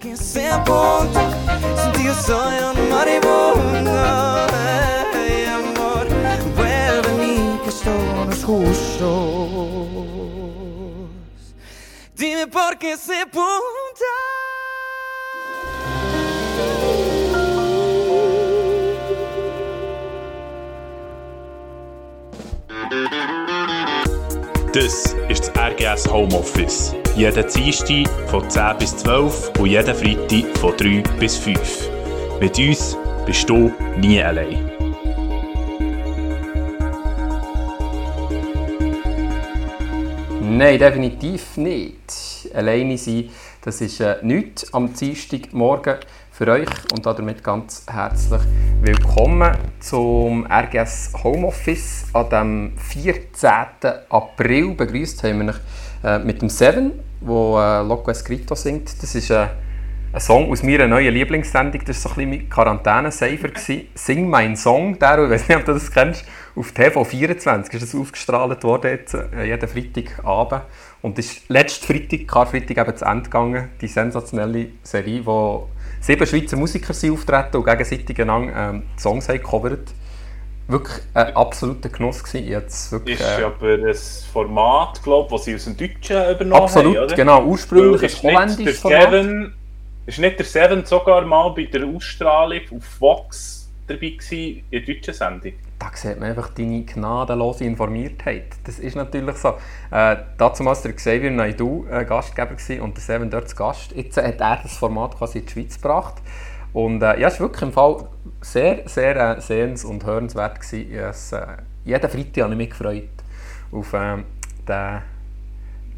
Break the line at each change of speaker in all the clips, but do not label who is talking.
porque se apunta, sin ti yo soy un moribundo. Hey, amor, vuelve a mí que esto no es justo. Dime por qué se apunta.
Das ist das RGS Homeoffice. Jeden Dienstag von 10 bis 12 und jeden Freitag von 3 bis 5. Mit uns bist du nie allein.
Nein, definitiv nicht. Alleine sein, das ist äh, nichts am Dienstagmorgen für euch und damit ganz herzlich willkommen zum RGS Homeoffice an dem 14. April. Begrüßt haben wir euch äh, mit dem Seven, wo äh, Loco Escrito singt. Das ist äh, ein Song aus meiner neuen Lieblingssendung. Das war so ein bisschen Quarantäne-Saver. Sing mein Song, der, ich weiß nicht, ob du das kennst, auf TV24 ist das ausgestrahlt worden, jetzt, jeden Freitagabend. Und ist letzten Freitag, Karfreitag, eben zu Ende gegangen. Die sensationelle Serie, wo sieben Schweizer Musiker sind auftreten und gegenseitig ähm, Songs haben gecovert. Wirklich ein absoluter Genuss gewesen. Jetzt wirklich,
Ist
äh,
aber ein Format, glaube das sie aus dem Deutschen übernommen
absolut,
haben, oder?
genau. Ursprünglich ist
ist
holländisch Format.
Seven, ist nicht der Seven sogar mal bei der Ausstrahlung auf Vox dabei gewesen, in der deutschen Sendung?
Da sieht man einfach deine gnadenlose Informiertheit. Das ist natürlich so. Äh, dazu war der Xavier Naidoo äh, Gastgeber gewesen und der Seven dort Gast. Jetzt hat er das Format quasi in die Schweiz gebracht. Und äh, ja, es war wirklich im Fall sehr, sehr äh, sehens- und hörenswert. Gewesen. Es, äh, jeden Freitag habe ich mich gefreut auf äh, den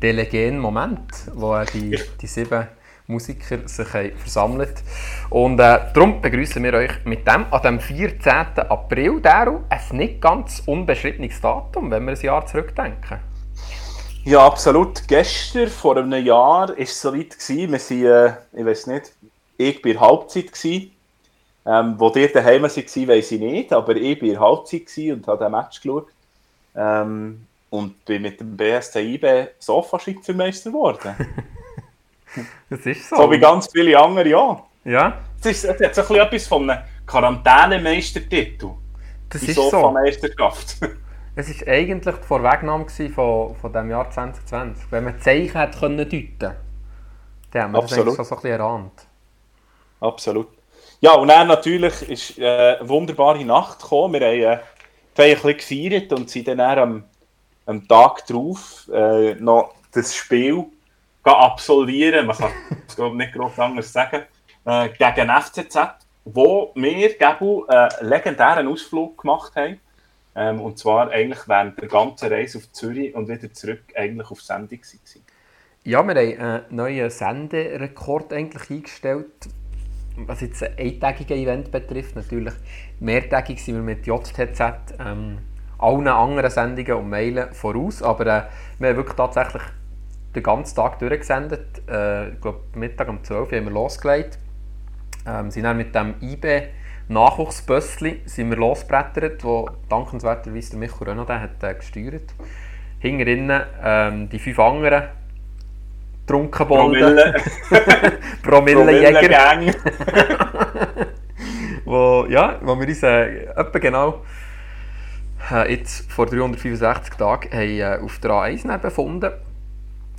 delegenen Moment, wo die, die sieben Musiker sich haben versammelt Und äh, darum begrüßen wir euch mit dem an dem 14. April, Daru, ein nicht ganz unbeschriebenes Datum, wenn wir ein Jahr zurückdenken.
Ja, absolut. Gestern, vor einem Jahr, war es soweit. Gewesen. Wir sind, äh, ich weiß nicht, ich war Halbzeit. Gewesen. Ähm, wo ihr daheim waren, weiß ich nicht, aber ich war Halbzeit und habe den Match geschaut. Ähm, und bin mit dem BSC IB Sofa-Schweizermeister geworden.
Das ist so.
so wie ganz viele andere auch.
ja,
Es, ist, es hat so ein bisschen etwas von einem Quarantänemeistertitel.
das
Die
ist so.
Sofa-Meisterschaft.
Es war eigentlich die Vorwegnahme von, von dem Jahr 2020. Wenn man Zeichen hätte können deuten dann haben wir das
Absolut.
eigentlich so, so ein bisschen erahnt.
Absolut. Ja, und dann natürlich ist äh, eine wunderbare Nacht gekommen. Wir haben äh, haben ein bisschen gefeiert und sind dann am, am Tag drauf äh, noch das Spiel absolvieren. Man kann es nicht groß anders sagen. Äh, gegen FCZ, wo wir Gebu einen legendären Ausflug gemacht haben. Ähm, und zwar eigentlich während der ganzen Reise auf Zürich und wieder zurück eigentlich auf Sendung waren.
Ja, wir haben einen neuen Senderekord eigentlich eingestellt, was jetzt ein eintägiges Event betrifft. Natürlich mehrtägig sind wir mit JTZ ähm, allen anderen Sendungen und Mailen voraus, aber äh, wir haben wirklich tatsächlich den ganzen Tag durchgesendet. Äh, ich glaube, Mittag um 12 Uhr haben wir losgelegt. Ähm, sind dann mit dem IB Nachwuchsbössli sind wir losgebrettert, wo dankenswerterweise der Michael Renaudet hat äh, gesteuert. Hinter innen ähm, die fünf anderen Trunkenbolden, Promillenjäger,
Promille-Gang.
wo, ja, wo wir uns äh, etwa genau äh, jetzt vor 365 Tagen haben, äh, auf der A1 dann befunden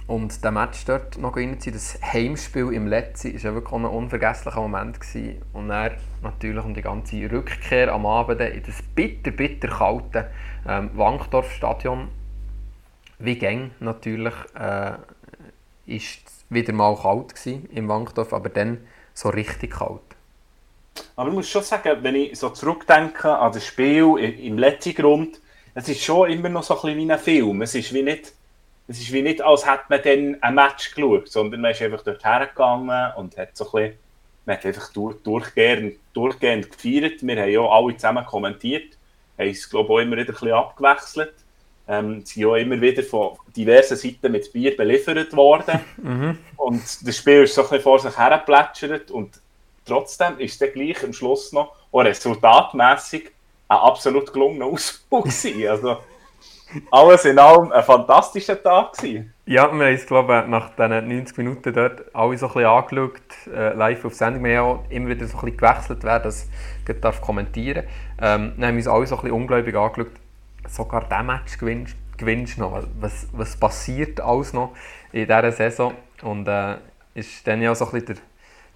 und der Match dort noch reinziehen, das Heimspiel im Letzten, war ja wirklich ein unvergesslicher Moment. Gewesen. Und dann natürlich um die ganze Rückkehr am Abend in das bitter, bitter kalte ähm, Wankdorf-Stadion. Wie gäng natürlich, äh, ist wieder mal kalt gewesen im Wankdorf, aber dann so richtig kalt.
Aber ich muss schon sagen, wenn ich so zurückdenke an das Spiel im letzten Grund, es ist schon immer noch so ein bisschen wie ein Film. Es ist wie nicht, es ist wie nicht als hätte man dann ein Match geschaut, sondern man ist einfach dort hergegangen und hat so ein bisschen, man hat einfach durch, durchgehend, durchgehend gefeiert. Wir haben ja alle zusammen kommentiert, haben es glaube ich auch immer wieder ein bisschen abgewechselt. Ähm, sind ja immer wieder von diversen Seiten mit Bier beliefert worden. Und das Spiel ist so ein bisschen vor sich hergeplätschert und trotzdem ist der gleich am Schluss noch auch resultatmässig ein absolut gelungener Ausbau gewesen. Also, alles in allem ein fantastischer Tag gewesen.
Ja, wir haben es, glaube nach diesen 90 Minuten dort alle so ein bisschen angeschaut, äh, live auf Sendung. Wir haben auch immer wieder so ein bisschen gewechselt, wer das darf kommentieren darf. Ähm, dann haben wir uns alle so ein bisschen ungläubig angeschaut. Sogar diesen Match gewinnst, gewinnst noch. Was, was passiert alles noch in dieser Saison? Und äh, ist dann ja so ein bisschen der,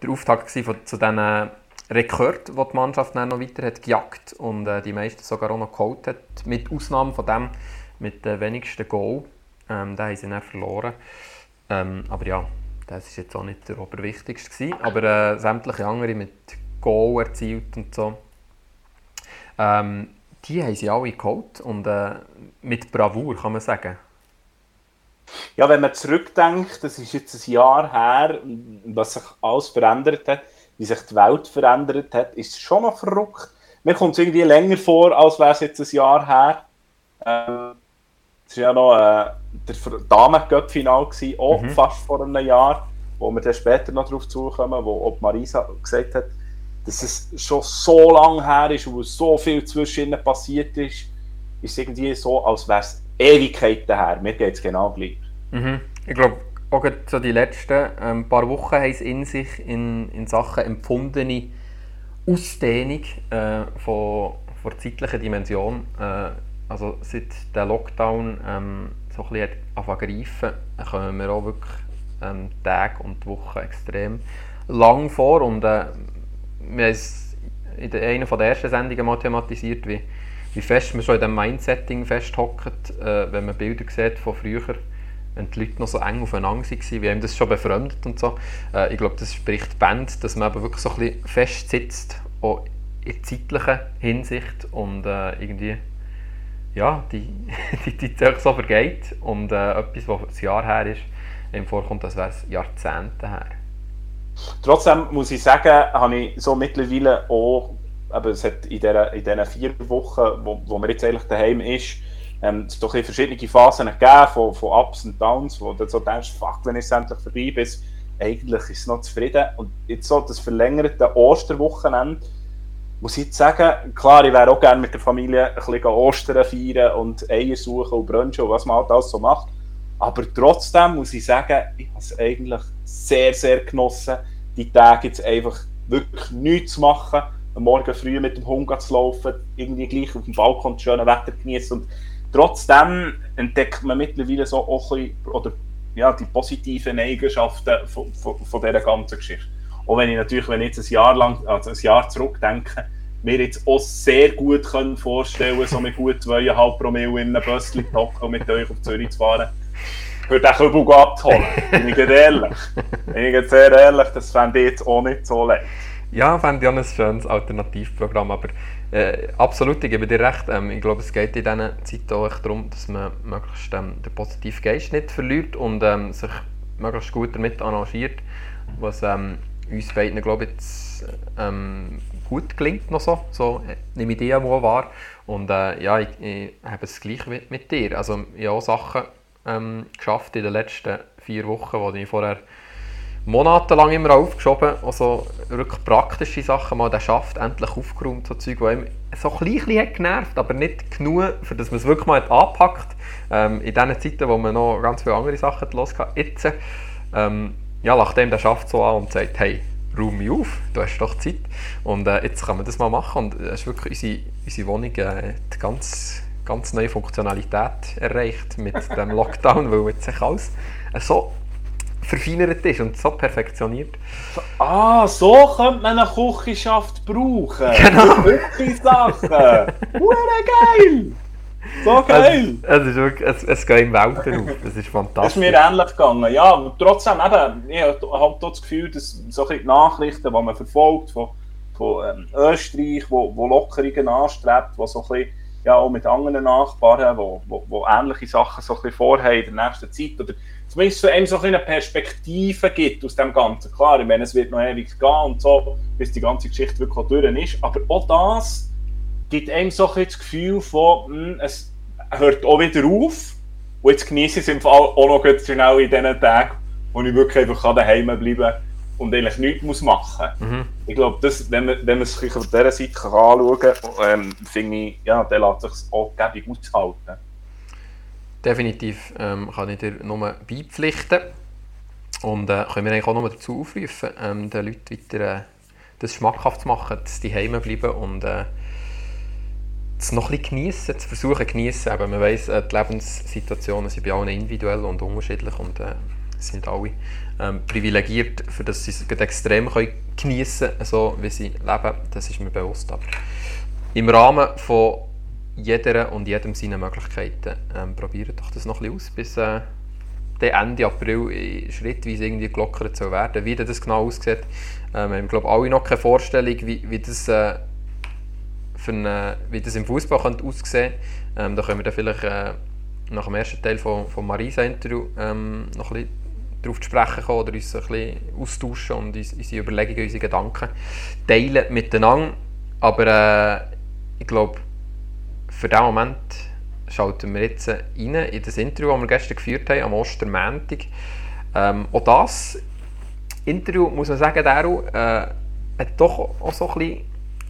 der Auftakt von, zu diesen Rekord, den die Mannschaft dann noch weiter hat gejagt und äh, die meisten sogar auch noch geholt hat. Mit Ausnahme von dem mit den wenigsten Goal. Ähm, den haben sie dann verloren. Ähm, aber ja, das war jetzt auch nicht der oberwichtigste. Gewesen. Aber äh, sämtliche andere mit Goal erzielt und so, ähm, die haben sie alle geholt. Und äh, mit Bravour, kann man sagen.
Ja, wenn man zurückdenkt, das ist jetzt ein Jahr her, was sich alles verändert hat, wie sich die Welt verändert hat, ist es schon noch verrückt. Mir kommt es irgendwie länger vor, als wäre es jetzt ein Jahr her. Ähm, es war ja noch äh, der Damen-Cup-Final, auch mhm. fast vor einem Jahr, wo wir dann später noch darauf zukommen, wo auch Marisa gesagt hat, dass es schon so lange her ist und so viel zwischen ihnen passiert ist, ist irgendwie so, als wäre es Ewigkeiten her. Mir geht es genau gleich.
Mhm. Ich glaube, auch so die letzten ähm, paar Wochen haben es in sich in, in Sachen empfundene Ausdehnung äh, von, von der zeitlichen Dimension. Äh, also seit der Lockdown ähm, so ein bisschen greifen, kommen wir auch wirklich ähm, Tage und Wochen extrem lang vor. Und äh, wir haben es in einer der ersten Sendungen mal thematisiert, wie, wie fest man schon in diesem Mindsetting festhockt, äh, wenn man Bilder sieht von früher, wenn die Leute noch so eng aufeinander waren, wie einem das schon befremdet und so. Äh, ich glaube, das spricht Band, dass man eben wirklich so ein bisschen fest sitzt, auch in zeitlicher Hinsicht und äh, irgendwie ja, die, die, die Zeit so vergeht und äh, etwas, was ein Jahr her ist, ihm vorkommt, als wäre es Jahrzehnte her.
Trotzdem muss ich sagen, habe ich so mittlerweile auch, aber es hat in, dieser, in diesen vier Wochen, wo, wo man jetzt eigentlich daheim ist, ähm, es doch verschiedene Phasen gegeben von, von Ups und Downs, wo du so denkst, fuck, wenn ich endlich vorbei bin, eigentlich ist es noch zufrieden. Und jetzt so das verlängerte Osterwochenende, muss ich sagen, klar, ich wäre auch gerne mit der Familie ein bisschen Ostern feiern und Eier suchen und brunchen und was man halt alles so macht. Aber trotzdem muss ich sagen, ich habe es eigentlich sehr, sehr genossen, die Tage jetzt einfach wirklich nichts zu machen, am Morgen früh mit dem Hund zu laufen, irgendwie gleich auf dem Balkon das schöne Wetter genießen und trotzdem entdeckt man mittlerweile so auch ein bisschen, oder, ja, die positiven Eigenschaften von, von, von dieser ganzen Geschichte. Auch wenn ich natürlich, wenn ich jetzt ein Jahr lang, also ein Jahr zurückdenke, mir jetzt auch sehr gut können vorstellen so mit gut 2,5 Promille in einem Bösschen hocken und mit euch auf Zürich zu fahren, für den Kübel abzuholen. Bin ich ehrlich. Bin ich sehr ehrlich, das fände ich jetzt auch nicht so leicht.
Ja, fände ich auch ein schönes Alternativprogramm, aber äh, absolut, ich gebe dir recht. Ähm, ich glaube, es geht in diesen Zeiten auch darum, dass man möglichst ähm, den positiven Geist nicht verliert und ähm, sich möglichst gut damit arrangiert, was ähm, uns beiden, glaube ich, jetzt, ähm, gut gelingt noch so. So äh, nehme ich die auch wahr. Und äh, ja, ich, ich habe es gleich mit, dir. Also ich habe auch Sachen ähm, geschafft in den letzten vier Wochen, die ich vorher monatelang immer aufgeschoben Also wirklich praktische Sachen, mal der Schaft endlich aufgeräumt, so Zeug, die ihm so ein bisschen hat genervt, aber nicht genug, für dass man es wirklich mal anpackt. Ähm, in diesen Zeiten, wo man noch ganz viele andere Sachen los hatte. Jetzt, ähm, ja, lacht dem der Schaft so an und sagt, hey, räum mich auf, du hast doch Zeit. Und äh, jetzt kann man das mal machen. Und es ist wirklich unsere, unsere Wohnung äh, die ganz, ganz neue Funktionalität erreicht mit dem Lockdown, weil jetzt sich alles so verfeinert ist und so perfektioniert.
Ah, so könnte man eine Küchenschaft brauchen.
Genau.
Wirklich Sachen. Geil! So geil!
Es, es, ist wirklich, es, es geht im Welten auf. Das ist fantastisch.
Das ist mir ähnlich gegangen. Ja, aber trotzdem, eben, ich habe das Gefühl, dass so die Nachrichten, die man verfolgt von, von ähm, Österreich, wo, wo Lockerungen anstrebt, wo so ein bisschen, ja, auch mit anderen Nachbarn, wo, wo, wo ähnliche Sachen so ein bisschen vorhaben in der nächsten Zeit. Oder zumindest so, einem so eine Perspektive gibt aus dem Ganzen. Klar, ich meine, es wird noch ewig gehen und so, bis die ganze Geschichte wirklich durch ist. Aber auch das gibt einem so ein das Gefühl von, mh, hm, es hört auch wieder auf. Und jetzt genieße ich es im Fall auch noch schnell in diesen Tagen, wo ich wirklich einfach daheim bleiben kann und eigentlich nichts muss machen muss. Mhm. Ich glaube, wenn man, wenn man es sich auf dieser Seite anschauen kann, ähm, finde ich, ja, dann lässt sich auch gäbig aushalten.
Definitiv ähm, kann ich dir nur beipflichten. Und äh, können wir eigentlich auch noch dazu aufrufen, ähm, den Leuten weiter äh, das schmackhaft zu machen, dass die heim bleiben und äh, es noch bisschen geniessen, zu versuchen geniessen. Aber man weiss, äh, die Lebenssituationen sind bei allen individuell und unterschiedlich und äh, sind alle ähm, privilegiert, für das sie es extrem geniessen können, so wie sie leben. Das ist mir bewusst. Aber im Rahmen von jeder und jedem seine Möglichkeiten ähm, probiert doch das noch bisschen aus, bis äh, Ende April schrittweise irgendwie gelockert zu werden. Wie das genau aussieht, ähm, haben glaube alle noch keine Vorstellung, wie, wie das äh, für eine, wie das im Fußball aussehen könnte. Ähm, da können wir dann vielleicht äh, nach dem ersten Teil von, von Marisa Interview ähm, noch ein bisschen darauf sprechen oder uns ein bisschen austauschen und unsere Überlegungen, unsere Gedanken teilen miteinander. Aber äh, ich glaube, für diesen Moment schalten wir jetzt rein in das Interview, das wir gestern geführt haben, am Ostermäntig. Ähm, auch das Interview, muss man sagen, Daru, äh, hat doch auch so ein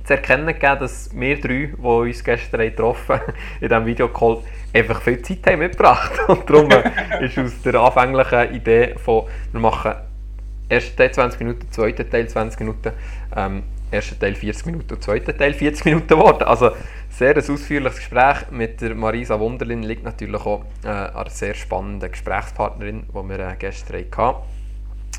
zu erkennen gegeben, dass wir drei, die uns gestern getroffen in diesem Videocall, einfach viel Zeit haben mitgebracht. Und darum äh, ist aus der anfänglichen Idee von, wir machen ersten Teil 20 Minuten, zweiten Teil 20 Minuten, ähm, ersten Teil 40 Minuten und zweiten Teil 40 Minuten geworden. Also sehr ein ausführliches Gespräch mit der Marisa Wunderlin liegt natürlich auch äh, einer sehr spannenden Gesprächspartnerin, die wir äh, gestern hatten.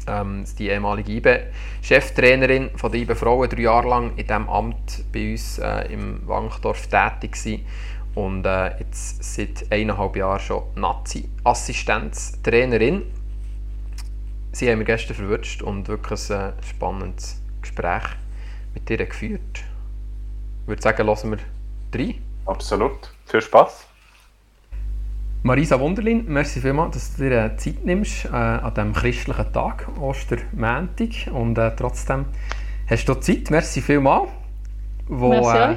Ähm, die ehemalige IBE-Cheftrainerin von der IBE Frauen, drei Jahre lang in diesem Amt bei uns äh, im Wankdorf tätig gewesen und äh, jetzt seit eineinhalb Jahren schon Nazi-Assistenztrainerin. Sie haben mir gestern verwünscht und wirklich ein äh, spannendes Gespräch mit ihr geführt. Ich würde sagen, lassen wir drei.
Absolut. Viel Spaß.
Marisa Wunderlin, merci vielmals, dass du dir Zeit nimmst äh, an diesem christlichen Tag, Ostermäntig. Und äh, trotzdem hast du Zeit. Merci vielmals. Wo äh,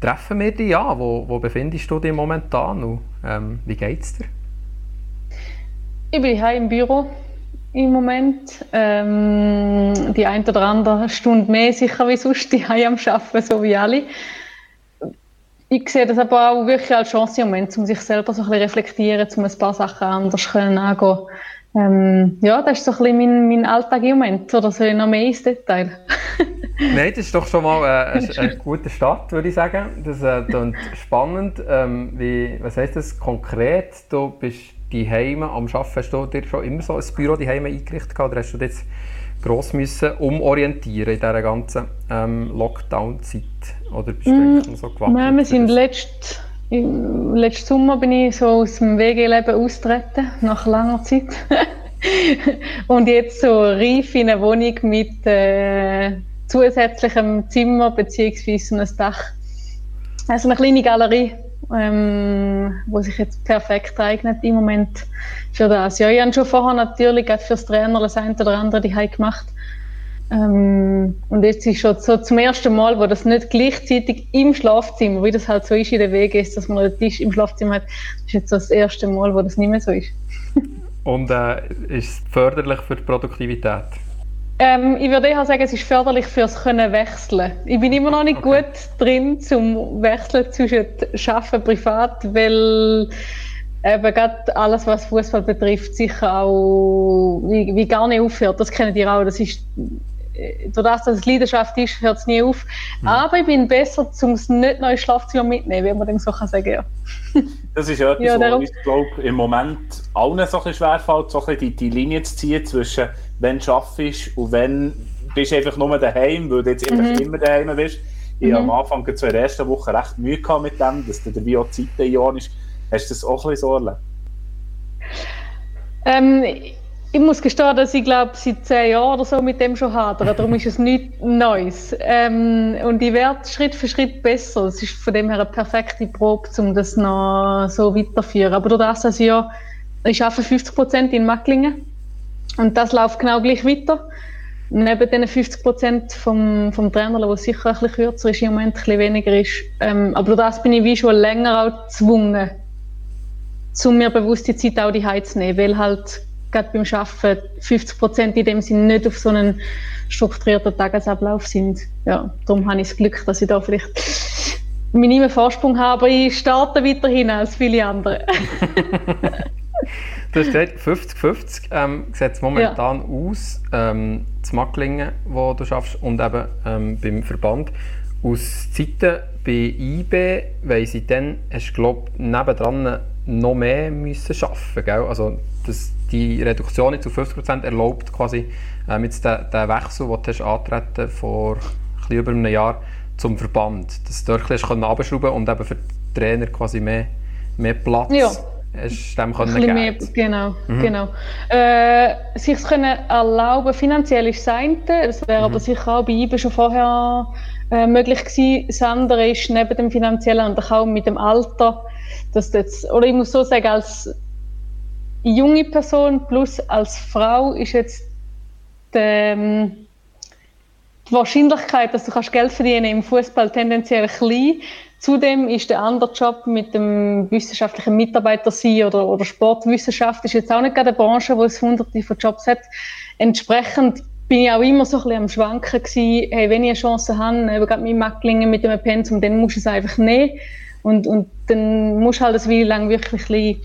treffen wir dich an? Wo, wo befindest du dich momentan? Und, ähm, wie geht es dir?
Ich bin hier im Büro im Moment. Ähm, die eine oder andere Stunde mehr sicher wie sonst die am Arbeiten, so wie alle ich sehe das aber auch wirklich als Chance im Moment, um sich selber so ein bisschen reflektieren, um ein paar Sachen anders können angehen ähm, ja, das ist so ein bisschen mein, mein Alltag im Moment. Oder ich noch mehr ins Detail?
Nein, das ist doch schon mal äh, ein, ein, guter Start, würde ich sagen. Das äh, klingt spannend. Ähm, wie, was heisst das konkret? Du bist die Heime am Arbeiten. Hast du dir schon immer so ein Büro die Heime eingerichtet oder hast du jetzt gross müssen umorientieren in dieser ganzen ähm, Lockdown-Zeit? Oder bist du mm, so gewappnet?
Nein, wir sind letzt, im letzten Sommer bin ich so aus dem WG-Leben austreten, nach langer Zeit. und jetzt so reif in eine Wohnung mit äh, zusätzlichem Zimmer bzw. einem Dach. Also eine kleine Galerie, ähm, wo sich jetzt perfekt eignet im Moment für das. Ja, ich habe schon vorher natürlich für das Trainer das eine oder andere die gemacht. Ähm, und jetzt ist schon so zum ersten Mal, wo das nicht gleichzeitig im Schlafzimmer, wie das halt so ist in der Wege ist, dass man einen Tisch im Schlafzimmer hat, ist jetzt das erste Mal, wo das nicht mehr so ist.
und äh, ist es förderlich für die Produktivität?
Ähm, ich würde eher sagen, es ist förderlich fürs Können wechseln. Ich bin immer noch nicht okay. gut drin zum Wechseln zwischen Arbeiten privat, weil eben gerade alles, was Fußball betrifft, sicher auch wie, wie, gar nicht aufhört. Das kennen ihr auch. Das ist dadurch, dass es Leidenschaft ist, hört es nie auf. Mhm. Aber ich bin besser, um es nicht noch ins Schlafzimmer mitnehmen, wenn man dem so kann sagen ja.
Das ist ja etwas, ja, was ich glaube, im Moment allen so ein schwerfällt, so ein die, die Linie zu ziehen zwischen, wenn du arbeitest und wenn bist du einfach nur daheim, weil du jetzt mhm. immer daheim bist. Ich mhm. am Anfang zur ersten Woche recht Mühe gehabt mit dem, dass der wie auch Zeit in ist. Hast du das auch ein bisschen so erlebt?
Ähm, ich muss gestehen, dass ich glaube, seit zehn Jahren oder so mit dem schon hadere. Darum ist es nichts Neues. Ähm, und ich werde Schritt für Schritt besser. Es ist von dem her eine perfekte Probe, um das noch so weiterzuführen. Aber durch das, dass ich ja, ich arbeite 50 Prozent in Macklingen. Und das läuft genau gleich weiter. Neben den 50 Prozent vom, vom Trainer, der sicher ein bisschen kürzer ist, im Moment ein bisschen weniger ist. Ähm, aber durch das bin ich wie schon länger auch gezwungen, um mir bewusst die Zeit auch die zu nehmen, weil halt gerade beim Arbeiten 50 Prozent in dem Sinne nicht auf so einen strukturierten Tagesablauf sind. Ja, darum habe ich das Glück, dass ich da vielleicht minimalen Vorsprung habe, aber ich starte weiterhin als viele andere.
du hast gesagt, 50-50 ähm, sieht es momentan ja. aus, ähm, zu Macklingen, wo du schaffst, und eben ähm, beim Verband. Aus Zeiten bei IB, weil sie dann, hast du glaube nebendran noch mehr müssen arbeiten gell? Also das, die Reduktion zu 50% erlaubt quasi ähm, jetzt den, den Wechsel, den du hast antreten vor ein über einem Jahr zum Verband. Dass du dort ein abschrauben und eben für die Trainer quasi mehr, mehr Platz
ja.
Hast dem können. Mehr,
genau, mhm. genau. Äh, sich können erlauben, finanziell ist das eine, das wäre mhm. aber sicher auch bei IBE schon vorher äh, möglich gewesen. Das andere ist neben dem finanziellen und auch mit dem Alter, dass jetzt, oder ich muss so sagen, als junge Person plus als Frau ist jetzt die, ähm, die Wahrscheinlichkeit, dass du kannst Geld verdienen im Fußball tendenziell klein. Zudem ist der andere Job mit dem wissenschaftlichen Mitarbeiter sein oder, oder Sportwissenschaft ist jetzt auch nicht gerade eine Branche, wo es hunderte von Jobs hat. Entsprechend bin ich auch immer so ein bisschen am Schwanken gewesen, hey, wenn ich eine Chance habe, eben gerade mit Macklingen, mit dem Pensum, dann musst du es einfach nehmen. Und, und dann musst du halt eine Weile lang wirklich ein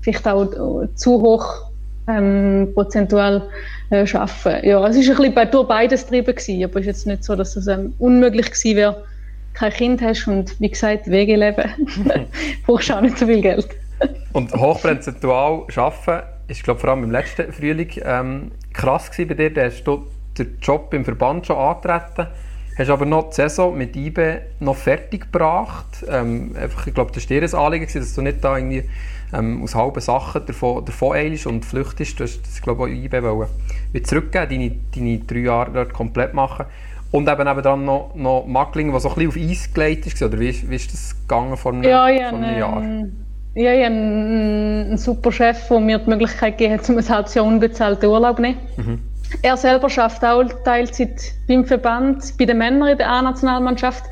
vielleicht auch zu hoch ähm, prozentual äh, arbeiten. Ja, es ist ein bisschen durch beides getrieben gewesen, aber es ist jetzt nicht so, dass es ähm, unmöglich gewesen wäre, kein Kind hast und wie gesagt, Wege leben, brauchst du auch nicht so viel Geld.
und hochprozentual arbeiten ist, glaube vor allem im letzten Frühling ähm, krass gewesen bei dir. Da hast du den Job im Verband schon angetreten, hast aber noch die Saison mit IBE noch fertig gebracht. Ähm, einfach, ich glaube, das war dir ein Anliegen, gewesen, dass du nicht da irgendwie ähm, aus halben Sachen davon, davon eilst und flüchtest. Du hast das, glaube ich, auch IB wollen. Wieder zurückgeben, deine, deine drei Jahre dort komplett machen. Und eben, eben dann noch, noch Mackling, was so ein bisschen auf Eis gelegt war. Oder wie, wie ist das gegangen vor einem,
ja, ja,
vor einem Jahr?
Ja, ich habe einen, super Chef, der mir die Möglichkeit gegeben hat, um ein halbes Jahr unbezahlten Urlaub zu nehmen. Mhm. Er selber schafft auch Teilzeit beim Verband, bei den Männern in der A-Nationalmannschaft.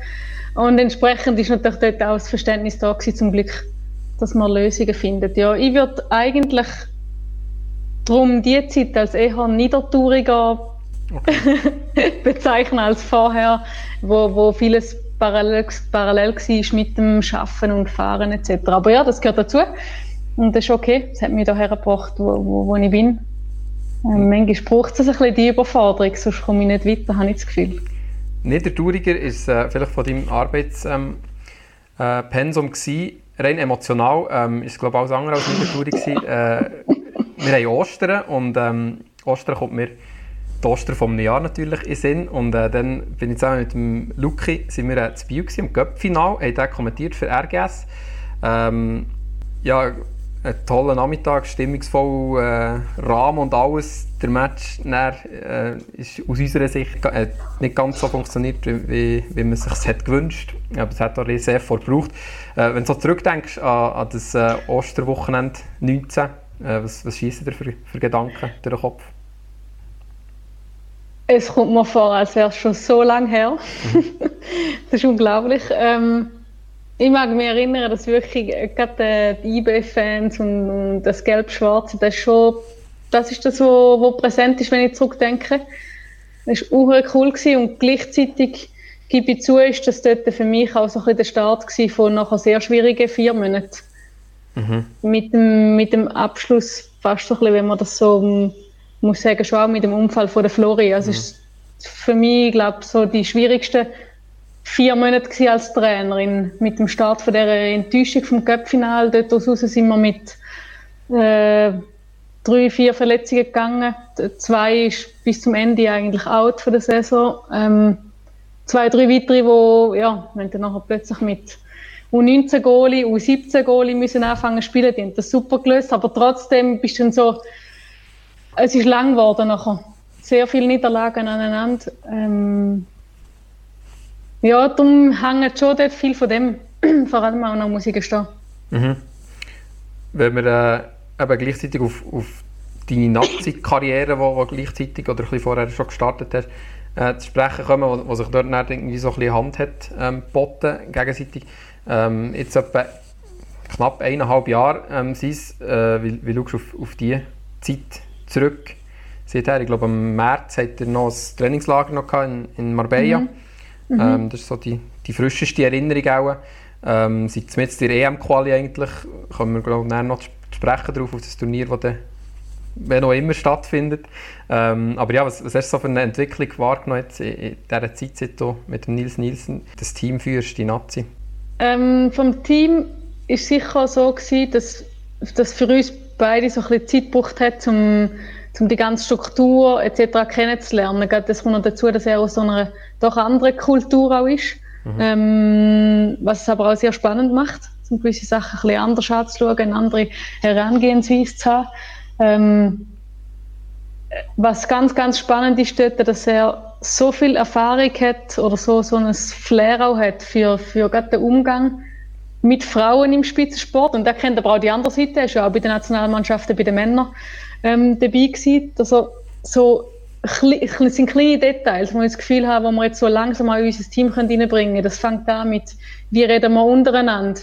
Und entsprechend ist natürlich dort auch das Verständnis da gewesen, zum Glück dass man Lösungen findet. Ja, ich würde eigentlich darum die Zeit als eher niedertouriger okay. bezeichnen als vorher, wo, wo vieles parallel, parallel war mit dem Schaffen und Fahren etc. Aber ja, das gehört dazu und das ist okay. Das hat mich daher gebracht, wo, wo, wo ich bin. Ähm, manchmal braucht es ein bisschen die Überforderung, sonst komme ich nicht weiter, habe ich das Gefühl.
Niedertouriger ist äh, vielleicht von deinem Arbeitspensum ähm, äh, rein emotional ähm, ist es glaube ich alles andere als Niedertour äh, Wir haben Ostern und ähm, Ostern kommt mir Ostern vom Jahr natürlich in Sinn und äh, dann bin ich zusammen mit dem Luki sind wir äh, zu Biel im Cup-Final, haben den kommentiert für RGS. Ähm, ja, ein toller Nachmittag, stimmungsvoll, äh, Rahmen und alles. Der Match dann, äh, ist aus unserer Sicht äh, nicht ganz so funktioniert, wie, wie man sich es gewünscht Aber es hat auch sehr Effort gebraucht. Äh, wenn du so zurückdenkst an, an das äh, Osterwochenende 19, äh, was, was schießen dir für, für Gedanken durch den Kopf?
Es kommt mir vor, als wäre es schon so lange her. Mhm. das ist unglaublich. Ähm, ich mag mich erinnern, dass wirklich äh, gerade äh, die IB-Fans und, und, das Gelb-Schwarze, das schon, das ist das, was, präsent ist, wenn ich zurückdenke. Das war auch cool gewesen und gleichzeitig gebe ich zu, ist das dort für mich auch so ein bisschen der Start von nachher sehr schwierigen vier Monaten. Mhm. Mit, dem, mit dem Abschluss fast so ein bisschen, wenn man das so, muss sagen, schon auch mit dem Unfall von der Flori. Also mhm. ist für mich, glaube so die schwierigste vier Monate als Trainerin. Mit dem Start von der Enttäuschung vom Cup-Final, dort raus sind wir mit äh, drei, vier Verletzungen gegangen. Zwei ist bis zum Ende eigentlich out von der Saison. Ähm, zwei, drei weitere, wo ja, wenn dann nachher plötzlich mit U19 Goalie, U17 Goalie müssen anfangen zu spielen, die haben das super gelöst, aber trotzdem bist du dann so, es ist lang geworden nachher. Sehr viele Niederlagen aneinander. Ähm, ja, darum hängt schon dort viel von dem, vor allem auch noch Musik stehen.
Mhm. Wenn wir äh, eben gleichzeitig auf, auf deine Nazi-Karriere, die gleichzeitig oder ein bisschen vorher schon gestartet hast, äh, zu sprechen kommen, wo, sich dort irgendwie so ein bisschen Hand hat ähm, geboten, gegenseitig. Ähm, jetzt etwa knapp eineinhalb Jahre ähm, sind es. Äh, wie, wie schaust du auf, auf diese Zeit zurück? Seither, ich glaube, im März hat er noch ein Trainingslager noch in, in Marbella. Mhm. Mhm. Ähm, das ist so die, die frischeste Erinnerung auch. Ähm, seit jetzt der EM-Quali eigentlich, können wir glaube ich noch sprechen darauf, auf das Turnier, das dann wenn auch immer stattfindet. Ähm, aber ja, was, was hast du so für eine Entwicklung wahrgenommen jetzt in, in dieser Zeit, seit du mit dem Nils Nielsen das Team führst, die Nazi?
Ähm, vom Team war sicher so gewesen, dass das für uns beide so ein bisschen Zeit gebraucht hat, um, um die ganze Struktur etc. kennenzulernen. Das kommt noch dazu, dass er aus so einer doch anderen Kultur auch ist. Mhm. Ähm, was es aber auch sehr spannend macht, um gewisse Sachen ein bisschen anders anzuschauen, eine andere Herangehensweise zu haben. Ähm, was ganz, ganz spannend ist dort, dass er so viel Erfahrung hat oder so, so ein Flair auch hat für, für gerade den Umgang mit Frauen im Spitzensport. Und er kennt aber auch die andere Seite, er ist ja auch bei den Nationalmannschaften, bei den Männern ähm, dabei gewesen. Also, so es sind kleine Details, wo ich das Gefühl habe, wo wir jetzt so langsam in unser Team reinbringen können. Das fängt an mit, wie reden wir untereinander.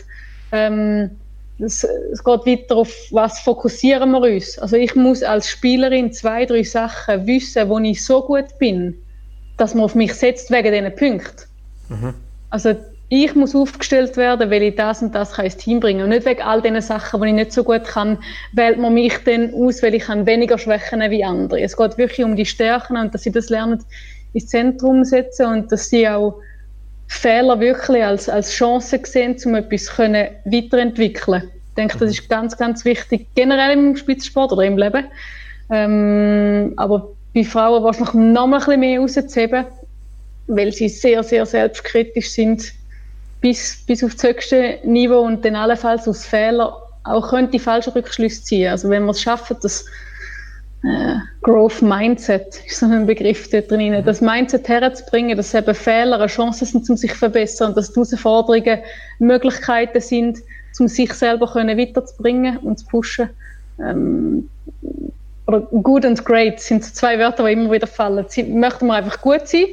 Ähm, es, es, geht weiter auf, was fokussieren wir uns. Also ich muss als Spielerin zwei, drei Sachen wissen, wo ich so gut bin, dass man auf mich setzt wegen diesen Punkten. Mhm. Also ich muss aufgestellt werden, weil ich das und das kann ins Team bringen. Und nicht wegen all diesen Sachen, die ich nicht so gut kann, wählt man mich dann aus, weil ich weniger Schwächen wie andere. Es geht wirklich um die Stärken und dass sie das lernen ins Zentrum setzen und dass sie auch Fehler wirklich als, als Chance sehen, um etwas können weiterentwickeln Ich denke, das ist ganz, ganz wichtig, generell im Spitzensport oder im Leben. Ähm, aber bei Frauen wahrscheinlich noch mal ein bisschen mehr rauszuheben, weil sie sehr, sehr selbstkritisch sind, bis, bis auf das höchste Niveau und dann allenfalls aus Fehlern auch könnte falsche Rückschlüsse ziehen. Also wenn wir es schaffen, das äh, Growth Mindset ist so ein Begriff da drin, mhm. das Mindset herzubringen, dass eben Fehler eine Chance sind, um sich zu verbessern, dass die Herausforderungen Möglichkeiten sind, um sich selber können weiterzubringen und zu pushen. Ähm, oder good and great sind zwei Wörter, die immer wieder fallen. Sie, möchten wir einfach gut sein,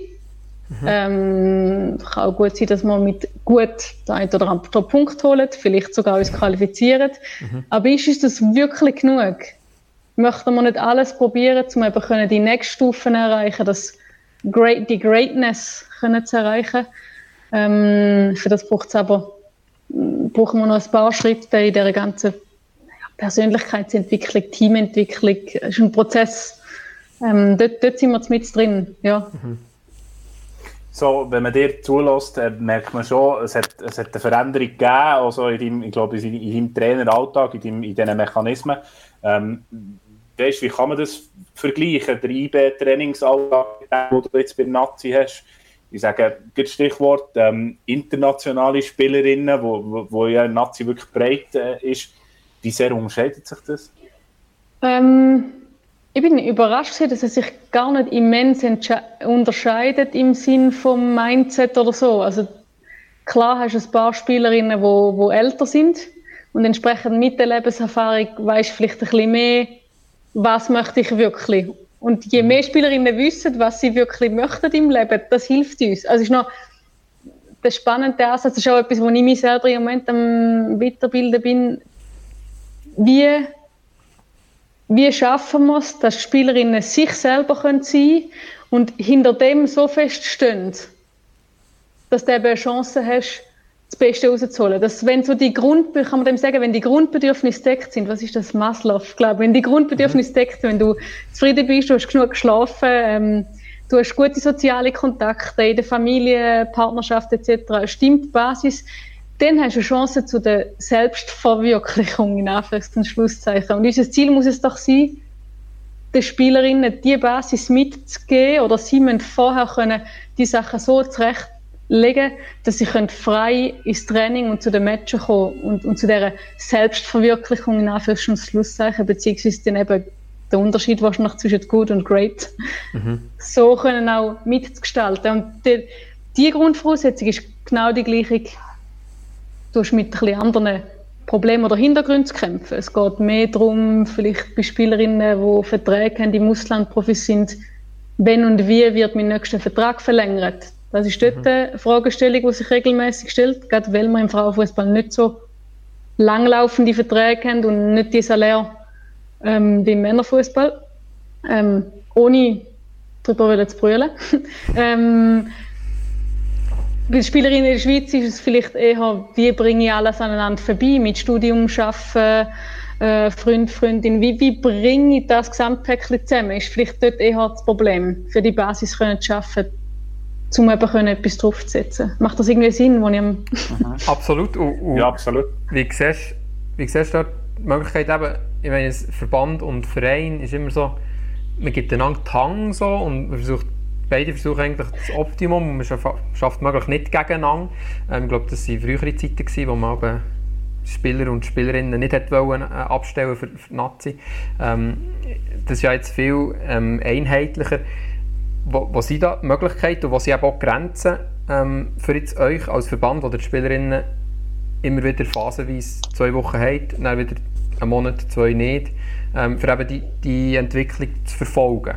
Mhm. Ähm, kann auch gut sein, dass man mit gut den einen oder anderen Punkt holt, vielleicht sogar uns qualifizieren. Mhm. Aber ist uns das wirklich genug? Möchten wir nicht alles probieren, um eben können die nächsten Stufen erreichen, das Great, die Greatness können zu erreichen? Ähm, für das braucht es aber brauchen wir noch ein paar Schritte in der ganzen Persönlichkeitsentwicklung, Teamentwicklung. Das ist ein Prozess. Ähm, dort, dort sind wir mit drin. Ja. Mhm
so, wenn man dir zulässt, äh, merkt man schon, es hat, es hat eine Veränderung gegeben, also in deinem, ich glaube, in deinem Traineralltag, in, deinem, in diesen Mechanismen. Ähm, weißt, wie kann man das vergleichen, der IB-Trainingsalltag, den du jetzt bei Nazi hast? Ich sage, das Stichwort ähm, internationale Spielerinnen, wo, wo, wo ja Nazi wirklich breit äh, ist. Wie sehr unterscheidet sich das?
Ähm, ich bin überrascht, dass es sich gar nicht immens unterscheidet im Sinn vom Mindset oder so. Also klar hast du ein paar Spielerinnen, die wo, wo älter sind und entsprechend mit der Lebenserfahrung weißt du vielleicht ein bisschen mehr, was möchte ich wirklich. Und je mehr Spielerinnen wissen, was sie wirklich möchten im Leben, das hilft uns. Also ist noch der spannende Ansatz, das ist auch etwas, wo ich mich selber im Moment am Weiterbilden bin. Wie wie schaffen wir es, dass Spielerinnen sich selber sein können und hinter dem so feststehen, dass du eben eine Chance hast, das Beste rauszuholen. Dass, wenn so die Grund, kann man dem sagen, wenn die Grundbedürfnisse deckt sind, was ist das Maslow, glaube wenn die Grundbedürfnisse mhm. deckt sind, wenn du zufrieden bist, du hast genug geschlafen, ähm, du hast gute soziale Kontakte in der Familie, Partnerschaft etc., stimmt die Basis, dann hast du eine Chance zu der Selbstverwirklichung, in Anführungs- und Schlusszeichen. Und unser Ziel muss es doch sein, den Spielerinnen die Basis mitzugeben oder sie müssen vorher können die Sachen so zurechtlegen, dass sie können frei ins Training und zu den Matchen kommen und, und zu dieser Selbstverwirklichung in Anführungs- und Schlusszeichen, beziehungsweise dann eben der Unterschied wahrscheinlich zwischen gut und great, mhm. so können auch mitgestalten. Und die, die Grundvoraussetzung ist genau die gleiche du hast mit ein anderen Problemen oder Hintergründen zu kämpfen. Es geht mehr darum, vielleicht bei Spielerinnen, die Verträge haben, im Ausland Profis sind, wenn und wie wird mein nächster Vertrag verlängert. Das ist dort mhm. eine Fragestellung, die sich regelmäßig stellt, gerade weil wir im Frauenfußball nicht so langlaufende Verträge haben und nicht die Salär ähm, wie im Männerfußball. Ähm, ohne darüber zu brüllen. ähm, bei Spielerinnen in der Schweiz ist es vielleicht eher, wie bringe ich alles aneinander vorbei, mit Studium, Arbeiten, äh, Freund, Freundin, wie, wie bringe ich das Gesamtpäckchen zusammen, ist vielleicht dort eher das Problem, für die Basis können zu schaffen, um eben können etwas draufzusetzen. Macht das irgendwie Sinn, wo ich am
Absolut. Und, und
Ja, absolut.
Wie siehst, wie siehst du dort die Möglichkeit eben, ich meine, Verband und Verein ist immer so, man gibt einander die Hang so und man versucht, beide versuchen eigentlich das Optimum und man schaff- schafft möglich nicht gegeneinander. Ähm, ich glaube, das waren frühere Zeiten, gewesen, wo man eben Spieler und Spielerinnen nicht hätte wollen, äh, abstellen für, für die Nazi. Ähm, das ist ja jetzt viel ähm, einheitlicher. Wo, wo sind da die Möglichkeiten und wo sind auch Grenzen ähm, für jetzt euch als Verband oder die Spielerinnen immer wieder phasenweise zwei Wochen habt, dann wieder einen Monat, zwei nicht, ähm, für eben die, die Entwicklung zu verfolgen.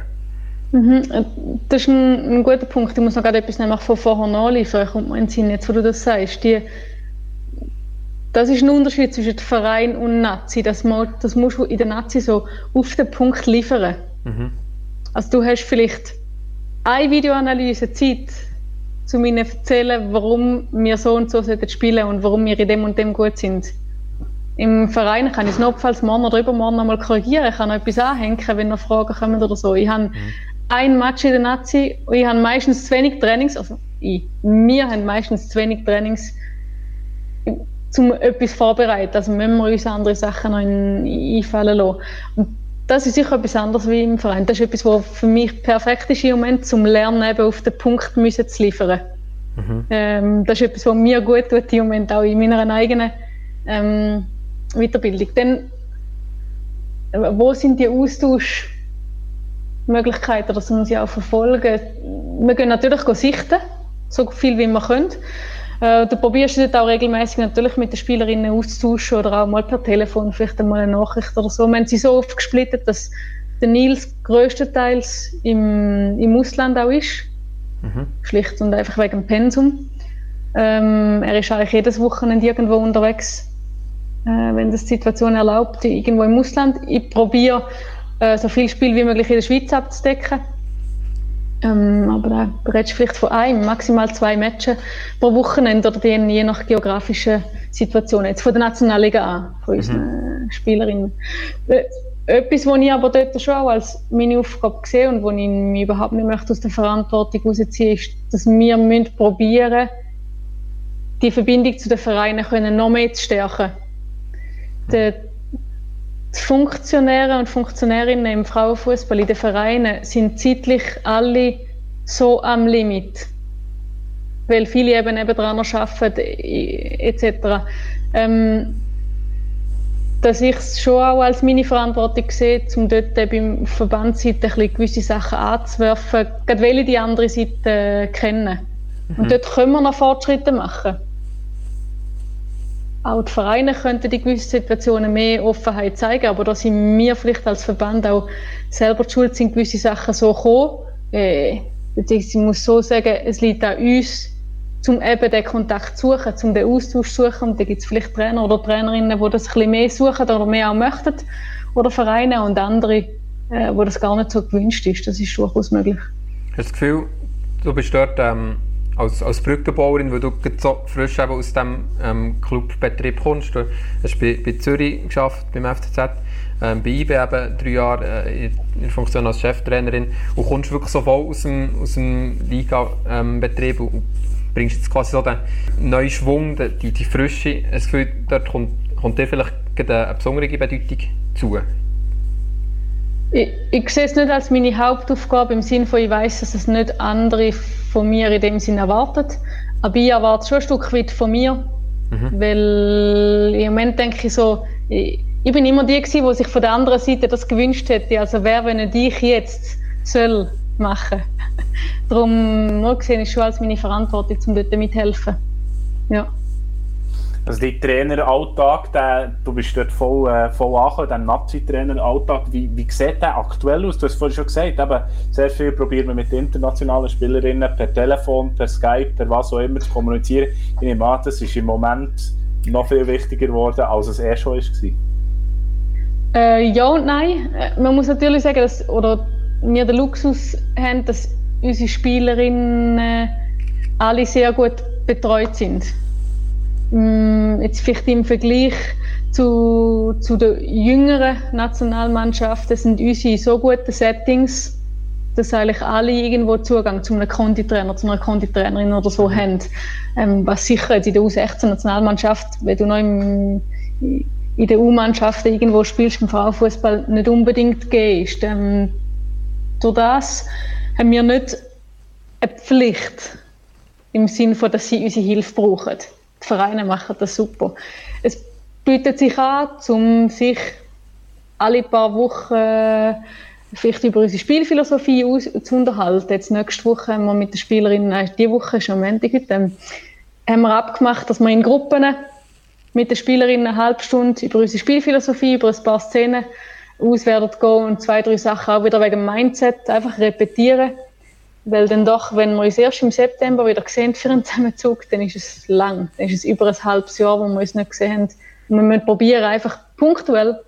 Das ist ein, ein guter Punkt. Ich muss noch gerade etwas nämlich von vorher nachliefern. Kommt mir in den Sinn, jetzt wo du das sagst. Die, das ist ein Unterschied zwischen Verein und Nazi. Das, das musst du in der Nazi so auf den Punkt liefern. Also du hast vielleicht eine Videoanalyse Zeit, um ihnen zu erzählen, warum wir so und so sollten spielen und warum wir in dem und dem gut sind. Im Verein kann ich es notfalls morgen oder übermorgen nochmal korrigieren. Ich kann noch etwas anhängen, wenn noch Fragen kommen oder so. Ich habe ein Match in der Nazi und ich habe meistens zu wenig Trainings, also ich, wir haben meistens zu wenig Trainings, um etwas vorbereiten. Also müssen wir uns andere Sachen noch in, einfallen lassen. Und das ist sicher etwas anderes wie im Verein. Das ist etwas, was für mich perfekt ist im Moment, zum Lernen eben auf den Punkt müssen zu liefern. Ähm, das ist etwas, was mir gut tut im Moment, auch in meiner eigenen ähm, Weiterbildung. Dann, äh, wo sind die Austauschmöglichkeiten, dass man sie auch verfolgen? Wir gehen natürlich sichten, so viel wie wir können. Äh, du probierst es auch regelmäßig natürlich mit den Spielerinnen auszutauschen oder auch mal per Telefon, vielleicht einmal eine Nachricht oder so. Wir haben sie so oft gesplittet, dass der Nils größtenteils im, im Ausland auch ist. Schlicht und einfach wegen dem Pensum. Ähm, er ist eigentlich jedes Wochenende irgendwo unterwegs, äh, wenn das die Situation erlaubt, irgendwo im Ausland. Ich probiere, äh, so viel Spiel wie möglich in der Schweiz abzudecken. Ähm, aber da redest vielleicht von einem, maximal zwei Matches pro Wochenende oder die, je nach geografischer Situation. Jetzt von der Nationalliga an, von unseren Spielerinnen. Äh, Etwas, was ich aber dort schon auch als meine Aufgabe sehe und wo ich mich überhaupt nicht möchte aus der Verantwortung rausziehe, ist, dass wir müssen probieren die Verbindung zu den Vereinen können noch mehr zu stärken. Die, die Funktionäre und Funktionärinnen im Frauenfußball in den Vereinen sind zeitlich alle so am Limit, weil viele eben nebendran noch arbeiten etc. Ähm, dass ich es schon auch als meine Verantwortung sehe, um dort beim Verbandsseite ein gewisse Sachen anzuwerfen, gerade weil ich die andere Seite äh, kenne. Und dort können wir noch Fortschritte machen. Auch die Vereine könnten in gewissen Situationen mehr Offenheit zeigen, aber da sind wir vielleicht als Verband auch selber die schuld, sind gewisse Sachen so gekommen. Äh, ich muss so sagen, es liegt an uns, um eben den Kontakt zu suchen, um den Austausch zu suchen. Und da gibt es vielleicht Trainer oder Trainerinnen, die das ein bisschen mehr suchen oder mehr auch möchten. Oder Vereine und andere, äh, wo das gar nicht so gewünscht ist. Das ist durchaus möglich.
Hast du das Gefühl, du bist dort ähm, als, als Brückenbauerin, weil du so frisch eben aus diesem ähm, Clubbetrieb kommst. Du hast bei, bei Zürich geschafft, beim FCZ, ähm, bei IB eben drei Jahre äh, in der Funktion als Cheftrainerin und kommst wirklich so voll aus dem, aus dem Liga-Betrieb und bringst jetzt quasi so den neuen Schwung, die, die, Frische. Das Gefühl, dort kommt, kommt dir vielleicht eine besondere Bedeutung zu?
Ich, ich sehe es nicht als meine Hauptaufgabe im Sinne von, ich weiß, dass es nicht andere von mir in dem Sinn erwartet. Aber ich erwarte schon ein Stück weit von mir. Weil im Moment denke ich so, ich, ich bin immer die gewesen, die sich von der anderen Seite das gewünscht hätte. Also wer, wenn nicht ich jetzt soll machen. Darum nur gesehen ist schon als meine Verantwortung, um dort mithelfen. Ja.
Also dein Traineralltag, der, du bist dort voll, äh, voll angekommen, dein Nazi-Traineralltag, wie, wie sieht der aktuell aus? Du hast vorhin schon gesagt, eben, sehr viel probiert man mit internationalen Spielerinnen per Telefon, per Skype, per was auch immer zu kommunizieren. Ich nehme an, das ist im Moment noch viel wichtiger geworden, als es eh schon war.
Äh, ja und nein. Äh, Man muss natürlich sagen, dass oder wir den Luxus haben, dass unsere Spielerinnen äh, alle sehr gut betreut sind. Mm, jetzt vielleicht im Vergleich zu, zu den jüngeren Nationalmannschaften sind unsere so gute Settings, dass eigentlich alle irgendwo Zugang zu einem Konditrainer, zu einer Konditrainerin oder so mhm. haben. Ähm, was sicher jetzt in der U16-Nationalmannschaft, wenn du noch im, in der U-Mannschaft irgendwo spielst im Frauenfußball, nicht unbedingt gehst. Ähm, durch das haben wir nicht eine Pflicht im Sinne von, dass sie unsere Hilfe brauchen. Die Vereine machen das super. Es bietet sich an, um sich alle paar Wochen vielleicht über unsere Spielphilosophie aus, zu unterhalten. Jetzt nächste Woche haben wir mit den Spielerinnen, nein, diese Woche schon am Montag heute, ähm, haben wir abgemacht, dass wir in Gruppen mit den Spielerinnen eine halbe Stunde über unsere Spielphilosophie, über ein paar Szenen aus werden gehen und zwei, drei Sachen auch wieder wegen Mindset einfach repetieren. Weil dann doch, wenn wir uns erst im September wieder sehen für einen Zusammenzug, dann ist es lang. Dann ist es über ein halbes Jahr, wo wir uns nicht gesehen haben. Und wir müssen probieren, einfach punktuell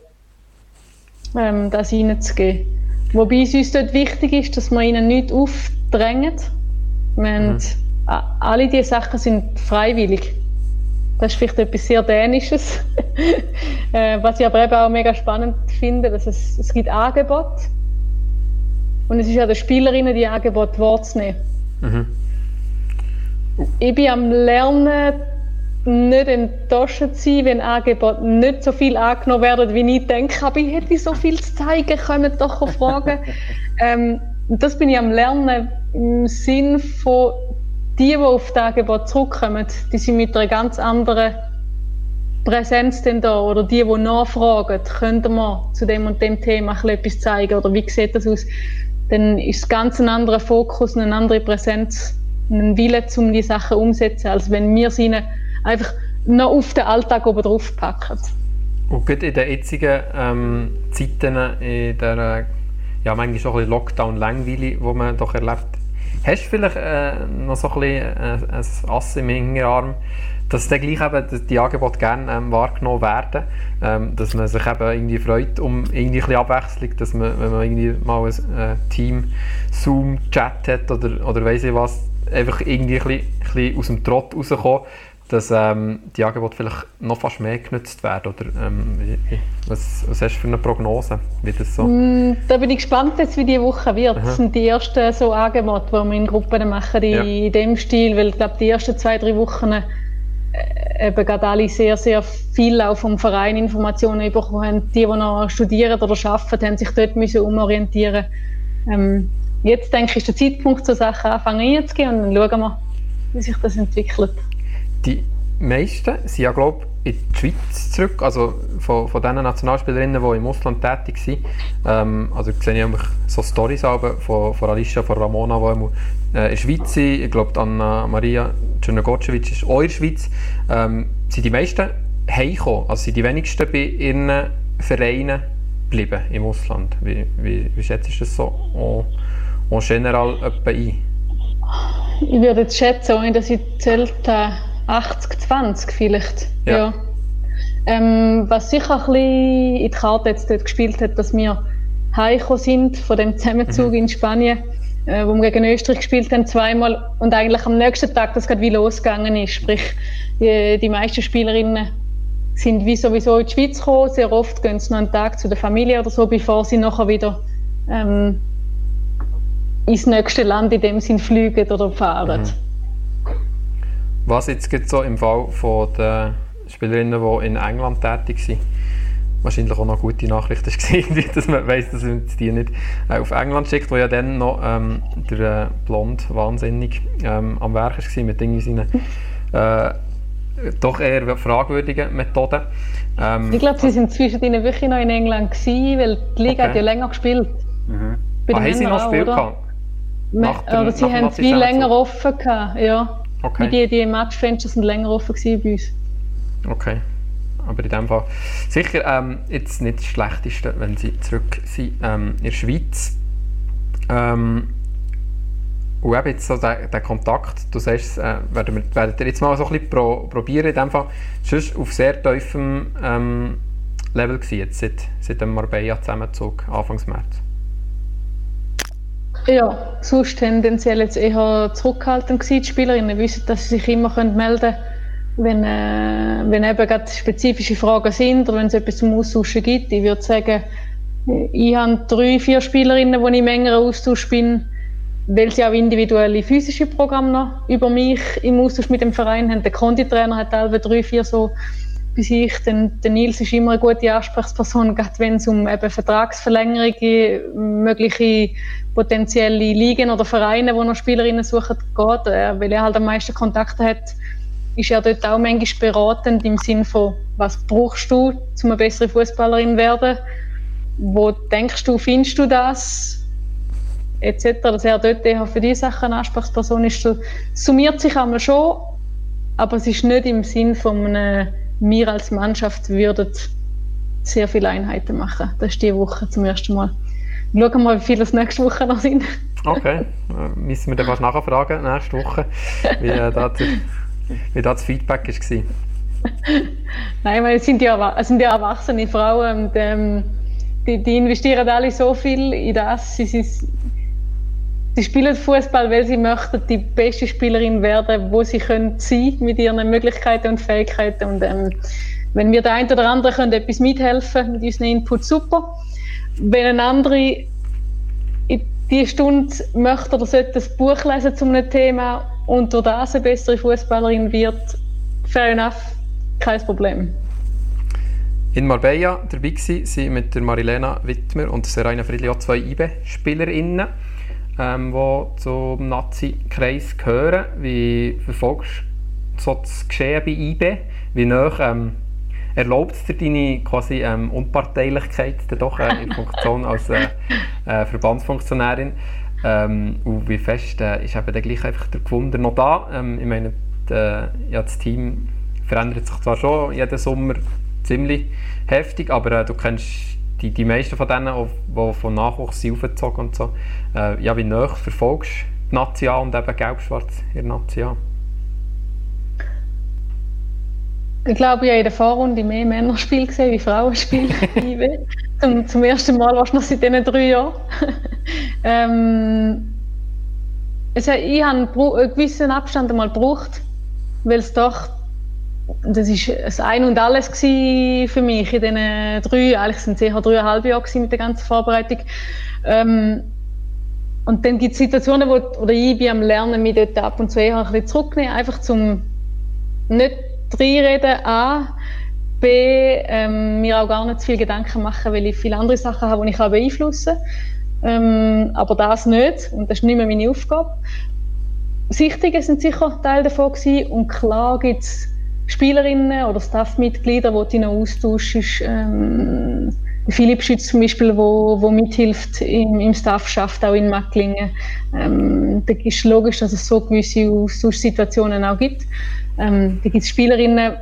ähm, das reinzugeben. Wobei es uns dort wichtig ist, dass wir ihnen nicht aufdrängen. Mhm. alle diese Sachen sind freiwillig. Das ist vielleicht etwas sehr Dänisches. Äh, was ich aber eben auch mega spannend finde, dass es, es gibt Angebote und es ist ja den Spielerinnen die Angebote wahrzunehmen. Mhm. Ich bin am Lernen, nicht enttäuscht zu sein, wenn Angebote nicht so viel angenommen werden, wie ich denke, aber ich hätte so viel zu zeigen, kommen doch Fragen. ähm, das bin ich am Lernen im Sinn von die, die auf das Angebot zurückkommen, die sind mit einer ganz anderen Präsenz denn da oder die, die nachfragen, könnten wir zu dem und dem Thema etwas zeigen oder wie sieht das aus, dann ist ganz ein anderer Fokus, eine andere Präsenz, ein Wille, um die Sachen umzusetzen, als wenn wir sie einfach noch auf den Alltag oben drauf packen.
Und gerade in den jetzigen ähm, Zeiten, in der ja, manchmal schon ein Lockdown-Langweile, die man doch erlebt, hast du vielleicht äh, noch so ein bisschen äh, ein Ass im Hinterarm, dass dann gleich eben die Angebote gerne ähm, wahrgenommen werden, ähm, dass man sich eben irgendwie freut um irgendwie ein Abwechslung, dass man, wenn man irgendwie mal ein äh, Team Zoom-Chat hat oder, oder weiss ich was, einfach irgendwie ein bisschen, ein bisschen aus dem Trott rauskommen, dass ähm, die Angebote vielleicht noch fast mehr genutzt werden? Oder, ähm, was, was hast du für eine Prognose? Wie das so?
Mm, da bin ich gespannt, jetzt, wie die Woche wird. Aha. Das sind die ersten so Angebote, die wir in Gruppen machen, in, ja. in dem Stil, weil ich glaube, die ersten zwei, drei Wochen äh, eben gerade alle sehr, sehr viel auch vom Verein Informationen bekommen haben. Die, die noch studieren oder arbeiten, haben sich dort müssen umorientieren ähm, Jetzt denke ich, ist der Zeitpunkt, so Sachen anfangen einzugehen und dann schauen wir, wie sich das entwickelt.
Die meisten sind ja, glaube in die Schweiz zurück, also von, von den Nationalspielerinnen, die im Ausland tätig sind. Ähm, also sehe ich so Storys von, von Alicia, von Ramona, die äh, in der Schweiz sind. Ich glaube, Anna Maria Czernogocevic ist auch in der Schweiz. Ähm, sind die meisten heimgekommen? Also sind die wenigsten bei ihren Vereinen geblieben im Ausland? Wie, wie, wie schätzt du das so en, en general ein?
Ich würde jetzt schätzen, ohne dass ich zählt habe, 80, 20 vielleicht. Ja. ja. Ähm, was sicher ein bisschen in die Karte jetzt dort gespielt hat, dass wir heimgekommen sind von dem Zusammenzug mhm. in Spanien, äh, wo wir gegen Österreich gespielt haben, zweimal und eigentlich am nächsten Tag das gerade wie losgegangen ist. Sprich, die, die meisten Spielerinnen sind wie sowieso in die Schweiz gekommen. Sehr oft gehen sie noch einen Tag zu der Familie oder so, bevor sie nachher wieder ähm, ins nächste Land in dem Sinn fliegen oder fahren. Mhm.
Was jetzt gibt so im Fall von den Spielerinnen, die in England tätig sind, wahrscheinlich auch noch gute Nachrichten gesehen, dass man weiß, dass man die nicht äh, auf England schickt, wo ja dann noch ähm, der äh, Blond wahnsinnig ähm, am Werk war mit seinen äh, doch eher fragwürdigen Methoden.
Ähm, ich glaube, sie sind zwischendrin wirklich noch in England gewesen, weil die Liga okay. hat ja länger gespielt.
Mhm. Ah, haben sie noch gespielt? Oder,
oder sie haben es wie länger offen gehabt, ja. Okay. Die, die Matchfenster sind länger offen bei uns.
Okay. Aber in dem Fall sicher ähm, jetzt nicht das Schlechteste, wenn sie zurück sind ähm, in der Schweiz. Ähm, und eben jetzt so der, der Kontakt, du sagst, äh, werden wir werden wir jetzt mal so ein bisschen pro, probieren, in dem Fall, sonst auf sehr tiefem ähm, Level gewesen, jetzt seit, seit dem Marbella-Zusammenzug, Anfangs März.
Ja, sonst tendenziell jetzt eher zurückhaltend gewesen. Die Spielerinnen wissen, dass sie sich immer melden können, wenn, äh, wenn eben gerade spezifische Fragen sind oder wenn es etwas zum Austauschen gibt. Ich würde sagen, ich habe drei, vier Spielerinnen, wo ich im engeren Austausch bin, weil sie auch individuelle physische Programme noch über mich im Austausch mit dem Verein haben. Der Konditrainer hat alle drei, vier so bei sich. Denn, der Nils ist immer eine gute Ansprechperson, gerade wenn es um eben Vertragsverlängerungen, mögliche potenzielle Ligen oder Vereine, die noch Spielerinnen suchen, geht. Äh, weil er halt am meisten Kontakte hat, ist er dort auch manchmal beratend im Sinne von, was brauchst du, um eine bessere Fußballerin zu werden? Wo denkst du, findest du das? Etc. Dass er dort eher für diese Sachen eine Ansprechperson ist. So, summiert sich einmal schon, aber es ist nicht im Sinn von einem, wir als Mannschaft würden sehr viele Einheiten machen. Das ist diese Woche zum ersten Mal. Schauen wir mal, wie viele es nächste Woche noch sind.
Okay, äh, müssen wir dann fast nachfragen nächste Woche, wie, äh, da, wie da das Feedback war.
Nein, weil es sind ja, es sind ja erwachsene Frauen und ähm, die, die, investieren alle so viel in das. Sie, sie, sie spielen Fußball, weil sie möchten die beste Spielerin werden, wo sie können sein mit ihren Möglichkeiten und Fähigkeiten. Und ähm, wenn wir der eine oder andere können etwas mithelfen mit unseren Input, super. Wenn ein anderer in diese Stunde möchte oder sollte ein Buch lesen zu einem Thema und durch das eine bessere Fußballerin wird, fair enough, kein Problem.
In Marbella dabei waren mit der Marilena Wittmer und Seraina Friedli auch zwei IBE-Spielerinnen, ähm, die zum Nazi-Kreis gehören. Wie verfolgst du so das Geschehen bei IBE? Wie nah ähm, erlaubt es dir deine quasi ähm, Unparteilichkeit doch äh, in Funktion als äh, äh, Verbandsfunktionärin? Ähm, und wie fest äh, ist eben dann gleich einfach der Gewunder noch da? Ähm, ich meine, die, ja, das Team verändert sich zwar schon jeden Sommer ziemlich heftig, aber äh, du kennst die, die meisten von denen, die von Nachwuchs sind aufgezogen und so. Äh, ja, wie nah verfolgst du die Nazi und eben Gelb-Schwarz in der Nazi
Ich glaube, ich habe in der Vorrunde mehr Männerspiel gesehen wie Frauenspiel. zum, zum ersten Mal wahrscheinlich seit diesen drei Jahren. ähm, also ich habe einen gewissen Abstand einmal gebraucht, weil es doch das ist das Ein und Alles für mich in diesen drei, eigentlich sind es eher dreieinhalb Jahre mit der ganzen Vorbereitung. Ähm, und dann gibt es Situationen, wo oder ich bin am Lernen, mich dort ab und zu eher ein bisschen zurücknehmen, einfach zum nicht reinreden, A, B, ähm, mir auch gar nicht zu viel Gedanken machen, weil ich viele andere Sachen habe, die ich beeinflussen kann. Ähm, aber das nicht und das ist nicht mehr meine Aufgabe. Sichtungen sind sicher Teil davon gewesen und klar gibt es Spielerinnen oder Staffmitglieder, die du noch austauschst. Ähm, Philipp Schütz zum Beispiel, wo, wo mithilft im, im Staff schafft, auch in Macklingen. Ähm, da ist logisch, dass es so gewisse Austauschsituationen auch gibt. Ähm, da gibt es Spielerinnen,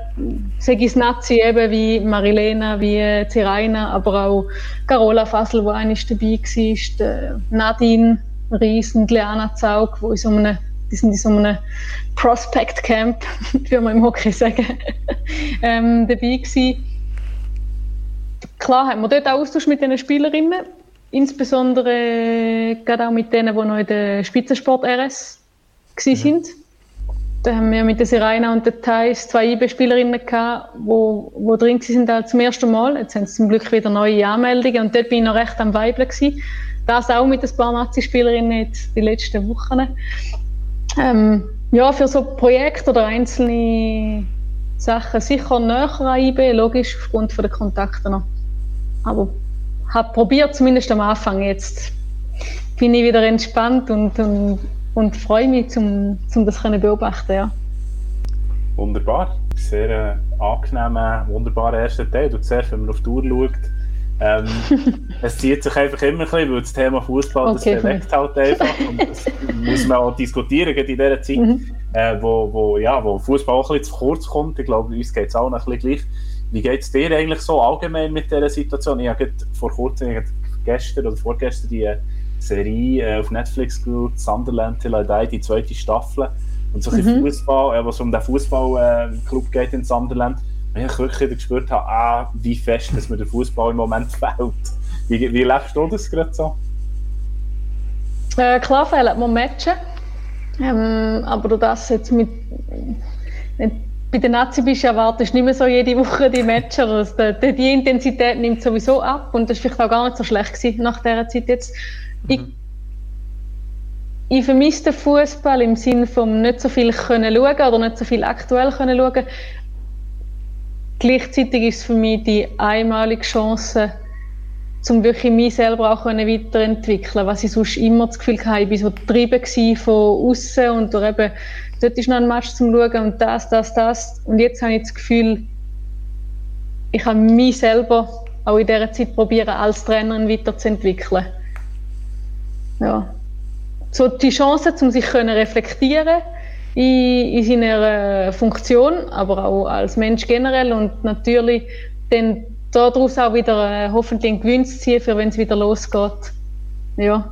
sage ich Nazi eben, wie Marilena, wie Zeraina, aber auch Carola Fassel, die eigentlich dabei war, Nadine Ries und Leana Zaug, die in so einem die sind in so einem Prospect Camp, wie man im Hockey sagen, ähm, dabei gewesen. Klar haben wir dort auch Austausch mit den Spielerinnen, insbesondere gerade auch mit denen, die noch in der Spitzensport RS waren. Mhm. Da haben wir mit der Serena und der Thais zwei IB-Spielerinnen gehabt, wo, wo drin sind halt zum ersten Mal. Jetzt haben sie zum Glück wieder neue Anmeldungen und dort bin ich noch recht am Weibeln gewesen. Das auch mit ein paar Nazi-Spielerinnen die letzten Wochen. Ähm, ja, für so Projekte oder einzelne Sachen sicher näher an IB, logisch, aufgrund der Kontakte noch. Aber habe probiert, zumindest am Anfang jetzt. Bin ich wieder entspannt und, und, und freue mich, um zum das können beobachten ja.
Wunderbar. Sehr äh, angenehmer, wunderbarer erster Teil. Du zuerst, wenn man auf die Uhr schaut, ähm, es zieht sich einfach immer ein bisschen, weil das Thema Fußball okay. das bewegt halt einfach und das muss man auch diskutieren in dieser Zeit, mhm. äh, wo, wo, ja, wo Fußball auch ein bisschen zu kurz kommt. Ich glaube, uns geht es auch noch ein bisschen gleich. Wie geht es dir eigentlich so allgemein mit dieser Situation? Ich habe vor kurzem, gestern oder vorgestern die Serie äh, auf Netflix geschaut, Sunderland Till I Die, die zweite Staffel. Und so ein mhm. Fußball, äh, was um den Fußballclub äh, geht in Sunderland ich wirklich gespürt habe, ah, wie fest dass mir der Fußball im Moment fehlt. Wie, wie lebst du das gerade so?
Äh, klar fehlen mir Matchen. Ähm, aber du das jetzt mit. Bei den Nazi bist du erwartest nicht mehr so jede Woche die Matches. Also die, die, Intensität nimmt sowieso ab und das war vielleicht auch gar nicht so schlecht gewesen nach dieser Zeit jetzt. Ich, mhm. ich vermisse den Fußball im Sinne von nicht so viel können schauen oder nicht so viel aktuell können schauen. Gleichzeitig ist es für mich die einmalige Chance, um wirklich mich selber auch weiterentwickeln Was ich sonst immer das Gefühl hatte, ich war so getrieben von außen und da eben, dort ist noch ein Match zum Schauen und das, das, das. Und jetzt habe ich das Gefühl, ich habe mich selber auch in dieser Zeit probieren, als Trainerin weiterzuentwickeln. Ja. So die Chance, um sich können reflektieren in, in seiner Funktion, aber auch als Mensch generell und natürlich dann daraus auch wieder äh, hoffentlich einen Gewinn zu ziehen, für wenn es wieder losgeht. Ja.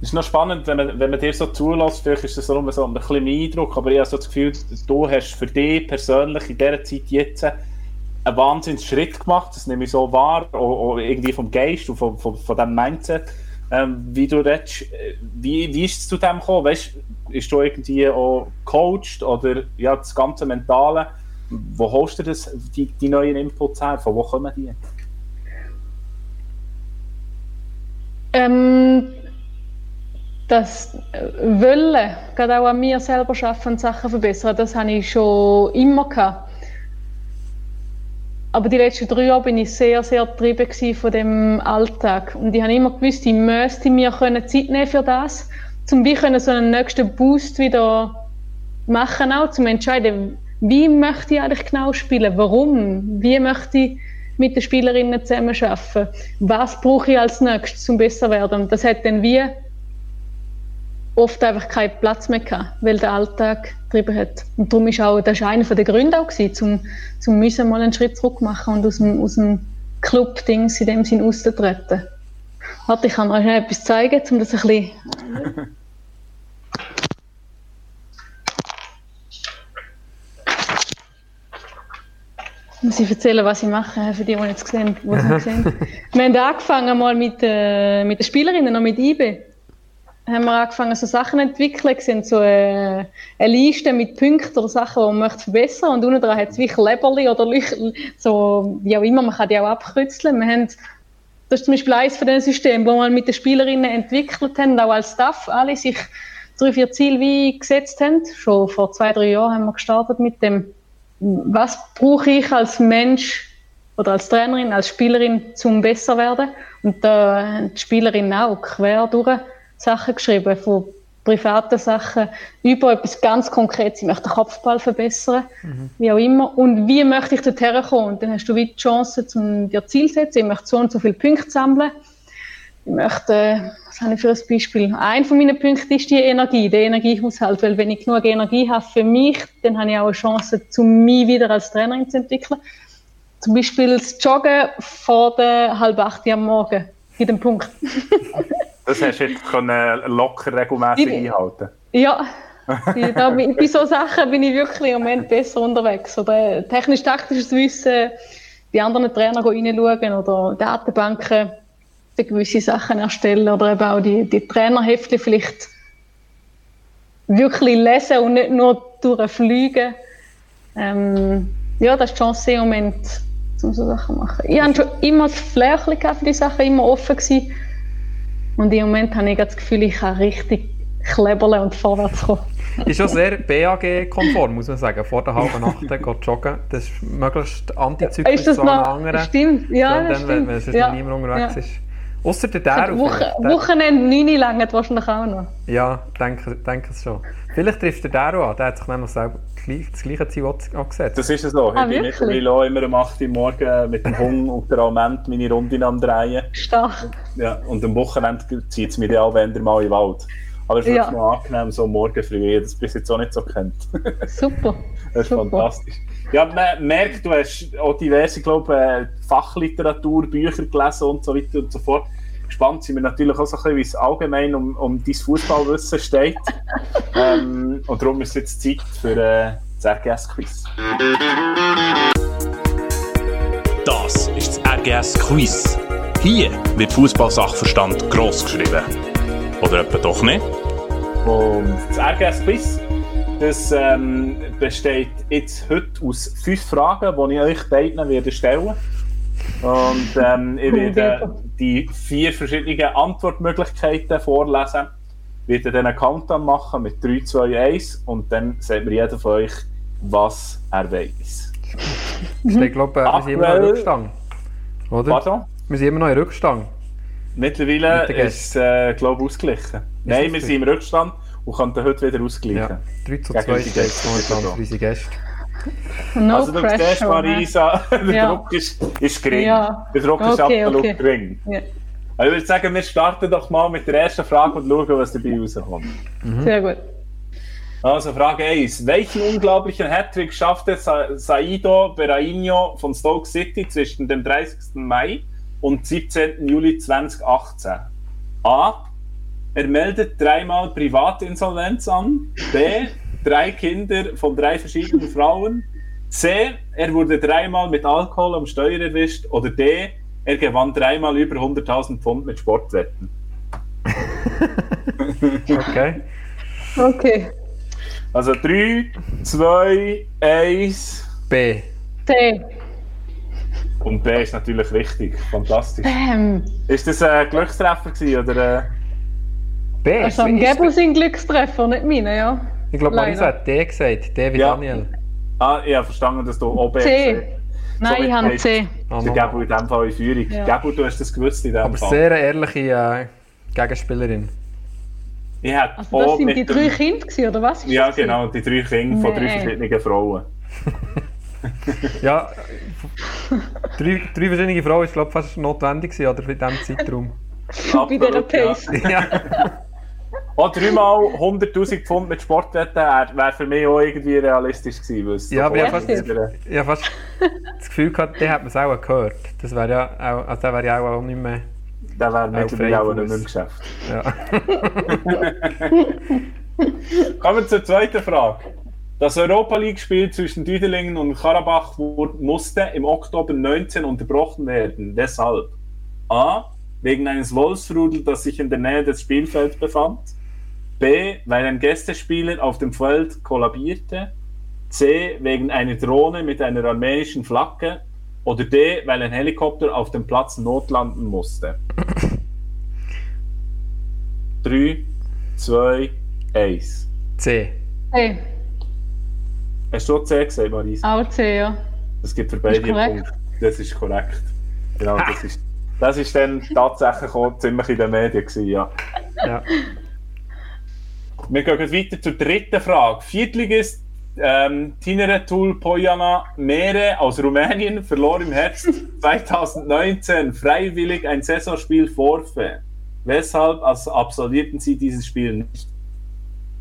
Es ist noch spannend, wenn man, wenn man dir so zulässt, vielleicht ist das so ein bisschen mein Eindruck, aber ich habe so das Gefühl, du hast für dich persönlich in dieser Zeit jetzt einen wahnsinnigen Schritt gemacht, das nehme ich so wahr, auch, auch irgendwie vom Geist und von, von, von diesem Mindset, ähm, wie du redest. Wie, wie ist es zu dem gekommen? Weißt, ist du irgendwie auch gecoacht oder ja, das ganze Mentale? Wo holst du das, die, die neuen Inputs her? Von wo kommen die?
Ähm, das Wollen, gerade auch an mir selber schaffen und Sachen verbessern, das habe ich schon immer gehabt. Aber die letzten drei Jahre bin ich sehr, sehr getrieben von dem Alltag. Und ich habe immer gewusst, ich müsste mir Zeit nehmen für das, um wie so einen nächsten Boost wieder machen, auch zum entscheiden, wie möchte ich eigentlich genau spielen, warum, wie möchte ich mit den Spielerinnen zusammenarbeiten, was brauche ich als nächstes, um besser zu werden. Und das hat dann wie oft einfach keinen Platz mehr gehabt, weil der Alltag getrieben hat. Und darum ist auch, das war einer der Gründe auch gewesen, zum, zum müssen mal einen Schritt zurück machen und aus dem, aus dem Club-Dings in dem Sinn auszutreten. Warte, ich kann euch noch etwas zeigen, um das ein bisschen muss ich erzählen, was ich mache, für die, die jetzt gesehen, die es nicht sehen. Wir haben angefangen mal mit, äh, mit den Spielerinnen, noch mit IBE. Haben wir angefangen, so Sachen zu entwickeln. Es sind so äh, eine Liste mit Punkten oder Sachen, die man verbessern möchte. Und unten dran hat es wie Kleberli oder Leuchtel, so, wie auch immer, man kann die auch abkürzeln. Wir haben, das ist zum Beispiel eines von den Systemen, wo wir mit den Spielerinnen entwickelt haben, auch als Staff, alle sich drei, vier Ziele wie gesetzt haben. Schon vor zwei, drei Jahren haben wir gestartet mit dem was brauche ich als Mensch oder als Trainerin, als Spielerin, zum besser werden? Und da haben die Spielerinnen auch quer durch Sachen geschrieben, von privaten Sachen über etwas ganz Konkretes. Ich möchte den Kopfball verbessern, mhm. wie auch immer. Und wie möchte ich dorthin kommen? Und dann hast du wie die Chance, um dir Ziel zu setzen. Ich möchte so und so viele Punkte sammeln. Ich möchte, was habe ich für ein Beispiel? Ein von meinen Punkten ist die Energie, der Energiehaushalt. Weil wenn ich genug Energie habe für mich, dann habe ich auch eine Chance, um mich wieder als Trainerin zu entwickeln. Zum Beispiel das Joggen vor der halb acht am Morgen. In dem Punkt.
das hast du jetzt können locker regelmäßig einhalten
Ja, da, bei so Sachen bin ich wirklich im Moment besser unterwegs. Oder technisch-taktisches Wissen, die anderen Trainer reinschauen oder Datenbanken gewisse Sachen erstellen oder eben auch die, die Trainerhefte vielleicht wirklich lesen und nicht nur durchfliegen. Ähm, ja, das ist die Chance im Moment, um so Sachen zu machen. Ich habe schon immer das Flair für die Sachen, immer offen gewesen. Und im Moment habe ich das Gefühl, ich kann richtig kleberle und vorwärts kommen.
ist schon sehr BAG-konform, muss man sagen. Vor der halben Nacht joggen, das ist möglichst antizyklisch
zu anderen. Stimmt, ja, das
dann,
stimmt.
Wenn es
ja.
noch niemand unterwegs ja. ist. Außer der Dero.
Woche, Wochenende 9 lang wahrscheinlich auch noch.
Ja, denke, denke es schon. Vielleicht triffst du den Dero an, der hat sich nämlich selber das gleiche Ziel angesetzt.
Das ist so. Ah, ich bin mittlerweile auch immer um 8 Uhr morgens mit dem Hund und der Alment meine Runde am Drehen.
Stark.
Ja, und am Wochenende zieht es mich auch wenn mal in den Wald. Aber es ist ja. wirklich noch angenehm, so morgen früh, das bis jetzt auch nicht so kennt.
Super.
das ist
Super.
fantastisch. Ja, man merkt, du hast auch diverse, glaube ich, Fachliteratur, Bücher gelesen und so weiter und so fort. Gespannt sind wir natürlich auch so ein bisschen, wie es allgemein um, um dein Fußballwissen steht. ähm, und darum ist es jetzt Zeit für äh, das RGS-Quiz.
Das ist das RGS-Quiz. Hier wird Fußballsachverstand gross geschrieben. Oder etwa doch nicht?
Und das RGS-Quiz das, ähm, besteht jetzt heute aus fünf Fragen, die ich euch beiden werde stellen Und ähm, ich werde die vier verschiedenen Antwortmöglichkeiten vorlesen. Ich werde dann einen Countdown machen mit 3, 2, 1 und dann sagt mir jeder von euch, was er weiß.
Ich glaube, wir sind immer noch in Rückstand. Oder?
Pardon?
Wir sind immer noch in Rückstand.
Mittlerweile
Mit
ist es, äh, glaube ich, ausgeglichen. Nein, wir sind im Rückstand und könnten heute wieder ausgleichen.
Ja. 3 zu
Gegen
2
unsere
steht momentan für unsere Gäste.
No
also du siehst,
pressure. ne?
Marisa, der
Ja.
Druck ist, ist gering.
Ja.
Der Druck ist
Okay,
absolut
okay.
gering.
Ja,
Also ich würde sagen, wir starten doch mal mit der ersten Frage und schauen, was dabei rauskommt.
sehr gut.
Also Frage 1. Welchen unglaublichen Hattrick schaffte Sa Saido Berraino von Stoke City zwischen dem 30. Mai und 17. Juli 2018? A. Er meldet dreimal Privatinsolvenz an. B. Drei Kinder von drei verschiedenen Frauen. C. Er wurde dreimal mit Alkohol am Steuer erwischt. Oder D. Er gewann dreimal über 100.000 Pfund mit Sportwetten.
Okay.
Okay.
Also 3, 2, 1.
B.
C.
Und B ist natürlich richtig. Fantastisch.
Bam.
Ist das ein Glückstreffer gewesen, oder? äh?
B.
Also am
ist-
Gebu sind Glückstreffer, nicht meine, ja.
Ich glaube, Marisa hat D gesagt. D wie
Ja.
Daniel.
Ah, ich habe verstanden, dass du auch B
C.
gesagt
Nein,
Somit
ich habe C.
Ah,
Der in dem Fall in Führung.
Ja.
Gebu, du hast das gewusst in dem
Aber
Fall.
sehr eine ehrliche äh, Gegenspielerin.
Ich hätte
Also das sind
mit
die
dem-
drei Kinder, gewesen, oder was? ist
Ja, genau, die drei Kinder von drei
Nee.
verschiedenen Frauen.
Ja, drei, drei verschiedene Frauen ist glaube ich fast notwendig gewesen, oder in diesem Zeitraum.
Bei dieser Pace.
ja.
Auch dreimal 100'000 Pfund mit Sportwetten wäre wär für mich auch irgendwie realistisch gewesen.
Ja, aber ich habe fast, ich habe fast das Gefühl gehabt, den hat man es auch gehört. Das wäre ja auch, also der wäre ja auch nicht mehr.
Der wäre mittlerweile auch nicht mehr im. Geschäft.
Ja.
Kommen wir zur zweiten Frage. Das Europa League-Spiel zwischen Düdelingen und Karabach wurde, musste im Oktober 19 unterbrochen werden. Weshalb? A. Wegen eines Wolfsrudels, das sich in der Nähe des Spielfelds befand. B. Weil ein Gästespieler auf dem Feld kollabierte. C. Wegen einer Drohne mit einer armenischen Flagge. Oder D. Weil ein Helikopter auf dem Platz notlanden musste. 3, 2, 1.
C.
C.
Hast du auch C gesagt, Marisa?
Auch C, ja.
Das gibt für beide
Ist
einen
korrekt.
Punkt. Das ist korrekt. Genau, das ist, das ist dann tatsächlich auch ziemlich in den Medien gewesen, ja.
Ja.
Wir gehen jetzt weiter zur dritten Frage. Viertligist ähm, Tineretul Pojana Mere aus Rumänien verlor im Herbst 2019 freiwillig ein Saisonspiel Vorfe. Weshalb also absolvierten sie dieses Spiel nicht?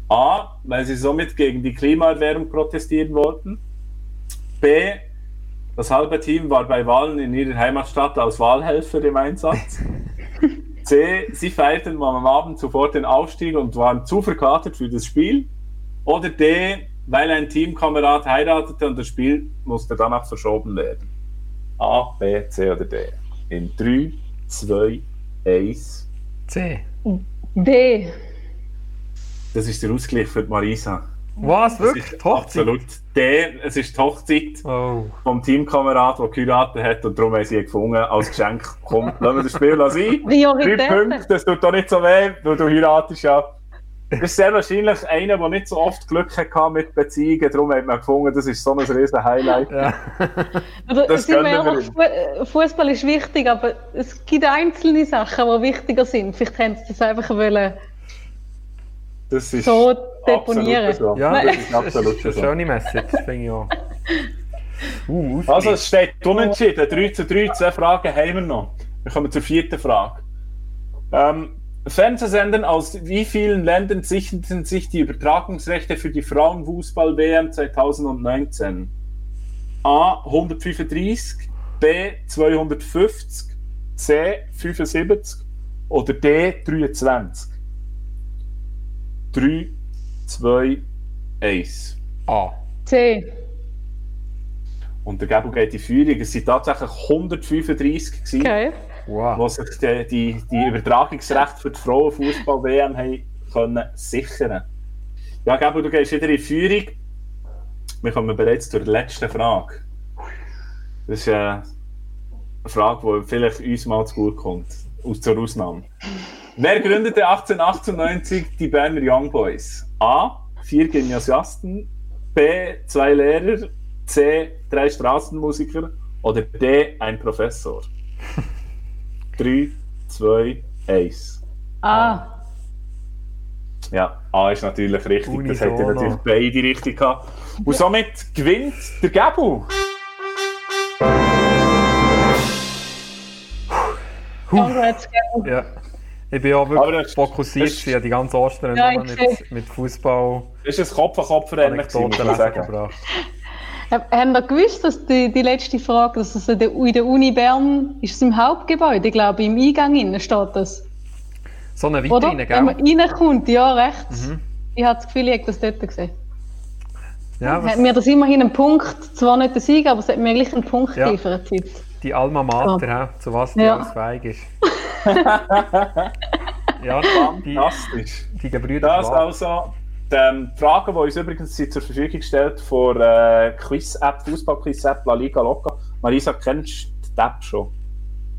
A. Weil sie somit gegen die Klimaerwärmung protestieren wollten. B. Das halbe Team war bei Wahlen in ihrer Heimatstadt als Wahlhelfer im Einsatz. C. Sie feierten am Abend zuvor den Aufstieg und waren zu verkatert für das Spiel. Oder D. Weil ein Teamkamerad heiratete und das Spiel musste danach verschoben werden. A, B, C oder D. In 3, 2, 1.
C.
D.
Das ist der Ausgleich für die Marisa.
Was? Wirklich?
ist
Hochzeit?
Absolut. D, es ist die Hochzeit
Oh.
vom Teamkamerad, der geheiratet hat und darum haben sie ihn gefunden als Geschenk. Komm, lassen wir das Spiel sein. Drei. Punkte, das tut doch nicht so weh, weil du heiratest ja. Das ist sehr wahrscheinlich einer, der nicht so oft Glück hatte mit Beziehungen. Darum hat man gefunden, das ist so ein riesen Highlight.
Ja.
Das
sind wir ehrlich, äh, Fußball ist wichtig, aber es gibt einzelne Sachen, die wichtiger sind. Vielleicht haben sie das einfach wollen
Das ist
so deponieren.
so.
Ja,
Nein.
das ist absolut
Das ist
so.
eine schöne Message, finde ich auch. Uh,
Also es steht unentschieden. 3 zu 3, zwei Fragen haben wir noch. Wir kommen zur vierten Frage. Ähm, Fernsehsendern aus wie vielen Ländern sicherten sich die Übertragungsrechte für die Frauenfußball-WM 2019? A 135, B 250, C 75 oder D 23? 3, 2, 1.
A.
C.
Und der Gabel geht in Führung. Es waren tatsächlich 135 gewesen.
Okay.
Wow.
die sich die, die, die Übertragungsrechte für die Frauenfußball-WM können sichern. Ja, Gabo, du gehst wieder in Führung. Wir kommen bereits zur letzten Frage. Das ist äh, eine Frage, die vielleicht uns mal zu gut kommt. Aus zur Ausnahme. Wer gründete 1898 die Berner Young Boys? A. Vier Gymnasiasten. B. Zwei Lehrer. C. Drei Straßenmusiker. Oder D. Ein Professor. 3, 2, 1.
Ah,
Ja, A ist natürlich richtig. Das hätte
Unisono.
natürlich beide richtig gehabt. Und somit gewinnt der Gabu.
congrats, Gero.
Ja. Ich bin auch
Aber
wirklich
das-
fokussiert
das-
gewesen, die ganze Ostern
Ja,
mit, mit Fußball
Das ist ein muss
Anekdoten
man sagen.
gebracht.
Hab- Haben ihr gewusst, dass die, die letzte Frage, dass es in der, Uni Bern ist es im Hauptgebäude, ich glaube im Eingang innen steht das,
So eine
oder?
Vitrine,
Wenn man
gell?
reinkommt, ja rechts.
Mhm.
Ich habe das Gefühl, ich habe das dort gesehen.
Ja, was,
Hat mir das immerhin einen Punkt, zwar nicht der Sieg, aber es hat mir gleich einen Punkt
Ja.
geliefert. heute.
Die Alma Mater, hä, zu was die
Ja.
alles fähig ist. ja, die,
Fantastisch.
die Gebrüder
Das
Schwab.
also die, ähm, die Fragen, die uns übrigens zur Verfügung gestellt von äh, Quiz-App, Fußball-Quiz-App La Liga Loca. Marisa, kennst du die App schon?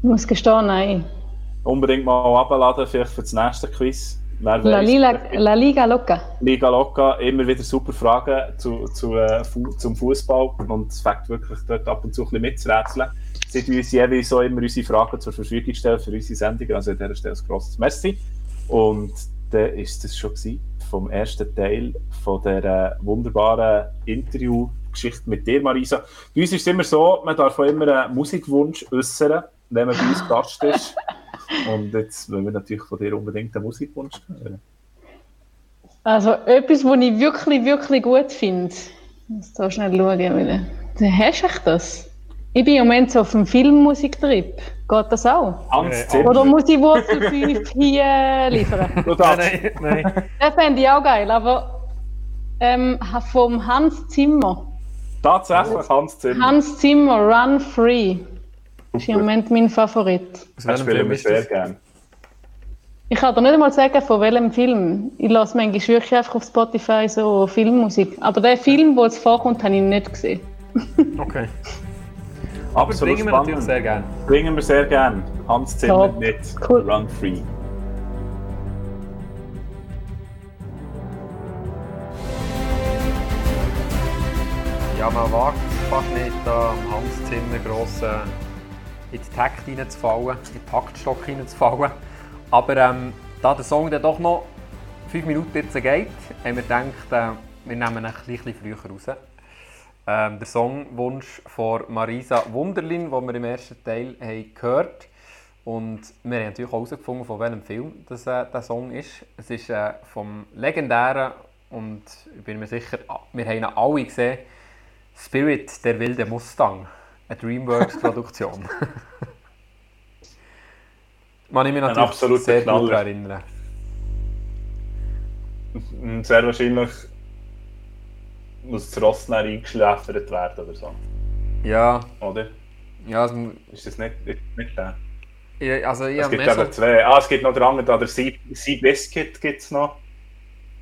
Ich muss gestehen, nein.
Unbedingt mal abladen, vielleicht für das nächste Quiz. Wer
La, Lila, La Liga Loca.
Liga Loca immer wieder super Fragen zu, zu, äh, Fu zum Fußball und es fängt wirklich dort ab und zu ein bisschen mitzurätseln. Sie tun uns jeweils so immer unsere Fragen zur Verfügung stellen für unsere Sendung, also an dieser Stelle ein grosses Merci. Und dann ist das schon vom ersten Teil von der äh, wunderbaren Interviewgeschichte mit dir, Marisa. Bei uns ist es immer so, man darf auch immer einen Musikwunsch äußern, wenn man bei uns Gast ist. Und jetzt wollen wir natürlich von dir unbedingt einen Musikwunsch hören.
Also etwas, was ich wirklich, wirklich gut finde. Ich muss da schnell schauen. Dann hast du das? Ich bin im Moment so auf dem Filmmusiktrip. Geht das auch?
Hans
Äh,
Zimmer.
Oder muss ich Wurzel 5 hier liefern?
Nein, nein, nein.
Das fände ich auch geil, aber ähm, vom Hans Zimmer.
Tatsächlich Hans Zimmer.
Hans Zimmer, Run Free. Das ist im Moment mein Favorit.
Das wir
ist
sehr gerne.
Ich kann dir nicht einmal sagen, von welchem Film. Ich lasse manchmal wirklich einfach auf Spotify so Filmmusik. Aber der Film, wo es vorkommt, habe ich nicht gesehen.
Okay. Aber
Absolut
bringen wir
spannend.
natürlich sehr gerne.
Bringen wir sehr gerne. Hans Zimmer
Top.
mit
Cool.
Run Free.
Ja, man wagt fast nicht, da Hans Zimmer gross äh, in die Takt reinzufallen, in den Taktstock reinzufallen. Aber ähm, da der Song dann doch noch fünf Minuten jetzt geht, haben wir gedacht, äh, wir nehmen ihn ein bisschen früher raus. Ähm, der Songwunsch von Marisa Wunderlin, den wir im ersten Teil haben gehört Und wir haben natürlich auch herausgefunden, von welchem Film das, äh, der Song ist. Es ist äh, vom legendären und ich bin mir sicher, ah, wir haben ihn alle gesehen, Spirit, der wilde Mustang. Eine Dreamworks-Produktion. Man ich mich natürlich sehr gut
Knaller.
daran erinnern.
Sehr wahrscheinlich muss das Ross dann eingeschläfert werden oder so.
Ja,
Oder?
ja also,
Ist das nicht, nicht, nicht der?
ja, also ich
Es gibt eben
so...
zwei. Ah, es gibt noch den anderen, da, der Sea, sea Biscuit gibt es noch.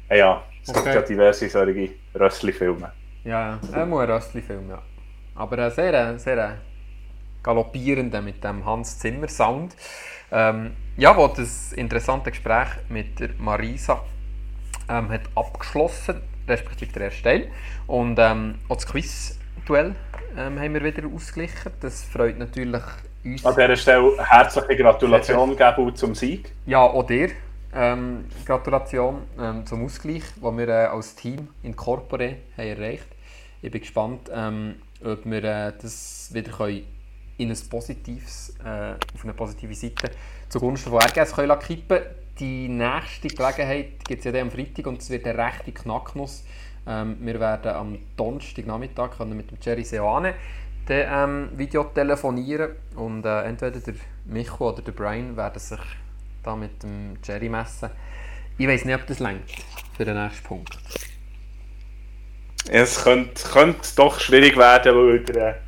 Ah, ja, es gibt
Okay.
ja diverse solche Rössli-Filme.
Ja, ja, ein Röstli-Film, ja. Aber ein sehr, äh, sehr äh, galoppierender mit dem Hans Zimmer Sound. Ähm, ja, wo das interessante Gespräch mit der Marisa ähm, hat abgeschlossen, respektive der erste Teil. Und ähm, auch das Quiz-Duell ähm, haben wir wieder ausgeglichen. Das freut natürlich uns.
An dieser Stelle herzliche Gratulation geben zum Sieg.
Ja, auch dir. Ähm, Gratulation ähm, zum Ausgleich, den wir äh, als Team in Corpore haben erreicht Ich bin gespannt, ähm, ob wir äh, das wieder können in ein positives, äh, auf eine positive Seite zugunsten von RGS können kippen Die nächste Gelegenheit gibt es ja am Freitag und es wird eine rechte Knacknuss. Ähm, wir werden am Donnerstagnachmittag mit dem Jerry Seoane ähm, Video telefonieren und äh, entweder der Micho oder der Brian werden sich da mit dem Jerry messen. Ich weiß nicht, ob das längt für den nächsten Punkt.
Es könnte, könnte doch schwierig werden, weil der,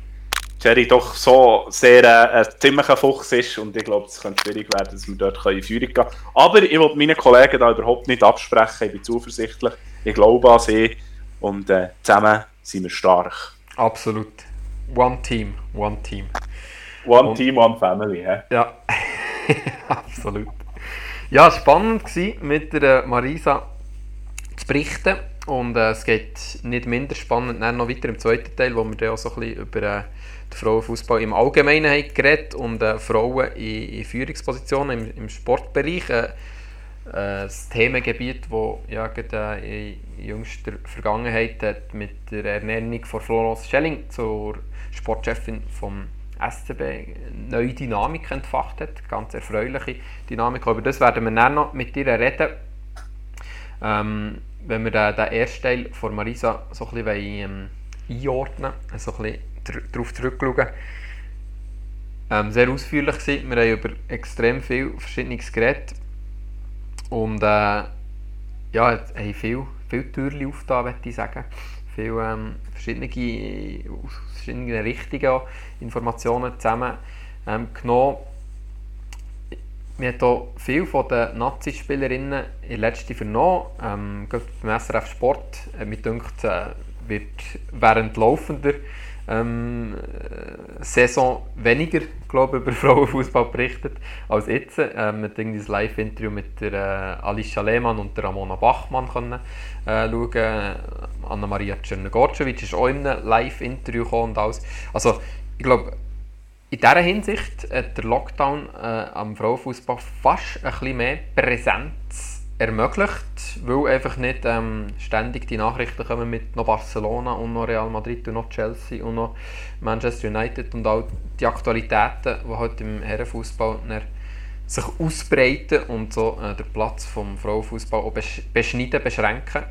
Jerry doch so sehr äh, ein ziemlicher Fuchs ist und ich glaube, es könnte schwierig werden, dass wir dort in Führung gehen können. Aber ich will meinen Kollegen da überhaupt nicht absprechen, ich bin zuversichtlich, ich glaube an sie und äh, zusammen sind wir stark.
Absolut. One Team, One Team.
One und, Team, One Family. He?
Ja, absolut. Ja, spannend war mit der Marisa zu berichten und äh, es geht nicht minder spannend dann noch weiter im zweiten Teil, wo wir dann auch so ein bisschen über äh, den Frauenfußball im Allgemeinen haben geredet und äh, Frauen in, in Führungspositionen im, im Sportbereich. Äh, äh, das Themengebiet, das ja äh, in jüngster Vergangenheit hat mit der Ernennung von Florence Schelling zur Sportchefin vom SCB neue Dynamik entfacht hat, ganz erfreuliche Dynamik. Aber das werden wir dann noch mit ihr reden. Ähm, wenn wir den, den ersten Teil von Marisa so ein bisschen ähm, einordnen wollen, so ein bisschen darauf zurückschauen. Ähm, sehr ausführlich gewesen. Wir haben über extrem viel Verschiedenes geredet. Und äh, ja, haben viel, viel Türen aufgetan, würde ich sagen. Viele ähm, verschiedene, aus verschiedenen Richtungen Informationen zusammengenommen. Ähm, wir haben hier viele von den Nazi-Spielerinnen in letzter vernommen. Ähm, beim SRF Sport, äh, mir denkt, äh, wird während laufender ähm, Saison weniger glaube über Frauenfußball berichtet als jetzt. Ähm, mit ein Live-Interview mit der äh, Alicia Lehmann und der Ramona Bachmann können, äh, schauen. Anna-Maria Czernogorcevic ist auch in einem Live-Interview und alles. Also ich glaube, in dieser Hinsicht hat der Lockdown äh, am Frauenfußball fast ein bisschen mehr Präsenz ermöglicht, weil einfach nicht ähm, ständig die Nachrichten kommen mit noch Barcelona und noch Real Madrid und noch Chelsea und noch Manchester United und all die Aktualitäten, die halt im Herrenfußball sich ausbreiten und so äh, den Platz vom Frauenfußball auch besch beschneiden, beschränken.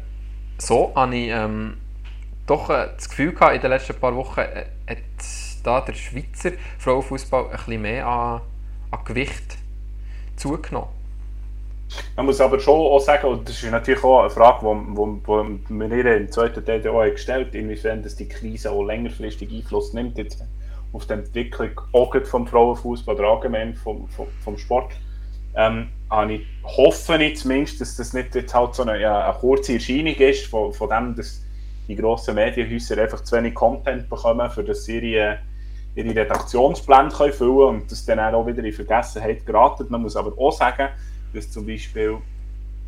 So habe ich ähm, doch äh, das Gefühl gehabt, in den letzten paar Wochen äh, hat da der Schweizer Frauenfußball ein bisschen mehr an, an Gewicht zugenommen.
Man muss aber schon auch sagen, und das ist natürlich auch eine Frage, die wo, im zweiten Teil auch gestellt haben, inwiefern dass die Krise auch längerfristig Einfluss nimmt jetzt auf die Entwicklung auch vom Frauenfußball oder allgemein vom, vom, vom Sport. Ähm, ich hoffe ich zumindest, dass das nicht jetzt halt so eine, eine kurze Erscheinung ist, von, von dem, dass die grossen Medienhäuser einfach zu wenig Content bekommen, für das sie ihre, ihre Redaktionspläne können füllen können und das dann auch wieder in Vergessenheit geraten. Man muss aber auch sagen, dass zum Beispiel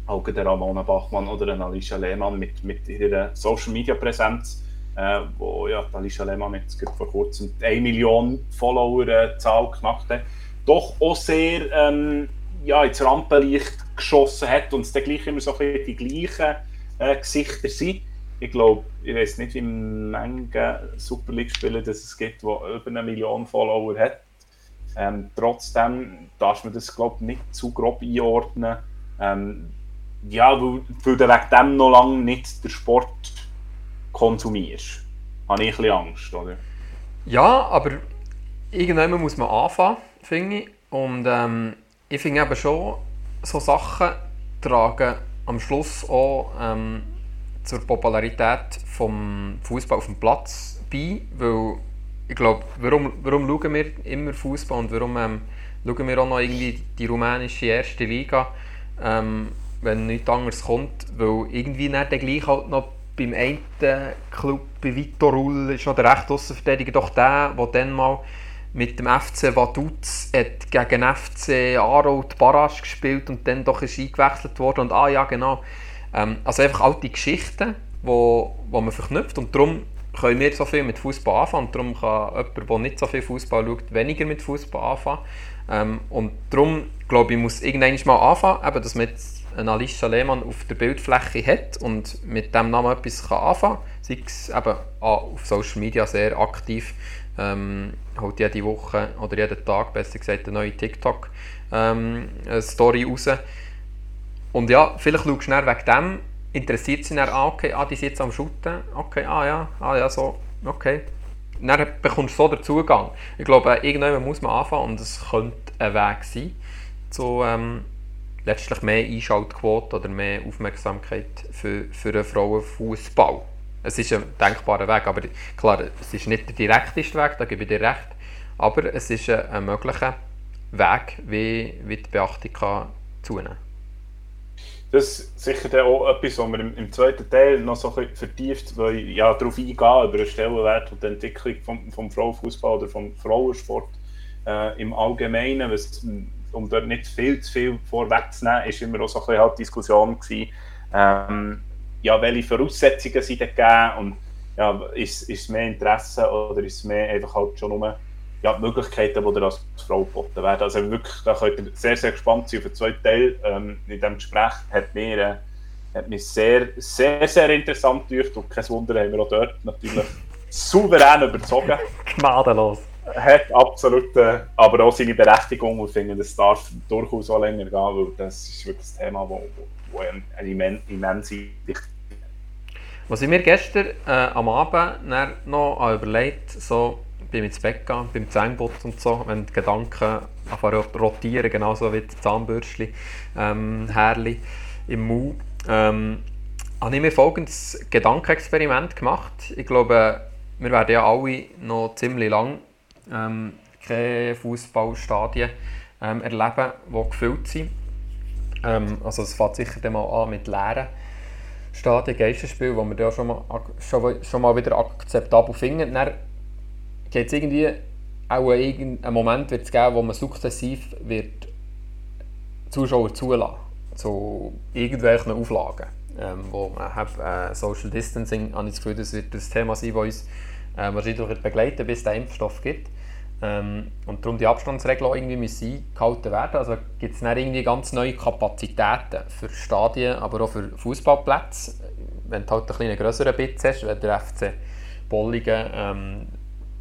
auch der Ramona Bachmann oder Alicia Lehmann mit, mit ihrer Social Media Präsenz, äh, wo ja, Alicia Lehmann jetzt vor kurzem die 1 Million Follower äh, geknackt hat, doch auch sehr ähm, ja, ins Rampenlicht geschossen hat und es dann gleich immer so die gleichen äh, Gesichter sind. Ich glaube, ich weiß nicht, wie viele Super League-Spieler es gibt, die über eine Million Follower hat. Ähm, trotzdem darf man das glaube nicht zu grob einordnen. Ähm, ja, weil, du wegen dem noch lange nicht den Sport konsumierst. Habe ich ein bisschen Angst, oder?
Ja, aber irgendwann muss man anfangen, finde ich. Und ähm, ich finde eben schon, so Sachen tragen am Schluss auch ähm, zur Popularität vom Fußball auf dem Platz bei, weil ich glaube, warum, warum schauen wir immer Fußball und warum ähm, schauen wir auch noch irgendwie die rumänische erste Liga, ähm, wenn nichts anderes kommt, weil irgendwie der gleich halt noch beim einen Club, bei Vitor Rull, ist noch der rechte Außenverteidiger, doch der, der dann mal mit dem FC Vaduz gegen FC Aarau die gespielt und dann doch ist eingewechselt worden. Und ah ja genau. Ähm, also einfach alte Geschichten, wo man verknüpft. Und darum können wir so viel mit Fußball anfangen und darum kann jemand, der nicht so viel Fußball schaut, weniger mit Fußball anfangen. Ähm, und darum glaube ich, muss irgendwann mal anfangen, eben, dass man jetzt einen Alicia Lehmann auf der Bildfläche hat und mit dem Namen etwas kann anfangen kann. Sei es eben auf Social Media sehr aktiv, ähm, holt jede Woche oder jeden Tag, besser gesagt, eine neue TikTok-Story ähm, raus. Und ja, vielleicht schaust du wegen dem interessiert sie dann, ah, okay, ah, die sind jetzt am Shooten, okay, ah ja, ah ja, so, okay. Dann bekommst du so den Zugang. Ich glaube, irgendwann muss man anfangen und es könnte ein Weg sein, zu ähm, letztlich mehr Einschaltquote oder mehr Aufmerksamkeit für, für den Frauenfußball. Es ist ein denkbarer Weg, aber klar, es ist nicht der direkteste Weg, da gebe ich dir recht, aber es ist ein, ein möglicher Weg, wie, wie die Beachtung kann zunehmen
Das ist sicher dann auch etwas, was wir im, im zweiten Teil noch so ein vertieft weil, ja, darauf eingehen, über den Stellenwert und die Entwicklung vom, vom Frauenfußball oder vom Frauensport äh, im Allgemeinen. Was, um dort nicht viel zu viel vorwegzunehmen, ist immer auch so ein bisschen halt Diskussion gewesen, ähm, ja, welche Voraussetzungen sind da gegeben und ja, ist, ist es mehr Interesse oder ist es mehr einfach halt schon nur ja, die Möglichkeiten, die dir als Frau geboten werden. Also wirklich, da könnt ihr sehr, sehr gespannt sein auf den zweiten Teil. Ähm, in diesem Gespräch hat mir, äh, hat mich sehr, sehr, sehr interessant gedacht und kein Wunder haben wir auch dort natürlich souverän überzogen.
Gnadenlos.
Hat absolut, äh, aber auch seine Berechtigung und finde, das darf durchaus auch länger gehen, weil das ist wirklich ein Thema, wo, wo eine, eine immense Wichtigkeit
Was ich mir gestern äh, am Abend noch überlegt so beim ins Bett gehen, beim Zähneputzen und so, wenn die Gedanken anfangen rotieren, genauso wie das Zahnbürstchen, ähm, Härli im Mund, ähm, habe ich mir folgendes Gedankenexperiment gemacht. Ich glaube, wir werden ja alle noch ziemlich lang ähm, keine Fußballstadien ähm, erleben, die gefüllt sind. Ähm, also es fängt sicher dann mal an mit leeren Stadien, Geisterspiel, wo wir da schon mal, schon, schon mal wieder akzeptabel finden. Dann geht es irgendwie auch einen Moment wird es geben, wo man sukzessiv wird Zuschauer zulassen zu irgendwelchen Auflagen. Ähm, wo man hat, äh, Social Distancing, habe ich das Gefühl, das wird das Thema sein, das uns äh, wahrscheinlich wird begleiten bis es den Impfstoff gibt. Ähm, und darum die Abstandsregeln irgendwie müssen eingehalten werden. Also gibt es dann irgendwie ganz neue Kapazitäten für Stadien, aber auch für Fußballplätze. Wenn du halt einen kleinen größeren Bitz hast, wenn der FC Bollingen ähm,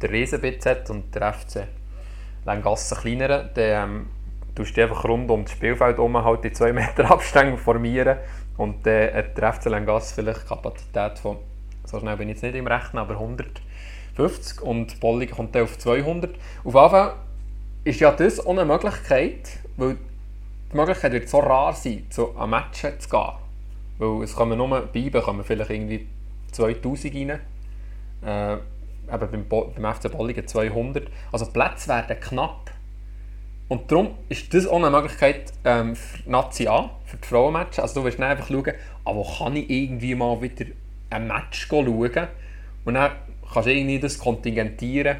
der Riesenbitz hat und der FC Lengassen kleineren, dann ähm, tust du einfach rund um das Spielfeld herum halt die 2 Meter Abstände formieren und dann äh, hat der FC Lengasse vielleicht Kapazität von, so schnell bin ich jetzt nicht im Rechnen, aber 150 und Bollig kommt dann auf 200. Auf jeden Fall ist ja das eine Möglichkeit, weil die Möglichkeit wird so rar sein, zu einem Match zu gehen. Weil es kommen nur Beiben, kommen vielleicht irgendwie 2000 rein. Äh, eben beim, beim FC Bolligen 200. Also die Plätze werden knapp. Und darum ist das auch eine Möglichkeit ähm, für Nazi A, für die Frauenmatch. Also du wirst einfach schauen, ah, wo kann ich irgendwie mal wieder ein Match schauen. Und dann kannst du irgendwie das kontingentieren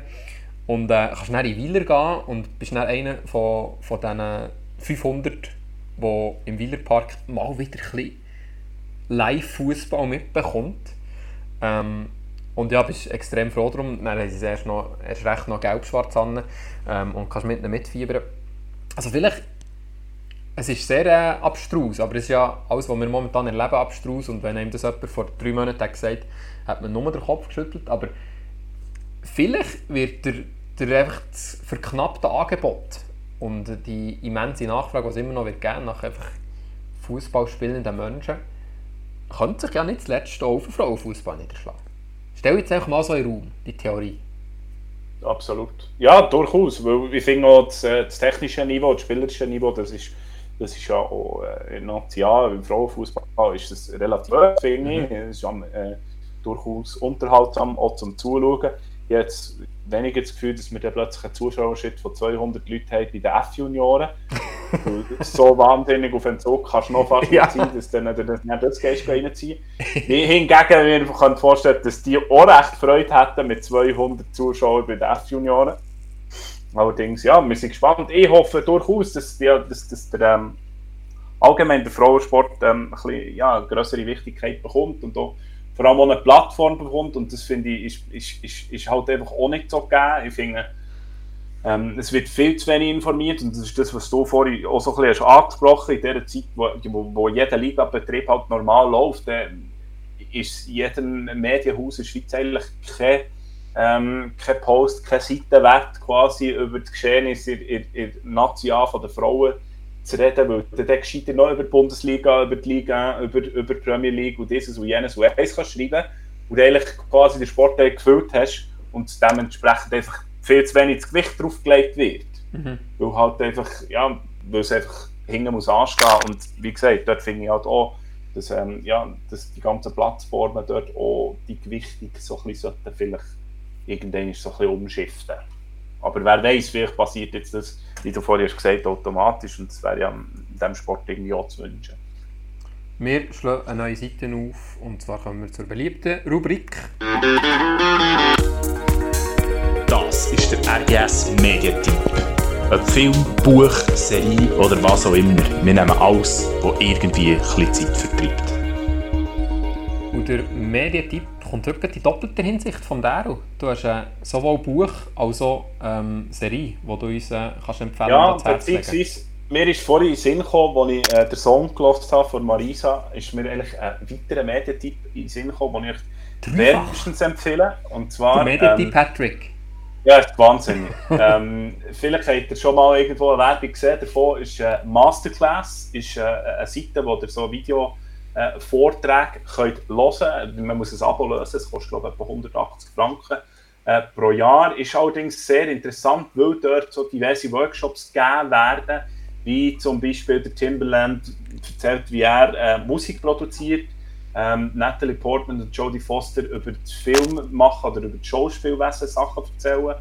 und äh, kannst dann in Wieler gehen und bist dann einer von, von diesen 500, die im Wielerpark mal wieder ein bisschen Live-Fußball mitbekommt. Ähm, und ja, bist extrem froh darum. Dann haben sie es erst, noch, erst recht noch gelb-schwarz an ähm, und kannst mit ihnen mitfiebern. Also vielleicht, es ist sehr äh, abstrus, aber es ist ja alles, was wir momentan erleben, abstrus. Und wenn einem das jemand vor drei Monaten hat gesagt hat, hat man nur den Kopf geschüttelt. Aber vielleicht wird der, der einfach das verknappte Angebot und die immense Nachfrage, die es immer noch wird geben nach einfach Fußball spielenden Menschen, könnte sich ja nicht zuletzt auch den Frauenfußball niederschlagen. Stell jetzt einfach mal so in den Raum, die Theorie.
Absolut. Ja, durchaus. Weil ich finde auch das, äh, das, technische Niveau, das spielerische Niveau, das ist, das ist ja auch äh, in National, im Frauenfußball ist das relativ hoch, finde ich. Mhm. Es ist äh, durchaus unterhaltsam, auch zum Zuschauen. Jetzt weniger das Gefühl, dass wir dann plötzlich einen Zuschauerschritt von 200 Leuten haben bei den F-Junioren. so wahnsinnig auf Entzug kannst du noch fast ja. nicht sein, dass du dann nicht das Geist reinziehen Hingegen, wir können vorstellen, dass die auch recht Freude hätten mit 200 Zuschauern bei den F-Junioren. Allerdings, ja, wir sind gespannt. Ich hoffe durchaus, dass, die, dass, dass der ähm, allgemein der Frauensport ähm, ein bisschen, ja, größere Wichtigkeit bekommt und auch vor allem auch eine Plattform bekommt. Und das finde ich, ist, ist, ist, halt einfach auch nicht so gegeben. Ich finde, ähm, es wird viel zu wenig informiert und das ist das, was du vorhin auch so ein bisschen hast angesprochen in der Zeit, wo, wo, jeder Ligabetrieb halt normal läuft, ist in jedem Medienhaus in der Schweiz eigentlich kein, ähm, kein Post, kein Seitenwert quasi über das Geschehnis in, in, in National von den Frauen zu reden, weil du dann gescheiter noch über die Bundesliga, über die Liga, über, über die Premier League und dieses und jenes und eins kannst schreiben und eigentlich quasi den Sportteil gefüllt hast und dementsprechend einfach viel zu wenig das Gewicht drauf gelegt wird. Mhm. Weil halt einfach, ja, weil es einfach hinten muss anstehen und wie gesagt, dort finde ich halt auch, dass, ähm, ja, dass die ganzen Plattformen dort auch die Gewichtung so ein bisschen vielleicht irgendwann so ein bisschen umschiften. Aber wer weiß, vielleicht passiert jetzt das, wie du vorhin hast gesagt automatisch und das wäre ja in diesem Sport irgendwie auch zu wünschen.
Wir schlagen eine neue Seite auf und zwar kommen wir zur beliebten Rubrik.
Das ist der RGS Mediatipp. Ob Film, Buch, Serie oder was auch immer. Wir nehmen alles, was irgendwie ein bisschen Zeit vertreibt.
Und der Mediatipp kommt wirklich in doppelter Hinsicht von Daryl. Du hast äh, sowohl Buch als auch ähm, Serie, die du uns äh, kannst empfehlen
Ja,
ans Herz legen.
beziehungsweise mir ist vorhin in den Sinn gekommen, als ich äh, den Song gehört habe von Marisa, ist mir eigentlich ein weiterer Mediatipp in den Sinn gekommen, den ich wärmstens empfehle. Und zwar,
Der Mediatipp
ähm,
Patrick.
Ja, ist wahnsinnig. ähm, vielleicht habt ihr schon mal irgendwo eine Werbung gesehen. Davon ist äh, Masterclass, ist äh, eine Seite, wo ihr so Video äh, Vorträge könnt hören. Man muss ein Abo lösen, es kostet glaube ich etwa 180 Franken äh, pro Jahr. Ist allerdings sehr interessant, weil dort so diverse Workshops gegeben werden, wie zum Beispiel der Timberland erzählt, wie er äh, Musik produziert. Ähm, Natalie Portman und Jodie Foster über das Film machen oder über das Schauspielwesen Sachen erzählen.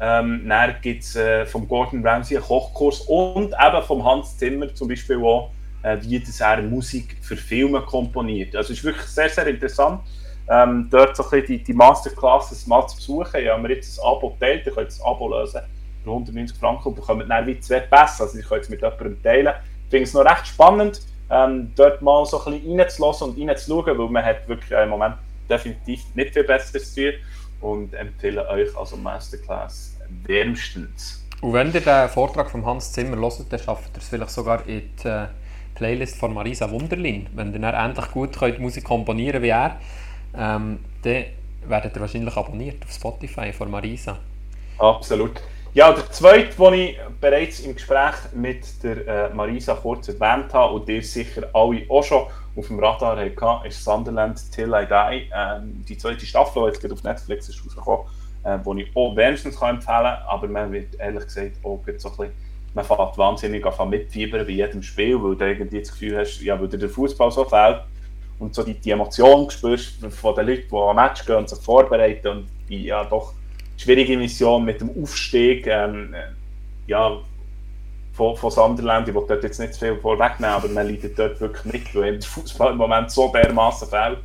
Ähm, dann gibt es äh, vom Gordon Ramsay einen Kochkurs und eben vom Hans Zimmer zum Beispiel auch, wie das er Musik für Filme komponiert. Also es ist wirklich sehr, sehr interessant, ähm, dort so ein bisschen die, die Masterclasses mal zu besuchen. Ja, wir jetzt ein Abo geteilt, ihr könnt das Abo lösen für 190 Franken und bekommt dann wie zwei besser. Also ihr könnt es mit jemandem teilen. Ich finde es noch recht spannend, ähm, dort mal so ein bisschen reinzulassen und reinzuschauen, weil man hat wirklich äh, im Moment definitiv nicht viel Besseres zu tun und empfehle euch also Masterclass wärmstens.
Und wenn ihr den Vortrag von Hans Zimmer hört, dann schafft ihr es vielleicht sogar in die äh, Playlist von Marisa Wunderlin. Wenn ihr endlich gut könnt Musik komponieren wie er, ähm, dann werdet ihr wahrscheinlich abonniert auf Spotify von Marisa.
Absolut. Ja, der zweite, den ich bereits im Gespräch mit der äh, Marisa kurz erwähnt habe und ihr sicher alle auch schon auf dem Radar hatten, ist Sunderland Till I Die. Ähm, die zweite Staffel, die jetzt auf Netflix ist rausgekommen, äh, die ich auch wärmstens empfehlen kann, aber man wird ehrlich gesagt auch so ein bisschen, man fährt wahnsinnig an mitfiebern bei jedem Spiel, weil du irgendwie das Gefühl hast, ja, weil dir der Fußball so fehlt und so die, die Emotion spürst von den Leuten, die am Match gehen und sich vorbereiten und die ja doch schwierige Mission mit dem Aufstieg ähm, äh, ja, von, von Sunderland. Ich will dort jetzt nicht zu viel vorwegnehmen, aber man leidet dort wirklich mit, weil der Fußball im Moment so dermaßen fehlt,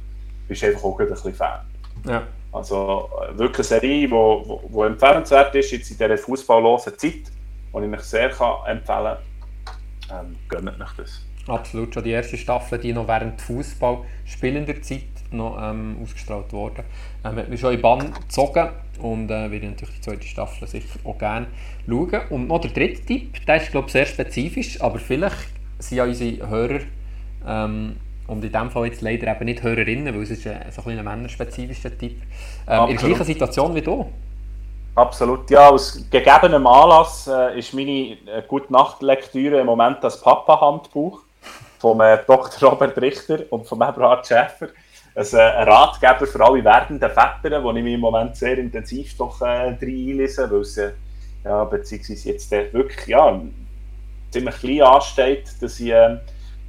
bist du einfach auch ein bisschen Fan.
Ja.
Also äh, wirklich eine Serie, die empfehlenswert ist, jetzt in dieser fußballlosen Zeit, die ich euch sehr kann empfehlen kann. Ähm, gönnt euch das.
Absolut, schon die erste Staffel, die noch während Fußball spielender Zeit noch ähm, ausgestrahlt wurde. Ähm, hat mich schon in Bann gezogen und äh, werde natürlich die zweite Staffel sicher auch gerne schauen. Und noch der dritte Tipp, der ist glaube ich sehr spezifisch, aber vielleicht sind ja unsere Hörer ähm, und in dem Fall jetzt leider eben nicht Hörerinnen, weil es ist äh, so ein, ein männerspezifischer Tipp, ähm, in der gleichen Situation wie du.
Absolut, ja, aus gegebenem Anlass äh, ist meine äh, Gute-Nacht-Lektüre im Moment das Papa-Handbuch vom äh, Dr. Robert Richter und vom Eberhard Schäfer. Also, ein Ratgeber für alle werdenden Väter, wo ich mich im Moment sehr intensiv doch äh, rein einlese, weil es äh, ja, beziehungsweise jetzt äh, wirklich ja, ziemlich klein ansteht, dass ich, äh,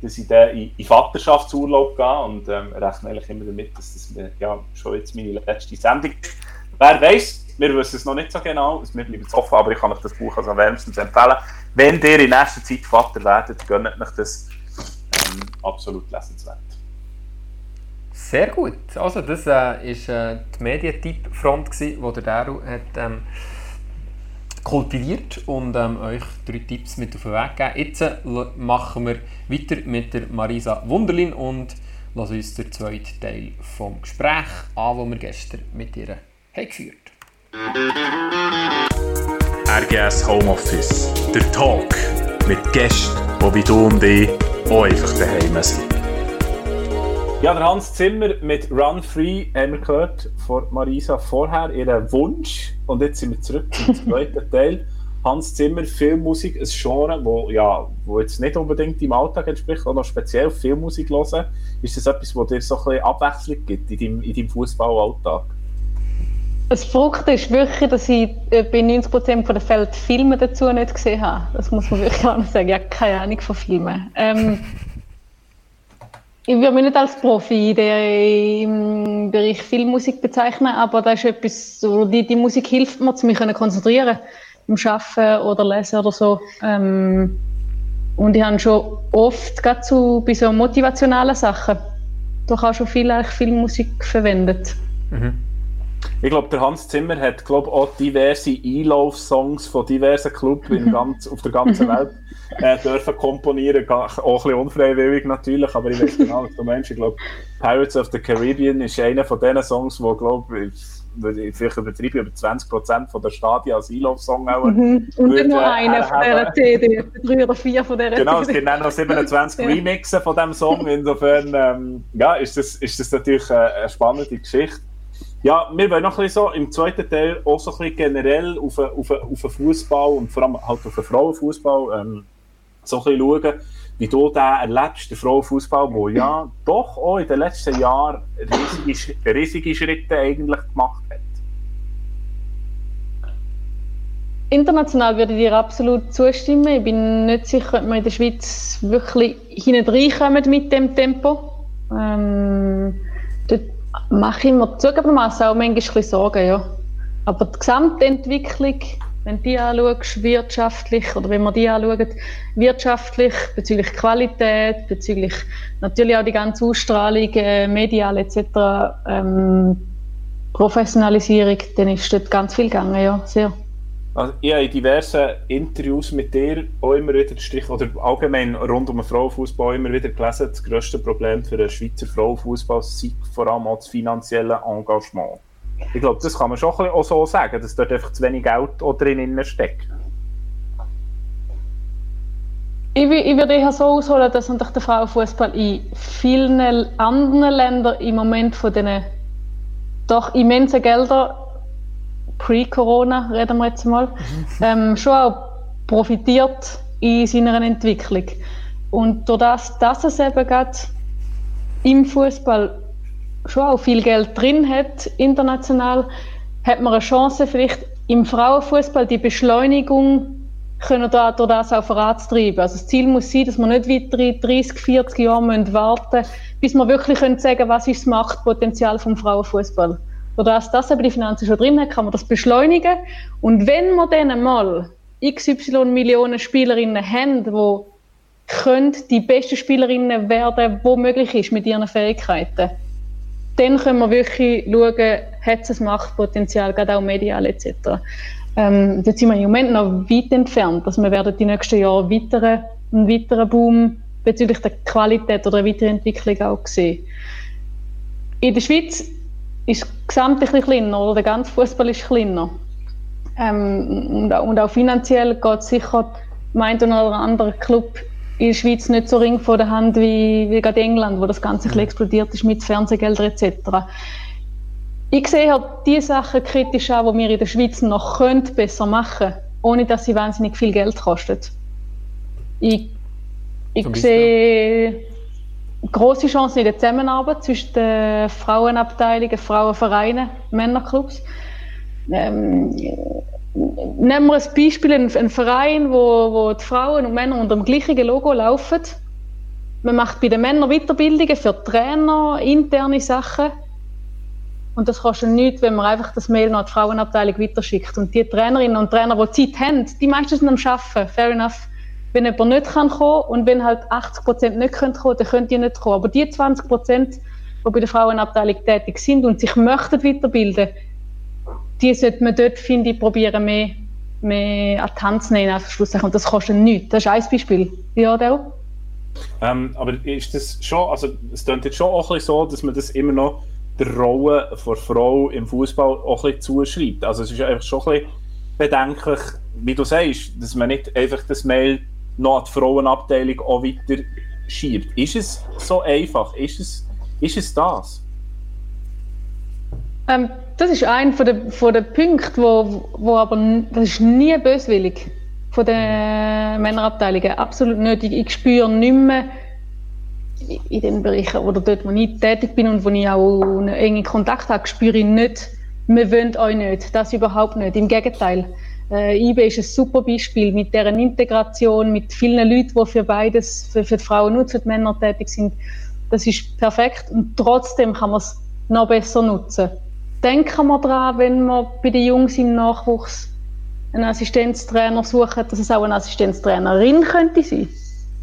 dass ich dann in, in Vaterschaftsurlaub gehe und ähm, rechne eigentlich immer damit, dass das mir, ja, schon jetzt meine letzte Sendung ist. Wer weiß, wir wissen es noch nicht so genau, es mir bleibt es offen, aber ich kann euch das Buch also wärmstens empfehlen. Wenn ihr in nächster Zeit Vater werdet, gönnt euch das ähm, absolut lesenswert.
Sehr gut. Also das war äh, äh, die Medientipp-Front, die der Daru hat ähm, kultiviert und ähm, euch drei Tipps mit auf den Weg gegeben. Jetzt äh, machen wir weiter mit der Marisa Wunderlin und lassen uns den zweiten Teil vom Gespräch an, das wir gestern mit ihr haben geführt
RGS Homeoffice. Der Talk mit Gästen, die wie du und ich auch einfach daheim sind.
Ja, der Hans Zimmer mit Run Free haben wir gehört von Marisa vorher, ihren Wunsch. Und jetzt sind wir zurück zum zweiten Teil. Hans Zimmer, Filmmusik, ein Genre, wo, ja, wo jetzt nicht unbedingt im Alltag entspricht, auch noch speziell Filmmusik hören. Ist das etwas, was dir so ein bisschen Abwechslung gibt in deinem, in deinem Fußballalltag?
Das Verrückte ist wirklich, dass ich äh, bei 90% der Fälle die Filme dazu nicht gesehen habe. Das muss man wirklich auch sagen. Ich habe keine Ahnung von Filmen. Ähm, ich würde mich nicht als Profi der im Bereich Filmmusik bezeichnen, aber das ist etwas, so, die, die Musik hilft mir, mich konzentrieren im Arbeiten oder Lesen oder so. Ähm, und ich habe schon oft, gerade zu, bei so motivationalen Sachen, doch auch schon viel, viel Musik verwendet. Mhm.
Ich glaube, der Hans Zimmer hat glaub, auch diverse E-Love-Songs von diversen Clubs ganz, auf der ganzen Welt äh, dürfen komponieren. Auch ein bisschen unfreiwillig natürlich, aber ich weiß genau, was du meinst. Ich glaube, Pirates of the Caribbean ist einer von diesen Songs, wo, glaube ich, vielleicht übertrieben, über 20 von der Stadien als E-Love-Song auch.
Mhm. Und nicht nur einer von dieser CD, drei oder vier von dieser
Genau, es gibt noch 27 Remixen von diesem Song. Insofern ähm, ja, ist, das, ist das natürlich eine, eine spannende Geschichte. Ja, wir wollen noch ein bisschen so im zweiten Teil auch so ein bisschen generell auf, auf, auf den Fußball und vor allem halt auf den Frauenfußball ähm, so ein bisschen schauen, wie du den erlebst, den Frauenfußball, der ja doch auch in den letzten Jahren riesige, riesige Schritte eigentlich gemacht hat.
International würde ich dir absolut zustimmen. Ich bin nicht sicher, ob wir in der Schweiz wirklich hinten reinkommen mit dem Tempo. Ähm, mache ich mir zugegebenermaßen auch manchmal Sorgen, ja. Aber die Gesamtentwicklung, wenn du die anschaust, wirtschaftlich, oder wenn man die anschaut, wirtschaftlich, bezüglich Qualität, bezüglich natürlich auch die ganze Ausstrahlung, äh, medial etc., ähm, Professionalisierung, dann ist dort ganz viel gegangen, ja, sehr.
Also ich habe in diversen Interviews mit dir auch immer wieder Strich, oder allgemein rund um den Frauenfußball immer wieder gelesen, das grösste Problem für den Schweizer Frauenfußball sei vor allem auch das finanzielle Engagement. Ich glaube, das kann man schon auch so sagen, dass dort einfach zu wenig Geld drin steckt.
Ich, ich würde eher so ausholen, dass der Frauenfußball in vielen anderen Ländern im Moment von diesen doch immensen Geldern pre-Corona, reden wir jetzt mal, ähm, schon auch profitiert in seiner Entwicklung. Und durch das, dass es eben gerade im Fußball schon auch viel Geld drin hat, international, hat man eine Chance, vielleicht im Frauenfußball die Beschleunigung können da, durch das auch voranzutreiben. Also das Ziel muss sein, dass wir nicht weitere 30, 40 Jahre warten müssen, bis wir wirklich können sagen was ist das Machtpotenzial vom Frauenfußball oder dass das eben die Finanzen schon drin hat, kann man das beschleunigen. Und wenn wir dann mal XY Millionen Spielerinnen haben, die können die besten Spielerinnen werden, wo möglich ist mit ihren Fähigkeiten, dann können wir wirklich schauen, hat es ein Machtpotenzial, gerade auch medial etc. Ähm, da sind wir im Moment noch weit entfernt. Also wir werden die nächsten Jahre weiteren, einen weiteren Boom bezüglich der Qualität oder der Weiterentwicklung auch sehen. In der Schweiz ist gesamtlich kleiner, oder der ganze Fußball ist kleiner. Ähm, und, und, auch finanziell geht sicher meint ein oder andere Club in der Schweiz nicht so ring vor der Hand wie, wie gerade England, wo das Ganze mhm. explodiert ist mit Fernsehgeldern etc. Ich sehe halt die Sachen kritisch an, die wir in der Schweiz noch könnt besser machen ohne dass sie wahnsinnig viel Geld kosten. Ich, ich sehe große Chancen in der Zusammenarbeit zwischen den Frauenabteilungen, Frauenvereinen, Männerclubs. Ähm, nehmen wir ein Beispiel, einen Verein, wo, wo die Frauen und Männer unter dem gleichen Logo laufen. Man macht bei den Männern Weiterbildungen für Trainer, interne Sachen. Und das kostet nichts, wenn man einfach das Mail an die Frauenabteilung weiterschickt. Und die Trainerinnen und Trainer, die Zeit haben, die meisten sind am Arbeiten, fair enough wenn jemand nicht kann kommen und wenn halt 80 Prozent nicht können kommen, dann können die nicht kommen. Aber die 20 Prozent, die bei der Frauenabteilung tätig sind und sich möchten weiterbilden, die sollte man dort, finde ich, probieren, mehr, mehr an die Hand zu nehmen, Und das kostet nichts. Das ist ein Beispiel. Ja, Daryl?
Ähm, aber ist das schon, also es klingt jetzt schon auch ein bisschen so, dass man das immer noch der Rolle der Frau im Fußball auch ein bisschen zuschreibt. Also es ist einfach schon ein bisschen bedenklich, wie du sagst, dass man nicht einfach das Mail noch die Frauenabteilung auch weiter schiebt. Ist es so einfach? Ist es, ist es das?
Ähm, das ist einer von den, von den Punkten, wo, wo aber das ist nie böswillig von den Männerabteilungen. Absolut nicht. Ich, ich spüre nicht mehr in den Bereichen oder dort, wo ich tätig bin und wo ich auch einen engen Kontakt habe, spüre ich nicht, wir wollen euch nicht. Das überhaupt nicht. Im Gegenteil. Äh, IB ist ein super Beispiel mit deren Integration, mit vielen Leuten, die für beides, für, für die Frauen und für die Männer tätig sind. Das ist perfekt und trotzdem kann man es noch besser nutzen. Denken wir daran, wenn wir bei den Jungs im Nachwuchs einen Assistenztrainer suchen, dass es auch eine Assistenztrainerin könnte sein.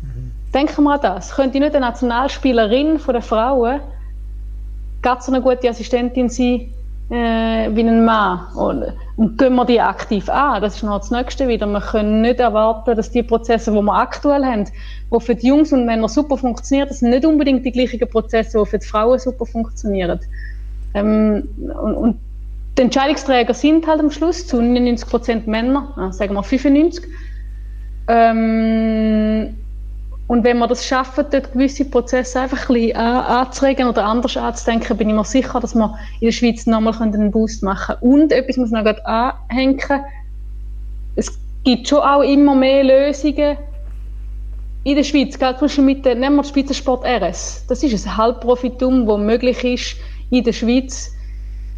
Mhm. Denken wir an das. Könnte nicht eine Nationalspielerin von der Frauen ganz so eine gute Assistentin sein äh, wie ein Mann? Und, und gehen wir die aktiv an? Das ist noch das Nächste wieder. Wir können nicht erwarten, dass die Prozesse, die wir aktuell haben, die für die Jungs und Männer super funktionieren, das sind nicht unbedingt die gleichen Prozesse, die für die Frauen super funktionieren. Ähm, und, und die Entscheidungsträger sind halt am Schluss zu 99% Männer, sagen wir 95. Ähm, und wenn wir das schaffen, dort gewisse Prozesse einfach ein bisschen anzuregen oder anders anzudenken, bin ich mir sicher, dass wir in der Schweiz nochmal einen Boost machen können. Und etwas muss ich noch gerade anhängen. Es gibt schon auch immer mehr Lösungen in der Schweiz. Gerade zum Beispiel mit dem, nehmen wir den Spitzensport RS. Das ist ein Halbprofitum, das möglich ist in der Schweiz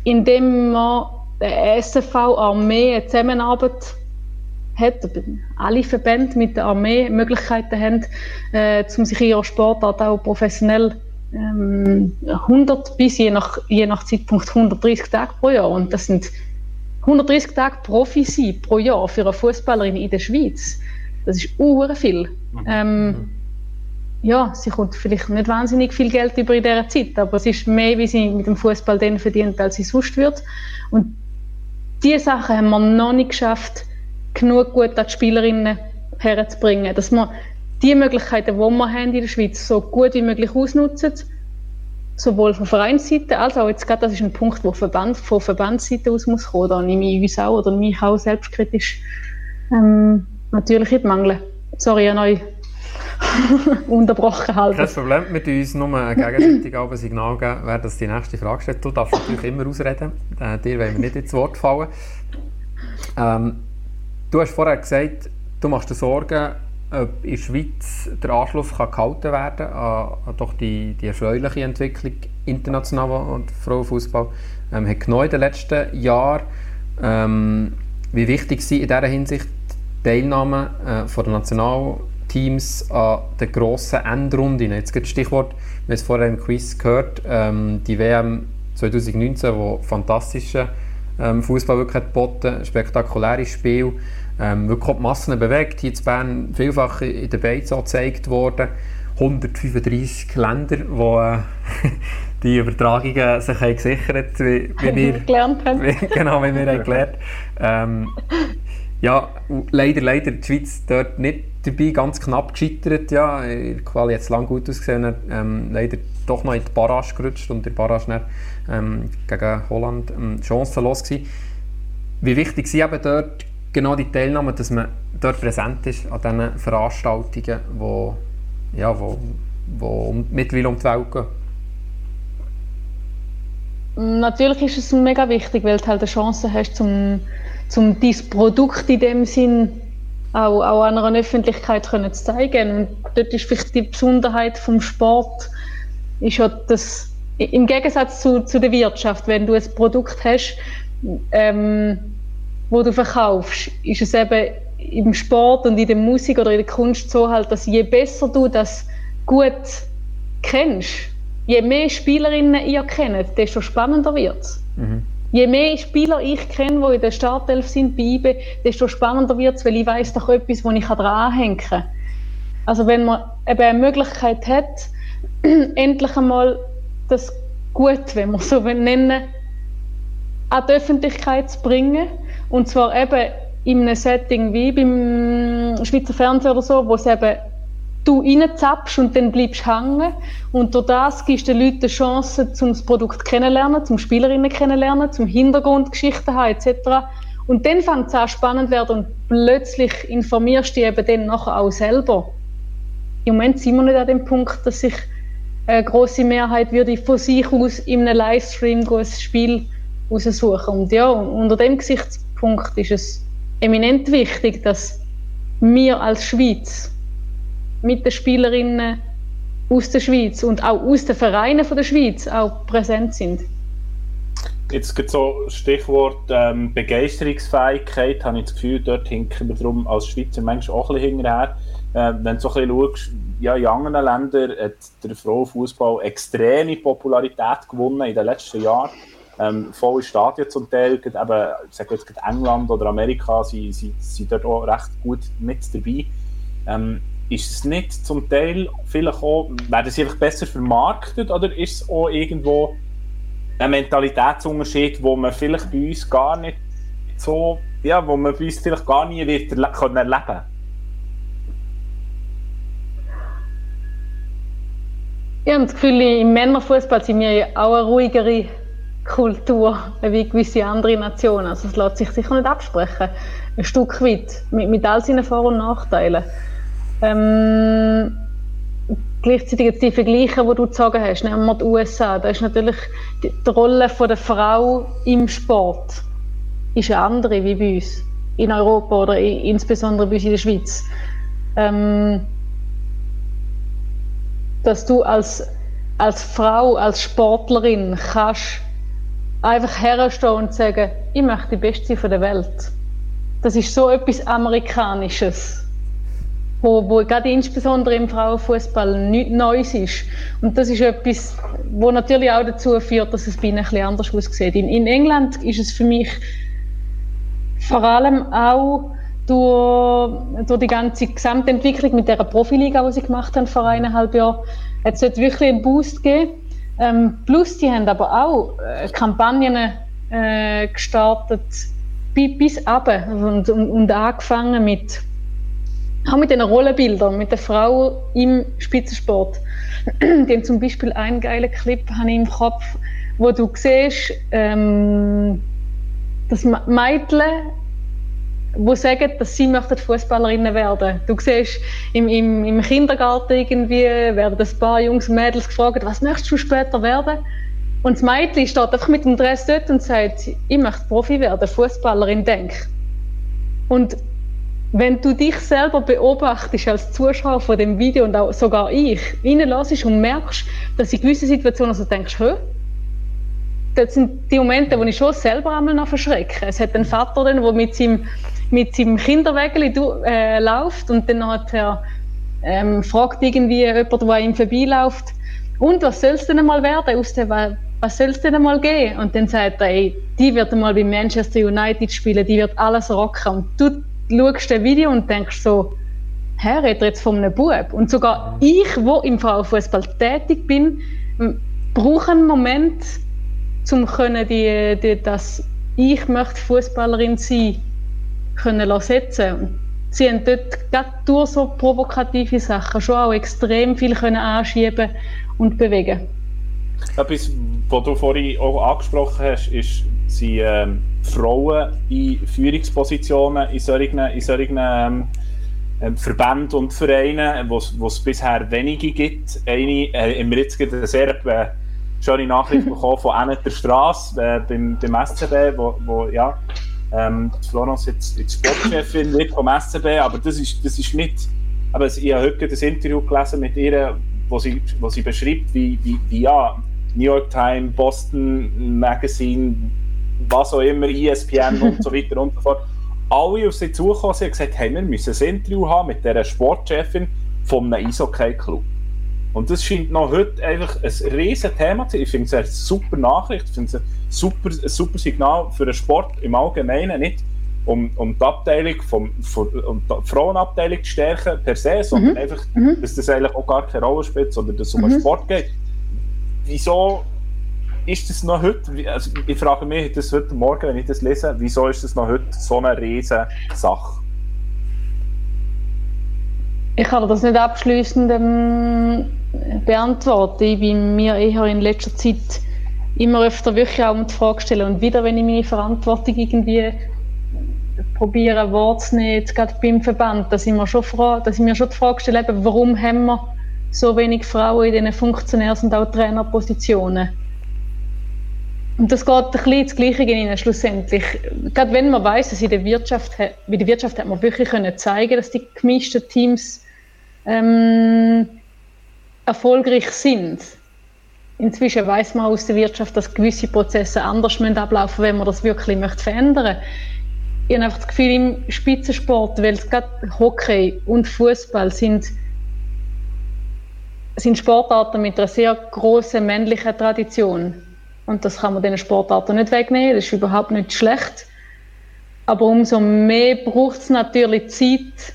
indem man der SFV Armee eine Zusammenarbeit hat, alle Verbände mit der Armee Möglichkeiten haben, äh, um sich in ihrer Sportart auch professionell ähm, 100 bis je nach, je nach Zeitpunkt 130 Tage pro Jahr. Und das sind 130 Tage Profi sein pro Jahr für eine Fußballerin in der Schweiz. Das ist uhr viel. Mhm. Ähm, ja, sie kommt vielleicht nicht wahnsinnig viel Geld über in dieser Zeit, aber es ist mehr, wie sie mit dem Fußball dann verdient, als sie sonst wird. Und diese Sachen haben wir noch nicht geschafft, genug gut an die Spielerinnen herzubringen, dass wir die Möglichkeiten, die wir haben in der Schweiz, so gut wie möglich ausnutzen, sowohl von Vereinsseite als auch jetzt gerade, das ist ein Punkt, wo Verband, von Verbandsseite aus muss kommen, da nehme ich uns auch oder mich auch selbstkritisch ähm, natürlich nicht mangeln. Sorry an euch unterbrochen halten.
Kein Problem, mit uns nur gegenseitig ein Signal geben, wer das die nächste Frage stellt. Du darfst natürlich immer ausreden, äh, dir wollen wir nicht ins Wort fallen. Ähm, du hast vorher gesagt, du machst dir Sorgen, ob in der Schweiz der Anschluss kann gehalten werden kann an, doch die, die erfreuliche Entwicklung international und Frauenfußball ähm, hat genommen in den letzten Jahren. Ähm, wie wichtig sind in dieser Hinsicht die Teilnahme äh, von der National Teams an den grossen Endrunden. Jetzt gibt Stichwort, wir haben es vorher im Quiz gehört, ähm, die WM 2019, wo fantastische ähm, Fußball wirklich hat geboten, spektakuläres Spiel, ähm, wirklich auch die Massen bewegt. Hier in Bern vielfach in der Beiz gezeigt worden. 135 Länder, wo äh, die Übertragungen sich haben gesichert wie, wie wir gelernt haben. Wie, genau, wie wir haben gelernt. Ähm, ja, leider, leider die Schweiz dort nicht dabei, ganz knapp gescheitert. Ja, in der Quali hat es lange gut ausgesehen, ähm, leider doch noch in die Barrage gerutscht und der Barrage dann, ähm, gegen Holland ähm, chancenlos gewesen. Wie wichtig sie eben dort genau die Teilnahme, dass man dort präsent ist an diesen Veranstaltungen, wo, ja, wo, wo mittlerweile um die Welt gehen?
Natürlich ist es mega wichtig, weil du halt eine Chance hast, zum, zum dein Produkt in dem Sinn auch, auch einer Öffentlichkeit können zu zeigen. Und dort ist vielleicht die Besonderheit vom Sport, ist ja das, im Gegensatz zu, zu der Wirtschaft, wenn du ein Produkt hast, ähm, wo du verkaufst, ist es eben im Sport und in der Musik oder in der Kunst so halt, dass je besser du das gut kennst, je mehr Spielerinnen ihr kennt, desto spannender wird es. Mhm je mehr Spieler ich kenne, die in der Startelf sind bei IBE, desto spannender wird es, weil ich weiß doch etwas, wo ich dranhängen kann. Also wenn man eben eine Möglichkeit hat, endlich einmal das Gut, wenn man so nennen an die Öffentlichkeit zu bringen. Und zwar eben in einem Setting wie beim Schweizer Fernsehen oder so, wo es eben du reinzappst und dann bleibst hängen. Und durch das gibst du den Leuten die Chance, zum das Produkt kennenlernen, zum Spielerinnen kennenlernen, zum Hintergrundgeschichten haben etc. Und dann fängt es an spannend werden und plötzlich informierst du dich eben dann nachher auch selber. Im Moment sind wir nicht an dem Punkt, dass sich eine große Mehrheit würde von sich aus in einem Livestream ein Spiel raussuchen. Und ja, unter dem Gesichtspunkt ist es eminent wichtig, dass wir als Schweiz mit den Spielerinnen aus der Schweiz und auch aus den Vereinen von der Schweiz auch präsent sind.
Jetzt gibt so Stichwort ähm, Begeisterungsfähigkeit, habe ich das Gefühl, dort hinken wir darum als Schweizer manchmal auch ein bisschen hinterher. äh, wenn du so ein bisschen schaust, ja, in anderen Ländern hat der Frauenfußball extreme Popularität gewonnen in den letzten Jahren. Ähm, volle Stadien zum Teil, eben, ich sage jetzt England oder Amerika sind, sind, sind dort auch recht gut mit dabei. Ähm, ist es nicht zum Teil vielleicht auch, werden sie einfach besser vermarktet oder ist es auch irgendwo ein Mentalitätsunterschied, wo man vielleicht bei uns gar nicht so, ja, wo man bei uns vielleicht gar nie wird erle können erleben
Ich habe das Gefühl, im Männerfußball sind wir auch eine ruhigere Kultur wie gewisse andere Nationen. Also es lässt sich sicher nicht absprechen, ein Stück weit, mit, mit all seinen Vor- und Nachteilen. Ähm, gleichzeitig jetzt die Vergleiche, die du gezogen hast, nehmen wir die USA, da ist natürlich die, die Rolle von der Frau im Sport ist eine andere wie bei uns in Europa oder insbesondere bei uns in der Schweiz. Ähm, dass du als, als Frau, als Sportlerin kannst einfach herstehen und sagen, ich möchte die Beste von der Welt. Das ist so etwas Amerikanisches wo, wo gerade insbesondere im Frauenfußball nichts Neues ist. Und das ist etwas, wo natürlich auch dazu führt, dass es bei ihnen ein bisschen anders aussieht. In, in England ist es für mich vor allem auch durch, durch die ganze Gesamtentwicklung mit der Profiliga, die sie gemacht haben vor eineinhalb Jahren, hat es wirklich einen Boost gegeben. Ähm, plus, die haben aber auch äh, Kampagnen äh, gestartet bis, runter und, und, und angefangen mit auch mit den Rollenbildern, mit der Frau im Spitzensport. Den zum Beispiel einen geilen Clip habe ich im Kopf, wo du siehst, ähm, dass Mädchen, die sagen, dass sie möchten Fußballerinnen werden. Du siehst im, im, im Kindergarten irgendwie werden ein paar Jungs und Mädels gefragt, was möchtest du später werden? Und das Mädchen steht einfach mit dem Dress dort und sagt, ich möchte Profi werden, Fußballerin, denk. Und wenn du dich selber beobachtest als Zuschauer von dem Video und auch sogar ich, reinlässt und merkst, dass in gewissen Situationen so denkst, hä? Das sind die Momente, wo ich schon selber einmal noch verschrecke. Es hat einen Vater, der mit seinem, mit seinem Kinderwägel äh, läuft und dann hat er ähm, fragt irgendwie jemand, der ihm vorbeiläuft, und was soll es denn einmal werden aus dem, was soll es denn einmal gehen? Und dann sagt er, ey, die wird einmal bei Manchester United spielen, die wird alles rocken. Und du schaust das Video und denkst so, hä, redet jetzt von einem Bub? Und sogar ich, wo im Frauenfußball tätig bin, brauche einen Moment, um können die, die, dass ich möchte Fußballerin sein können setzen. Sie haben dort gerade durch so provokative Sachen schon auch extrem viel können anschieben und bewegen.
Etwas, was du vorhin auch angesprochen hast, ist, sind ähm, Frauen in Führungspositionen in solchen, in solchen ähm, ähm Verbänden und Vereinen, wo es bisher wenige gibt. Eine, äh, haben wir jetzt eine sehr äh, schöne Nachricht bekommen von Annette der Strasse äh, beim, beim SCB, wo, wo ja, ähm, Florence jetzt, jetzt Sportchefin wird vom SCB, aber das ist, das ist nicht, aber ich habe heute das Interview gelesen mit ihr, wo sie, wo sie beschreibt, wie, wie, wie ja, New York Times, Boston Magazine, was auch immer, ESPN und so weiter und so fort, alle auf sie zugekommen sind und gesagt, hey, wir müssen ein Interview haben mit dieser Sportchefin von einem Eishockey-Club. Und das scheint noch heute einfach ein riesen Thema zu sein. Ich finde es eine super Nachricht, ich finde es ein super, ein super Signal für den Sport im Allgemeinen, nicht um, um die Abteilung, vom, von, um die Frauenabteilung zu stärken per se, sondern mhm. einfach, mhm. dass das eigentlich auch gar keine Rolle spielt, sondern dass es um mhm. den Sport geht. Wieso ist das noch heute, also ich frage mich das heute Morgen, wenn ich das lese, wieso ist das noch heute so eine riesige Sache?
Ich kann das nicht abschließend ähm, beantworten. Ich bin mir eher in letzter Zeit immer öfter wirklich auch um die Frage stellen und wieder, wenn ich meine Verantwortung irgendwie probiere wahrzunehmen, gerade beim Verband, dass ich mir schon, dass ich mir schon die Frage stelle, warum haben wir so wenig Frauen in diesen Funktionärs- und auch Trainerpositionen? Und das geht ein bisschen ins Gleiche in schlussendlich. Gerade wenn man weiß, dass in der Wirtschaft, bei der Wirtschaft hat man wirklich können zeigen, dass die gemischten Teams ähm, erfolgreich sind. Inzwischen weiß man aus der Wirtschaft, dass gewisse Prozesse anders ablaufen müssen, wenn man das wirklich möchte verändern ich habe einfach das Gefühl, im Spitzensport, weil es gerade Hockey und Fußball sind, sind Sportarten mit einer sehr großen männlichen Tradition. Und das kann man diesen Sportarten nicht wegnehmen, das ist überhaupt nicht schlecht. Aber umso mehr braucht es natürlich Zeit,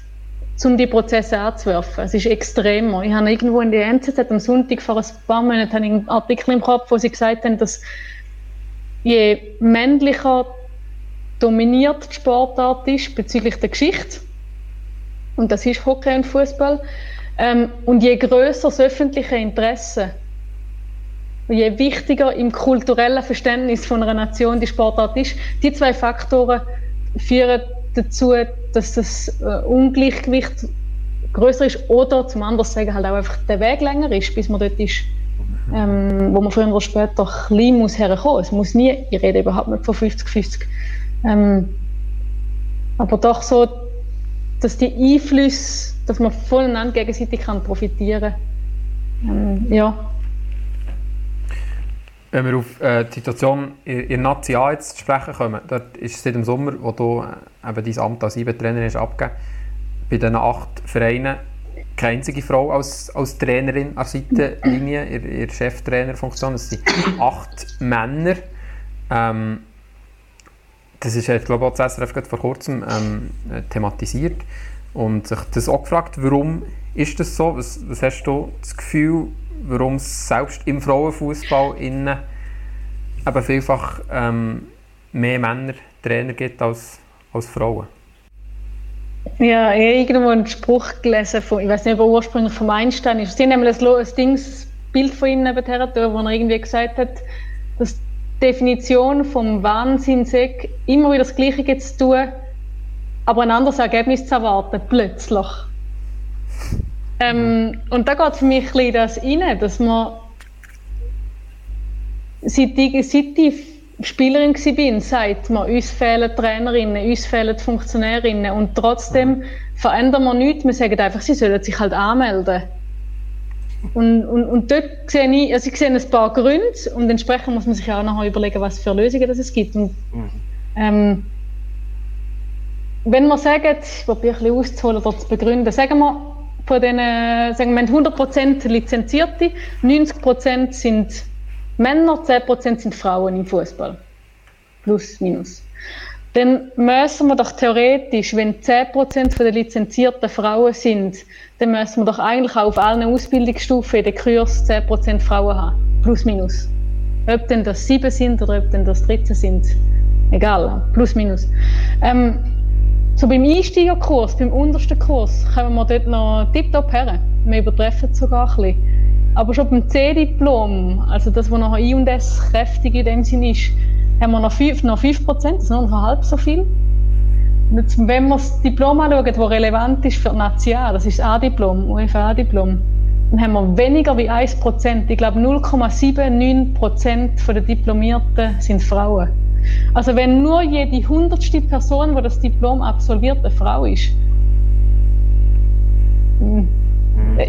um die Prozesse anzuwerfen. Es ist extremer. Ich habe irgendwo in der NZZ am Sonntag vor ein paar Monaten einen Artikel im Kopf, wo sie gesagt haben, dass je männlicher dominiert die Sportart ist bezüglich der Geschichte, und das ist Hockey und Fußball, ähm, und je größer das öffentliche Interesse, je wichtiger im kulturellen Verständnis von einer Nation die Sportart ist, die zwei Faktoren führen dazu, dass das äh, Ungleichgewicht größer ist oder zum anderen sagen halt auch einfach der Weg länger ist, bis man dort ist, ähm, wo man früher oder später klein muss herkommen. Es muss nie, ich rede überhaupt nicht von 50-50. Ähm, aber doch so, dass die Einflüsse, dass man voneinander gegenseitig kann profitieren kann. Ähm, ja.
Wenn wir auf äh, die Situation in, Nazi A jetzt zu sprechen kommen, dort ist seit dem Sommer, wo du äh, eben dein Amt als IBE-Trainer hast abgegeben, bei diesen acht Vereinen keine einzige Frau als, als Trainerin an Seitenlinie, in ihrer Cheftrainerfunktion. Es sind acht Männer. Ähm, das ist, ich glaube, auch das vor kurzem ähm, thematisiert und sich das auch gefragt, warum ist das so? Was, was hast du das Gefühl, warum es selbst im Frauenfußball innen eben vielfach ähm, mehr Männer Trainer gibt als, als Frauen?
Ja, ich habe irgendwo einen Spruch gelesen, von, ich weiß nicht, ob er ursprünglich vom Einstein ist. Sie haben nämlich ein, Dings, Bild von ihm nebenher, wo er irgendwie gesagt hat, dass die Definition vom Wahnsinn immer wieder das Gleiche zu tun, aber ein anderes Ergebnis zu erwarten, plötzlich. Ähm, und da geht für mich ein das rein, dass man seit ich, seit ich Spielerin war, sagt man, uns fehlen Trainerinnen, uns fehlen Funktionärinnen und trotzdem verändern wir nichts. Wir sagen einfach, sie sollen sich halt anmelden. Und, und, und dort sehe ich, also ich sehe ein paar Gründe und entsprechend muss man sich auch noch überlegen, was für Lösungen das es gibt. Und, ähm, wenn wir sagen, ich probiere ein bisschen auszuholen oder zu begründen, sagen wir, von den, sagen wir, 100% Lizenzierte, 90% sind Männer, 10% sind Frauen im Fußball. Plus, minus. Dann müssen wir doch theoretisch, wenn 10% der lizenzierten Frauen sind, dann müssen wir doch eigentlich auch auf allen Ausbildungsstufen in den Kurs 10% Frauen haben. Plus, minus. Ob denn das 7 sind oder ob denn das 13 sind. Egal, plus, minus. Ähm, so beim Einsteigerkurs, beim untersten Kurs, kommen wir dort noch tiptop her. Wir übertreffen es sogar ein bisschen. Aber schon beim C-Diplom, also das, was nachher I und S kräftig in dem Sinn ist, haben wir noch 5%, noch 5% das ist noch halb so viel. Und jetzt, wenn wir das Diplom anschauen, das relevant ist für die Nation, das ist das A-Diplom, UEFA-Diplom, dann haben wir weniger wie 1%. Ich glaube 0,79% der Diplomierten sind Frauen. Also wenn nur jede hundertste Person, die das Diplom absolviert, eine Frau ist,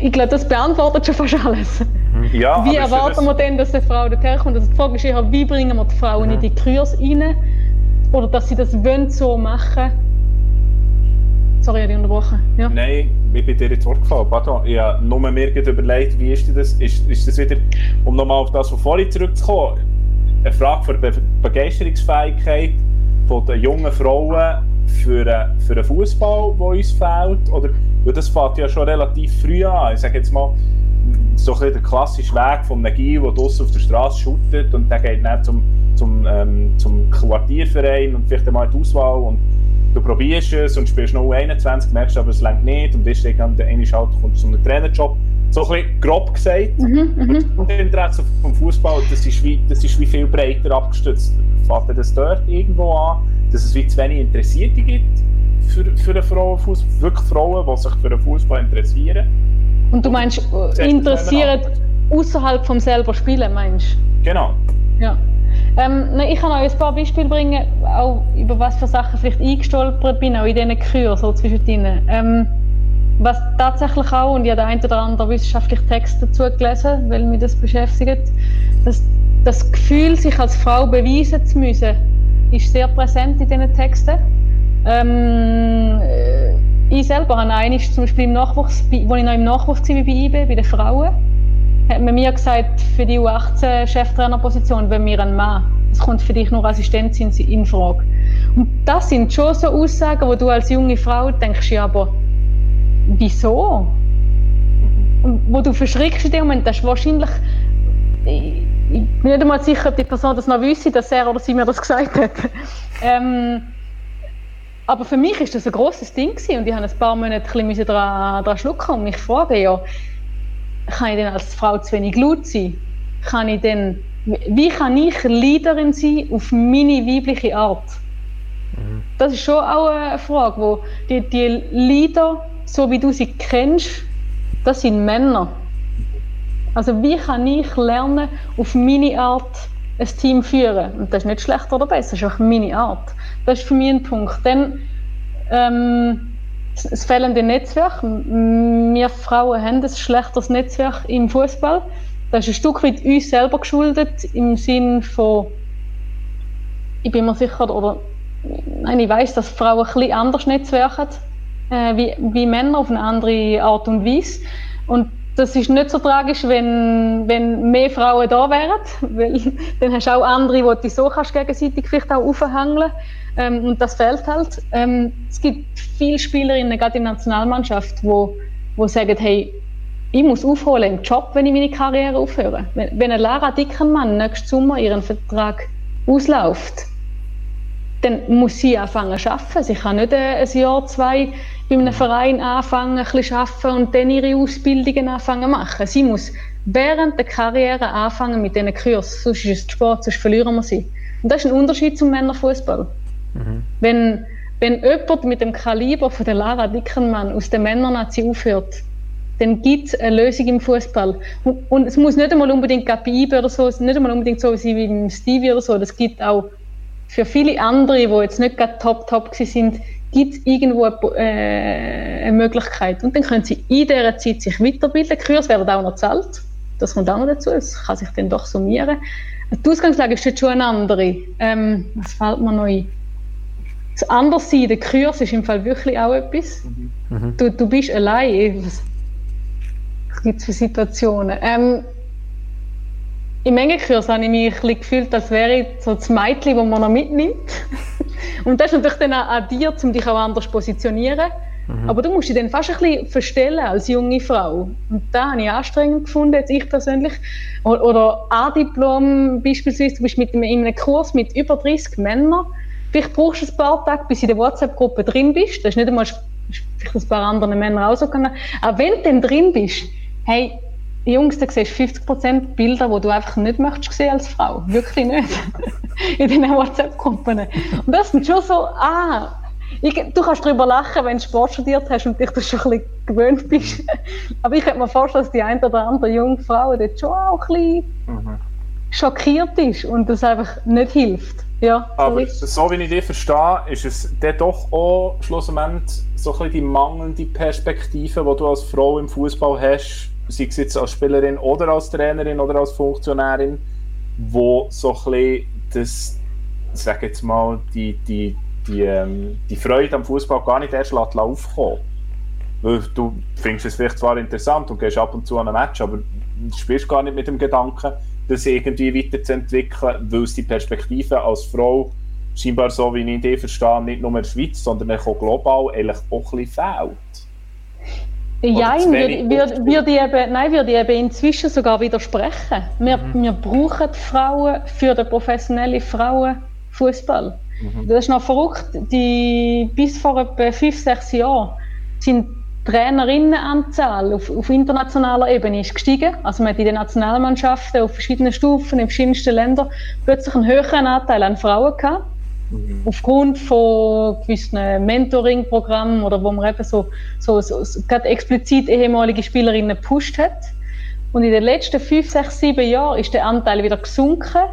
ich glaube, das beantwortet schon fast alles.
Ja,
wie erwarten wir denn, dass eine Frau dorthin kommt? Also die Frage ist eher, wie bringen wir die Frauen in die Kurs rein? Oder dass sie das wollen so machen? Sorry, ich habe dich unterbrochen. Ja.
Nein, ich bin dir ins Wort gefallen. Pardon. Ich habe nur mir überlegt, wie ist das? Ist, ist das wieder, um nochmal auf das von vorhin zurückzukommen, eine Frage Be Begeisterungsfähigkeit den jungen Frauen für, äh, für den Fußball, der uns fehlt? Oder, weil das fängt ja schon relativ früh an. Ich sage jetzt mal, so ein der klassische Weg von einem Gil, der draussen auf der Straße shootet und der geht dann zum, zum, ähm, zum Quartierverein und vielleicht einmal in die Auswahl und du probierst es und spielst noch 21, merkst aber es längt nicht und dann der eine halt kommt zu einem Trainerjob. So ein bisschen grob gesagt. Und das Interesse vom Fußball, das ist wie, das ist wie viel breiter abgestützt. Fängt das dort irgendwo an, dass es wie zu wenig Interessierte gibt für, für den Frauenfußball, wirklich Frauen, die sich für den Fußball interessieren.
Und du meinst, äh, interessiert außerhalb vom selber Spielen, meinst
Genau.
Ja. Ähm, nein, ich kann euch ein paar Beispiele bringen, auch über was für Sachen vielleicht eingestolpert bin, auch in diesen Kursen, so zwischendrin. Ähm, was tatsächlich auch, und ich habe den einen oder anderen wissenschaftlichen Text dazu gelesen, weil mich das beschäftigt, dass das Gefühl, sich als Frau beweisen zu müssen, ist sehr präsent in diesen Texten. Ähm, äh, ich selber habe einmal zum Beispiel im Nachwuchs, als ich noch im Nachwuchs war bei IB, bei den Frauen, hat man mir gesagt, für die U18-Cheftrainerposition wenn wir einen Mann. Es kommt für dich nur Assistenz in, in Frage. Und das sind schon so Aussagen, wo du als junge Frau denkst, ja, aber wieso? Wo du verschrickst in dem Moment, das ist wahrscheinlich, ich, ich bin nicht einmal sicher, ob die Person das noch wüsste, dass er oder sie mir das gesagt hat. ähm, aber für mich ist das ein großes Ding gewesen und ich habe ein paar Monate ein bisschen daran, daran schlucken und mich fragen, ja, kann ich denn als Frau zu wenig laut sein? Kann ich denn, wie kann ich Leaderin sein auf meine weibliche Art? Mhm. Das ist schon auch eine Frage, wo die, die Leader, so wie du sie kennst, das sind Männer. Also wie kann ich lernen, auf meine Art ein Team führen? Und das ist nicht schlechter oder besser, das ist auch meine Art. Das ist für mich ein Punkt. Dann ähm, das fehlende Netzwerk. Wir Frauen haben ein schlechteres Netzwerk im Fußball. Das ist ein Stück weit uns selber geschuldet, im Sinn von, ich bin mir sicher, oder nein, ich weiß, dass Frauen ein bisschen anders netzwerken äh, wie, wie Männer auf eine andere Art und Weise. Und das ist nicht so tragisch, wenn, wenn mehr Frauen da wären, weil dann hast du auch andere, die du so kannst gegenseitig vielleicht auch aufhängen ähm, und das fehlt halt. Ähm, es gibt viele Spielerinnen, gerade in der Nationalmannschaft, wo, wo sagen, hey, ich muss aufholen im Job, wenn ich meine Karriere aufhöre. Wenn, wenn eine Lara Dickenmann nächsten Sommer ihren Vertrag ausläuft, dann muss sie anfangen zu arbeiten. Sie kann nicht ein Jahr, zwei bei einem Verein anfangen, ein bisschen arbeiten und dann ihre Ausbildungen anfangen machen. Sie muss während der Karriere anfangen mit diesen Kursen, sonst ist es Sport, sonst verlieren wir sie. Und das ist ein Unterschied zum Männerfußball. Mhm. Wenn, wenn jemand mit dem Kaliber von der Lara Dickenmann aus der Männernazi aufhört, dann gibt es eine Lösung im Fußball. Und, und, es muss nicht einmal unbedingt IBE oder so, nicht einmal unbedingt so sein wie Stevie oder so. Das gibt auch für viele andere, die jetzt nicht gerade top, top sind, gibt es irgendwo eine, äh, eine, Möglichkeit. Und dann können sie in dieser Zeit sich weiterbilden. Kurs werden auch noch gezahlt. Das kommt auch noch dazu. Es kann sich dann doch summieren. Die Ausgangslage ist jetzt schon eine andere. Ähm, was fällt mir noch ein? Das Anderssein, der Kurs ist im Fall wirklich auch etwas. Mhm. Du, du bist allein. Was, was gibt es für Situationen? Ähm, im Mengenkurs habe ich mich ein gefühlt, als wäre ich so das Mädchen, das man noch mitnimmt. Und das ist natürlich dann auch an dir, um dich auch anders zu positionieren. Mhm. Aber du musst dich dann fast ein bisschen verstellen als junge Frau. Und da habe ich anstrengend gefunden, jetzt ich persönlich. Oder A-Diplom beispielsweise, du bist mit in einem Kurs mit über 30 Männern. Vielleicht brauchst du ein paar Tage, bis du in der WhatsApp-Gruppe drin bist. Das ist nicht einmal vielleicht ein paar andere Männer auch so können. Aber wenn du dann drin bist, hey, Jungs, da siehst du 50% Bilder, die du einfach nicht möchtest sehen als Frau. Wirklich nicht. In den WhatsApp-Gruppen. Und das sind schon so, ah, ich, du kannst darüber lachen, wenn du Sport studiert hast und dich das schon ein bisschen gewöhnt bist. Aber ich könnte mir vorstellen, dass die eine oder andere junge Frau dort schon auch ein bisschen mhm. schockiert ist und das einfach nicht hilft. Ja,
Aber so wie ich dich verstehe, ist es dann doch auch schlussendlich so ein bisschen die mangelnde Perspektive, die du als Frau im Fußball hast, sei es jetzt als Spielerin oder als Trainerin oder als Funktionärin, wo so ein bisschen das, sag jetzt mal, die, die, die, ähm, die Freude am Fußball gar nicht erst aufkommen weil du findest es vielleicht zwar interessant und gehst ab und zu an ein Match, aber du spielst gar nicht mit dem Gedanken, das irgendwie weiterzuentwickeln, weil es die Perspektive als Frau scheinbar so, wie ich die verstehe, nicht nur in der Schweiz, sondern auch global eigentlich auch ein bisschen fehlt.
Ja, würde, würde, würde, eben, nein, würde ich eben inzwischen sogar widersprechen. Wir, mhm. wir brauchen Frauen für den professionellen Frauenfußball. Mhm. Das ist noch verrückt. Die, bis vor etwa fünf, sechs Jahren sind Trainerinnenanzahl auf, auf internationaler Ebene ist gestiegen. Also man hat in den Nationalmannschaften auf verschiedenen Stufen in verschiedensten Ländern plötzlich einen höheren Anteil an Frauen gehabt. Mhm. Aufgrund von gewissen Mentoring-Programmen oder wo man eben so, so, so, so gerade explizit ehemalige Spielerinnen gepusht hat. Und in den letzten fünf, sechs, sieben Jahren ist der Anteil wieder gesunken,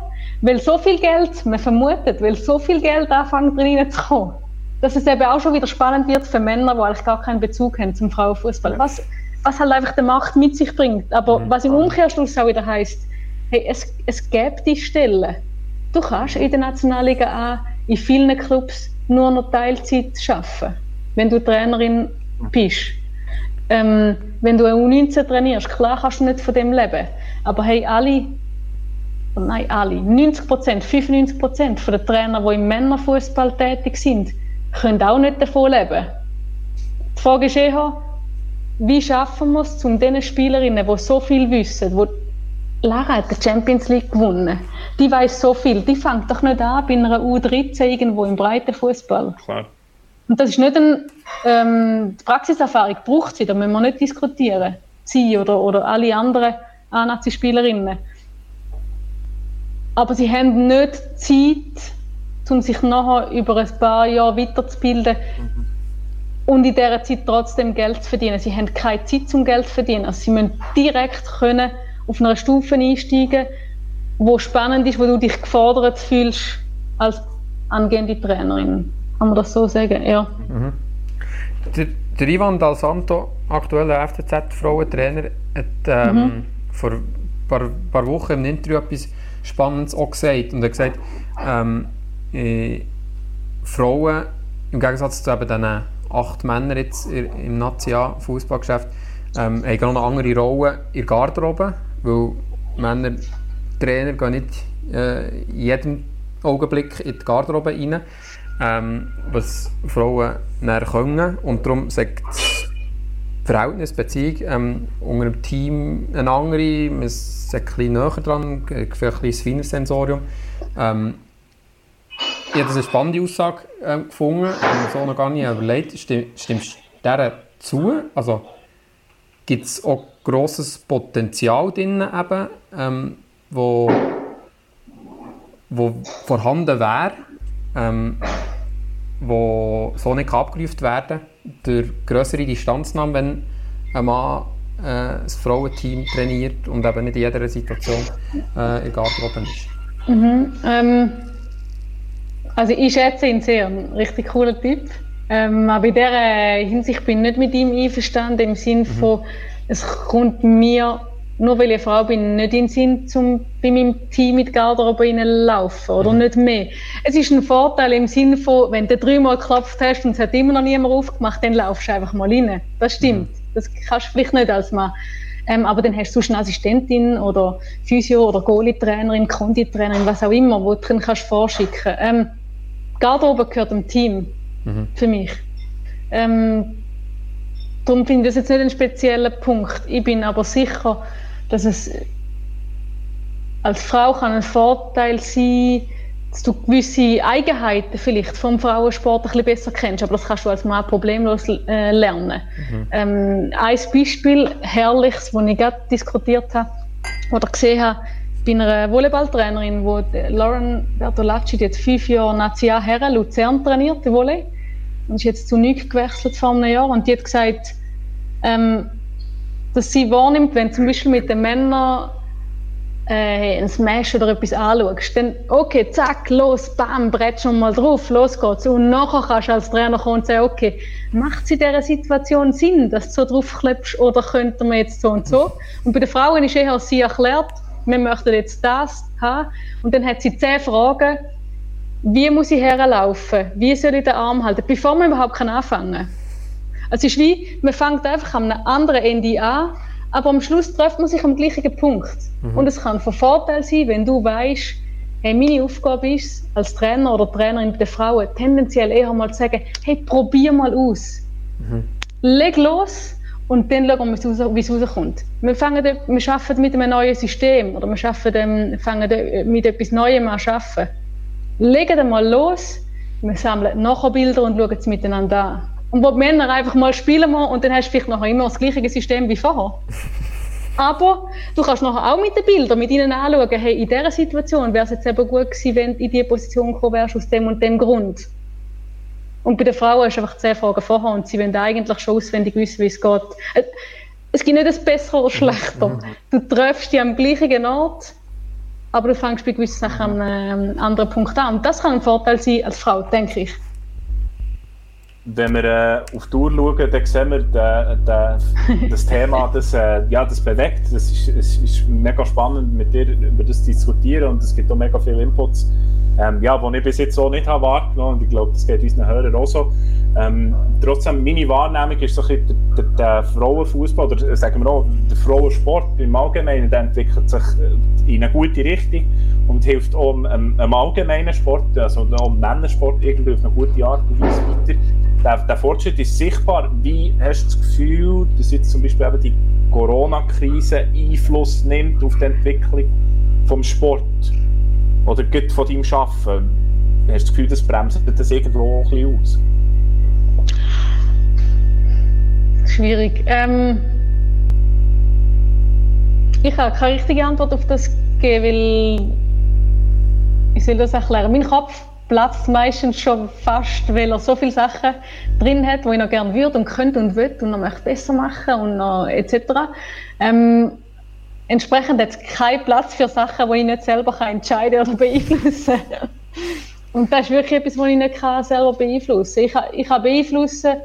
weil so viel Geld, man vermutet, weil so viel Geld anfängt reinzukommen, dass es eben auch schon wieder spannend wird für Männer, die eigentlich gar keinen Bezug haben zum Frauenfußball. Was, was halt einfach der Macht mit sich bringt. Aber mhm. was im Umkehrschluss auch wieder heißt, hey, es, es gäbe die Stellen. Du kannst in der Nationalliga auch in vielen Clubs nur noch Teilzeit arbeiten, wenn du Trainerin bist. Ähm, wenn du eine U19 trainierst, klar kannst du nicht von dem leben. Aber hey, alle, nein, alle, 90 Prozent, 95 Prozent der Trainer, die im Männerfußball tätig sind, können auch nicht davon leben. Die Frage ist eher, wie schaffen wir es, um diesen Spielerinnen, die so viel wissen, die Lara hat die Champions League gewonnen. Die weiß so viel. Die fängt doch nicht an bei einer U13 irgendwo im breiten Fußball.
Klar.
Und das ist nicht ein, ähm, die Praxiserfahrung braucht sie, da müssen wir nicht diskutieren. Sie oder, oder alle anderen A-Nazi-Spielerinnen. Aber sie haben nicht Zeit, um sich nachher über ein paar Jahre weiterzubilden und in dieser Zeit trotzdem Geld zu verdienen. Sie haben keine Zeit zum Geld zu verdienen. Also sie müssen direkt können auf einer Stufe einsteigen, wo spannend ist, wo du dich gefordert fühlst als angehende Trainerin. Kann man das so sagen? Ja.
Der, der Ivan Dal Santo, aktueller FCZ-Frauentrainer, hat ähm, vor ein paar, paar Wochen im Interview etwas Spannendes auch gesagt. Und er hat gesagt, ähm, äh, Frauen, im Gegensatz zu eben diesen acht Männern jetzt im National-Fußballgeschäft, ähm, haben noch eine andere Rolle in der Garderobe, weil Männer, Trainer gehen nicht äh, jedem Augenblick in die Garderobe rein, ähm, was Frauen dann können. Und darum sagt das Verhältnis, Beziehung ähm, unter dem Team eine andere, man ist ein bisschen näher dran, äh, vielleicht ein kleines feines Sensorium. Ähm, ich habe eine spannende Aussage ähm, gefunden, mir so noch gar nicht überlegt. Stimm, stimmst du dieser zu? Also gibt es auch grosses Potenzial drin, eben, ähm, wo, wo vorhanden wäre, ähm, wo so nicht abgerufen werden durch größere Distanznahme, wenn ein Mann äh, das Frauenteam trainiert und eben nicht in jeder Situation äh, in der Garderobe ist.
Ähm, also ich schätze ihn sehr, ein richtig cooler Typ. Ähm, aber in dieser Hinsicht bin ich nicht mit ihm einverstanden, im Sinne von, es kommt mir, nur weil ich eine Frau bin, nicht in den Sinn, um bei meinem Team mit Garderobe reinzulaufen oder nicht mehr. Es ist ein Vorteil im Sinne von, wenn du dreimal geklopft hast und es hat immer noch niemand aufgemacht, dann laufst du einfach mal rein. Das stimmt. Das kannst du vielleicht nicht als Mann. Ähm, aber dann hast du eine Assistentin oder Physio- oder Goalie-Trainerin, Konditrainerin, was auch immer, wo du drin kannst vorschicken. Ähm, Garderobe gehört dem Team, für mich. Ähm, darum finde ich das jetzt nicht ein spezieller Punkt. Ich bin aber sicher, dass es als Frau kann ein Vorteil sein, dass du gewisse Eigenheiten vielleicht vom Frauensport ein bisschen besser kennst, aber das kannst du als Mann problemlos äh, lernen. Ähm, ein Beispiel, herrliches, das ich gerade diskutiert habe oder gesehen habe, bei einer Volleyballtrainerin, wo die Lauren Bertolacci, jetzt fünf Jahre National Herren Luzern trainiert, die Volley, und ist jetzt zu Nüg gewechselt vor einem Jahr und die hat gesagt, ähm, dass sie wahrnimmt, wenn zum Beispiel mit den Männern äh, ein Smash oder etwas anschaust, dann okay, zack, los, bam, brett schon mal drauf, los geht's. Und nachher kannst du als Trainer kommen und sagen, okay, macht es in dieser Situation Sinn, dass du so draufklebst oder könnte man jetzt so und so? Und bei den Frauen ist eher, sie erklärt, wir möchten jetzt das haben. Und dann hat sie zehn Fragen, wie muss ich herlaufen? Wie soll ich den Arm halten? Bevor man überhaupt kann anfangen kann. Es ist wie, man fängt einfach an einem anderen Ende an, aber am Schluss trifft man sich am gleichen Punkt. Und es kann von Vorteil sein, wenn du weißt, hey, meine Aufgabe ist als Trainer oder Trainerin bei den Frauen tendenziell eher mal zu sagen, hey, probier mal aus. Leg los und dann schauen wir, wie es raus- wie es rauskommt. Wir, fangen, wir arbeiten mit einem neuen System oder wir arbeiten, ähm, fangen dort mit etwas Neuem an zu arbeiten. Legen dann mal los, wir sammeln nachher Bilder und schauen es miteinander an. Und wo die Männer einfach mal spielen mal und dann hast du vielleicht nachher immer das gleiche System wie vorher. Aber du kannst nachher auch mit den Bildern mit ihnen anschauen, hey, in dieser Situation wäre es jetzt eben gut gewesen, wenn du in diese Position gekommen wärst, aus dem und dem Grund. Und bei den Frauen ist einfach zehn Fragen vorher und sie wollen eigentlich schon auswendig wissen, wie es geht. Äh, Es gibt nicht das Bessere oder Schlechter. Du triffst dich am gleichen Ort, aber du fängst bei gewissen Sachen an einem anderen Punkt an. Und das kann ein Vorteil sein als Frau, denke ich.
Wenn wir äh, auf die Tour schauen, dann sehen wir den, den, das Thema, das, äh, ja, das bewegt. Das ist, es ist mega spannend, mit dir über das zu diskutieren und es gibt auch mega viele Inputs, ähm, ja, die ich bis jetzt so nicht habe wahrgenommen und ich glaube, das geht unseren Hörern auch so. Ähm, trotzdem, meine Wahrnehmung ist so ein bisschen der, der, der Frauenfußball oder sagen wir auch, der Frauensport im Allgemeinen, der entwickelt sich äh, in eine gute Richtung und hilft auch im, im allgemeinen Sport, also auch im Männersport irgendwie auf eine gute Art und Weise weiter. Der, der, Fortschritt ist sichtbar. Wie hast du das Gefühl, dass jetzt zum Beispiel eben die Corona-Krise Einfluss nimmt auf die Entwicklung vom Sport oder von deinem Arbeiten? Hast du das Gefühl, das bremst das irgendwo ein bisschen aus?
Schwierig. Ähm, ich habe keine richtige Antwort auf das gegeben, weil ich soll das erklären. Mein Kopf platzt meistens schon fast, weil er so viele Sachen drin hat, die ich noch gerne würde und könnte und will und noch möchte besser machen und noch etc. Ähm, entsprechend hat es keinen Platz für Sachen, die ich nicht selber kann entscheiden oder beeinflussen kann. Und das ist wirklich etwas, was ich nicht selber beeinflussen kann. Ich, kann, ich kann beeinflussen,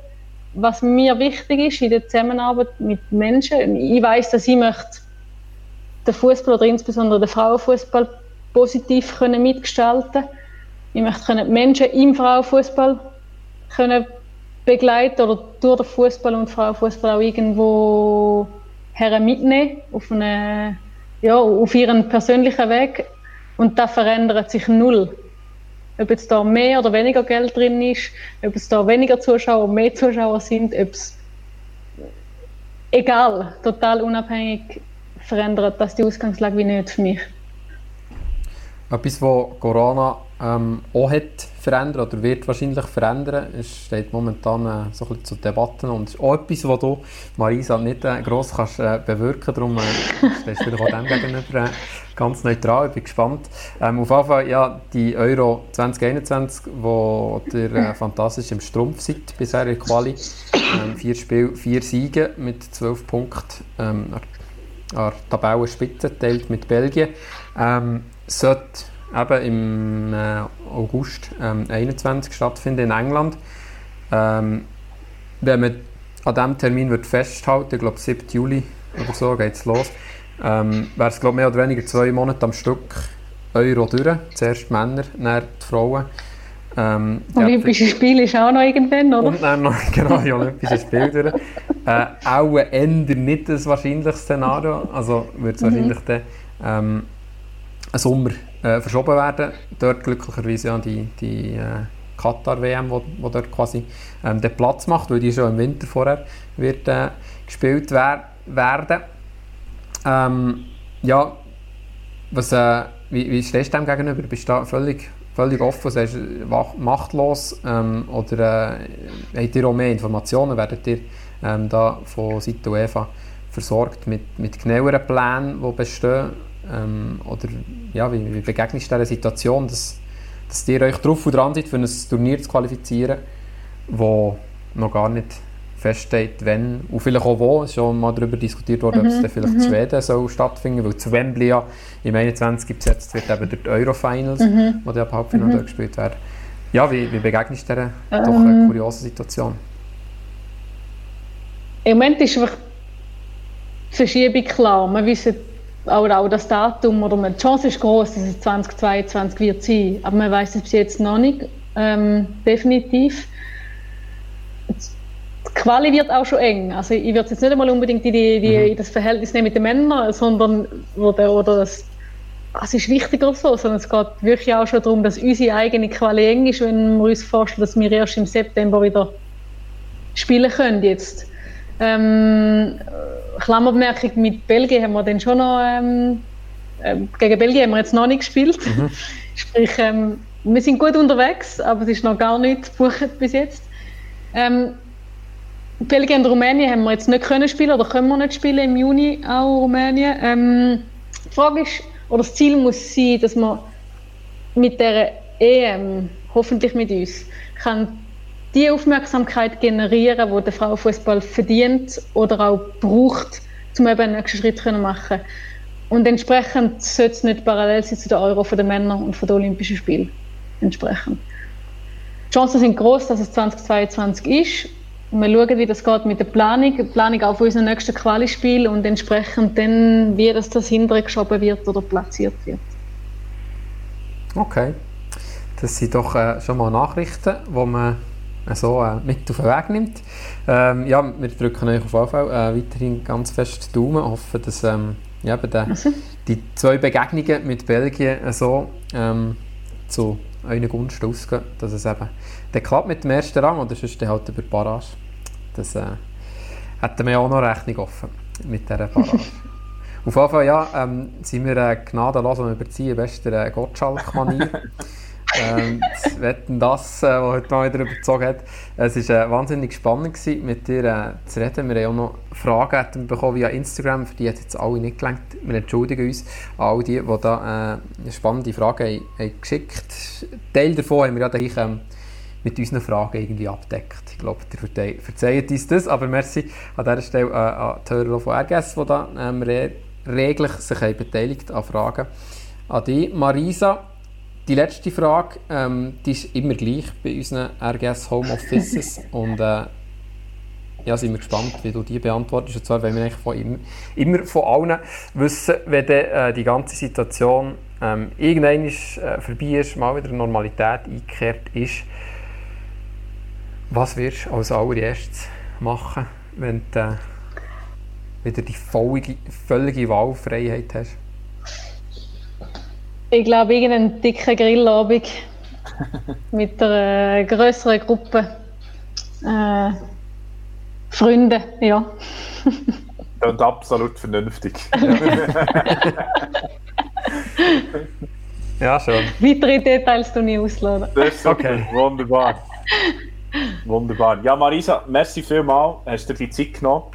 was mir wichtig ist in der Zusammenarbeit mit Menschen. Ich weiß, dass ich möchte den Fußball oder insbesondere den Frauenfußball positiv können mitgestalten. Ich möchte die Menschen im Frauenfußball können begleiten oder durch den Fußball und Frauenfußball auch irgendwo her mitnehmen auf, eine, ja, auf ihren persönlichen Weg. Und das verändert sich null. Ob jetzt da mehr oder weniger Geld drin ist, ob es da weniger Zuschauer, mehr Zuschauer sind, ob es egal, total unabhängig verändert das die Ausgangslage wie nicht für mich.
Etwas, was Corona ähm, auch hat verändert oder wird wahrscheinlich verändern, es steht momentan äh, so ein bisschen zur Debatte und ist auch etwas, was du, Marisa, nicht äh, gross kannst äh, bewirken, darum äh, stehst du auch dem gegenüber äh, ganz neutral, ich bin gespannt. Ähm, auf jeden Fall, ja, die Euro 2021, wo der äh, fantastisch im Strumpf seid, bisher in Quali, ähm, vier Spiele, vier Siege mit zwölf Punkten, ähm, an der Tabellenspitze, teilt mit Belgien. Ähm, sollte eben im äh, August ähm, 21 stattfinden in England. Ähm, wenn man an diesem Termin wird festhalten, ich glaube 7. Juli oder so geht es los, ähm, wäre es glaube mehr oder weniger zwei Monate am Stück Euro durch. Zuerst die Männer, dann die Frauen.
Ähm, Olympische Spiele ist auch noch irgendwann, oder?
Und dann noch, genau, die Olympischen Spiele durch. Äh, auch ein nicht das wahrscheinliche Szenario. Also wird es mhm. wahrscheinlich dann ähm, ein Sommer äh, verschoben werden. Dort glücklicherweise ja die, die äh, Katar-WM, wo dort quasi ähm, den Platz macht, weil die schon im Winter vorher wird äh, gespielt wer werden. Ähm, ja, was, äh, wie, wie stehst du dem gegenüber? Bist du da völlig, völlig offen, sagst, machtlos ähm, oder äh, habt ihr auch mehr Informationen? Werdet ihr ähm, da von Seite UEFA versorgt mit, mit genaueren Plänen, die bestehen? Ähm, oder ja, wie, wie begegnest du dieser Situation, dass, dass ihr euch drauf und dran seid, für ein Turnier zu qualifizieren, wo noch gar nicht feststeht, wenn und vielleicht auch wo. Es ist schon mal darüber diskutiert worden, mhm. ob es dann vielleicht in mhm. Schweden soll stattfinden weil zu Wembley ja im 21 gibt jetzt wird eben durch die Euro-Finals, mhm. wo die ab Halbfinale mhm. gespielt werden. Ja, wie, wie begegnest du dieser ähm, doch eine kuriose Situation?
Im Moment ist einfach die Verschiebung klar. Man wissen oder auch das Datum oder die Chance ist groß, dass es 2022 wird sein, aber man weiß es bis jetzt noch nicht ähm, definitiv. Die Quali wird auch schon eng. Also ich würde jetzt nicht einmal unbedingt in, die, die, mhm. das Verhältnis nehmen mit den Männern, sondern oder, oder das, das ist wichtiger so, sondern es geht wirklich auch schon darum, dass unsere eigene Quali eng ist, wenn wir uns vorstellen, dass wir erst im September wieder spielen können jetzt. Ähm, Klammerbemerkung, mit Belgien haben wir dann schon noch, ähm, äh, gegen Belgien haben wir jetzt noch nicht gespielt. Mhm. Sprich, ähm, wir sind gut unterwegs, aber es ist noch gar nicht gebucht bis jetzt. Ähm, Belgien und Rumänien haben wir jetzt nicht können spielen oder können wir nicht spielen im Juni auch Rumänien. Ähm, die Frage ist, oder das Ziel muss sein, dass man mit der EM, hoffentlich mit uns, kann die Aufmerksamkeit generieren, die der Frauenfußball verdient oder auch braucht, um eben einen nächsten Schritt zu machen. Und entsprechend sollte es nicht parallel sein zu den Euro von den Männern und den Olympischen Spielen. Entsprechend. die Chancen sind groß, dass es 2022 ist. Wir schauen, wie das geht mit der Planung, die Planung auch für unser nächstes Quali-Spiel und entsprechend dann, wie das, das hintere geschoben wird oder platziert wird.
Okay. Das sind doch äh, schon mal Nachrichten, die man so äh, mit auf den Weg nimmt. Ähm, ja, wir drücken euch auf jeden Fall äh, weiterhin ganz fest die Daumen, hoffen, dass ähm, ja, bei den,
Also,
die zwei Begegnungen mit Belgien äh, so ähm, zu euren Gunsten ausgehen, dass es eben dann klappt mit dem ersten Rang oder sonst halt über die Barrage. Das äh, hätten wir ja auch noch Rechnung offen mit dieser Barrage. Auf jeden Fall, ja, ähm, sind wir äh, gnadenlos und überziehen bester äh, Gottschalk-Manier. ähm, Wetten das, äh, was heute mal wieder überzogen hat. Es war äh, wahnsinnig spannend, gewesen, mit dir äh, zu reden. Wir haben auch noch Fragen bekommen via Instagram, für die hat jetzt alle nicht gelangt. Wir entschuldigen uns all die, die da äh, spannende Fragen haben, haben geschickt. Teil davon haben wir ja gleich, ähm, mit unseren Fragen irgendwie abdeckt. Ich glaube, ihr verze- verzeiht uns das, aber merci an dieser Stelle äh, an die Hörer von RGS, die da ähm, re reglich sich haben beteiligt an Fragen. An dich, Marisa, die letzte Frage, ähm, die ist immer gleich bei unseren RGS Home Offices und äh, ja, sind wir gespannt, wie du die beantwortest. Und zwar wollen wir eigentlich von immer, immer von allen wissen, wenn dann, äh, die ganze Situation ähm, irgendwann ist, äh, vorbei ist, mal wieder Normalität eingekehrt ist. Was wirst du als allererstes machen, wenn du äh, wieder die völlige, völlige Wahlfreiheit hast?
Ich glaube, irgendeinen dicken Grillabend mit einer äh, größeren Gruppe äh, Freunde, ja.
Und absolut vernünftig.
Ja, schon.
Weitere Details tue ich ausladen.
Das ist.
Okay.
Wunderbar. Wunderbar. Ja, Marisa, merci vielmals. Hast du dir die Zeit genommen,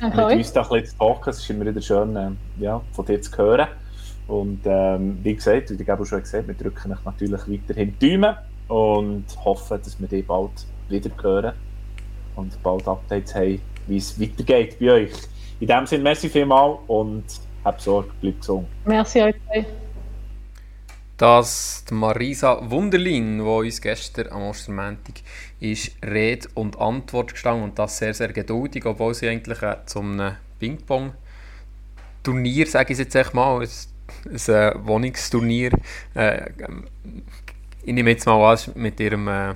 Danke
mit uns da ein bisschen zu talken. Es ist immer wieder schön, ähm, ja, von dir zu hören. Und ähm, wie gesagt, wie du auch schon gesagt wir drücken euch natürlich weiterhin die Daumen und hoffen, dass wir dich bald wieder hören und bald Updates haben, wie es weitergeht bei euch. In dem Sinne, merci vielmals und habt Sorge, bleibt gesund.
Merci euch.
dass die Marisa Wunderlin, die uns gestern am Ostermäntig ist Rede und Antwort gestanden und das sehr, sehr geduldig, obwohl sie eigentlich äh, zum einem Ping-Pong-Turnier, sage ich jetzt echt mal, ein Wohnungsturnier, äh, ich nehme jetzt mal an, mit ihrem äh,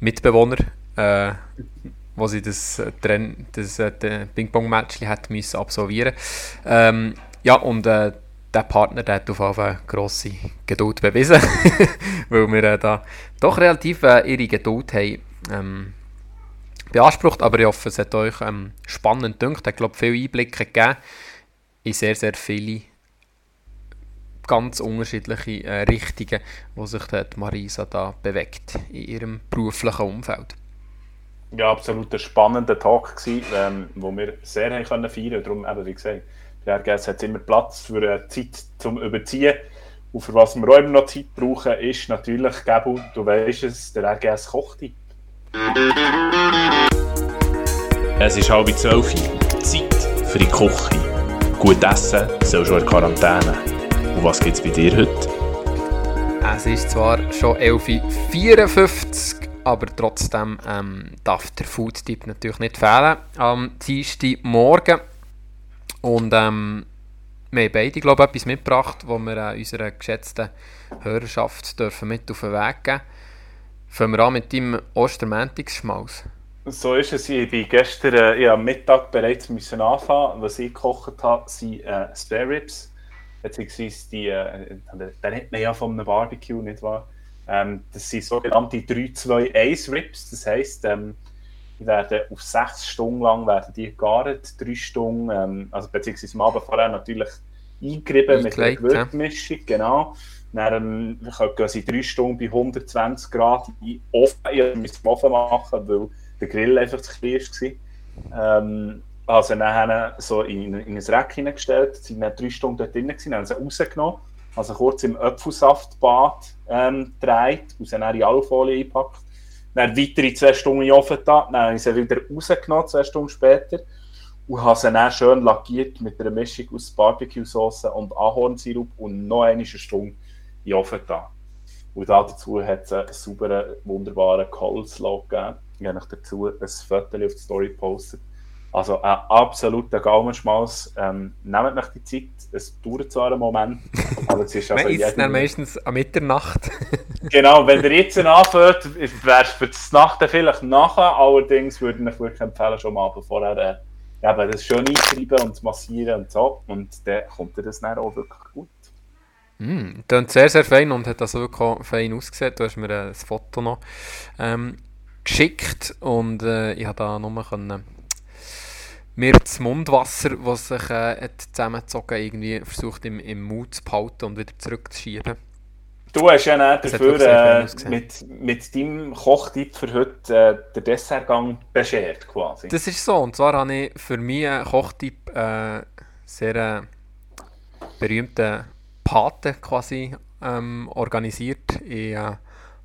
Mitbewohner, äh, wo sie das, äh, das äh, Ping-Pong-Match müssen absolvieren ähm, Ja, und äh, der Partner der hat auf jeden Fall grosse Geduld bewiesen, weil wir äh, da doch relativ äh, ihre Geduld haben ähm, beansprucht. Aber ich hoffe, es hat euch ähm, spannend gedacht. Ich glaube, viele Einblicke gegeben in sehr, sehr viele ganz unterschiedliche äh, Richtungen, wo sich die Marisa da bewegt in ihrem beruflichen Umfeld.
Ja, absolut ein spannender Tag gewesen, ähm, wo wir sehr haben können feiern. Darum, eben, wie gesagt, der RGS hat immer Platz für eine Zeit zum Überziehen. Und für was wir auch immer noch Zeit brauchen, ist natürlich, Gebu, du weißt es, der RGS Kochtipp.
Es ist halb zwölf. Zeit für die Küche. Gut essen, soll schon in Quarantäne. Und was gibt's bei dir heute?
Es ist zwar schon 11.54 Uhr, aber trotzdem ähm, darf der Food-Tipp natürlich nicht fehlen. Am Dienstagmorgen. Und ähm, wir haben beide, glaube ich, etwas mitgebracht, das wir äh, unserer geschätzten Hörerschaft dürfen mit auf den Weg geben Fangen wir an mit deinem Ostermäntigsschmaus.
So ist es. Ich bin gestern äh, ich am Mittag bereits müssen anfangen. Was ich gekocht habe, sind äh, Spare Ribs. Beziehungsweise die, äh, den hat man ja von einem Barbecue, nicht wahr? Ähm, das sind sogenannte 3-2-1 Ribs. Das heisst, ähm, die werden auf sechs Stunden lang werden die gegart, drei Stunden, ähm, also beziehungsweise am Abend vorher natürlich eingerieben mit einer
Eingelegt, ja.
Gewürzmischung, genau. Dann ähm, gehen sie drei Stunden bei 120 Grad in Ofen. Ich musste im Ofen machen, weil der Grill einfach zu klein war. Ähm, also nachher so in, in ein Rack hineingestellt, waren dann drei Stunden dort drin, gewesen, dann haben sie rausgenommen, also kurz im Apfelsaftbad ähm, gedreht, und sie dann in Alufolie eingepackt. Dann weitere zwei Stunden in den Ofen da, dann habe ich sie wieder rausgenommen, zwei Stunden später, und habe sie dann schön lackiert mit einer Mischung aus Barbecue-Sauce und Ahornsirup und noch eine Stunde in den Ofen da. Und dazu hat es einen sauberen, wunderbaren Coleslaw gegeben. Ich habe dazu ein Foto auf die Story gepostet. Also ein absoluter Gaumenschmaus. Ähm, nehmt euch die Zeit, es dauert zwar einen Moment, aber es ist also
Man isst dann meistens an Mitternacht.
Genau, wenn ihr jetzt anfängt, wäre es für das Nacht vielleicht nachher, allerdings würde ich wirklich empfehlen, schon mal vorher äh, eben das schön eintreiben und massieren und so und dann kommt das dann auch wirklich gut.
Mm, klingt sehr, sehr fein und hat also wirklich fein ausgesehen. Du hast mir äh, das Foto noch ähm, geschickt und äh, ich habe da nur können, mir das Mundwasser, das sich äh, zusammengezogen irgendwie versucht im, im Mund zu behalten und wieder zurückzuschieben.
Du hast ja dann dafür äh, mit, mit deinem Kochtipp für heute äh, den Dessertgang beschert quasi.
Das ist so. Und zwar habe ich für meinen Kochtipp äh, sehr äh, berühmten Paten quasi ähm, organisiert. Ich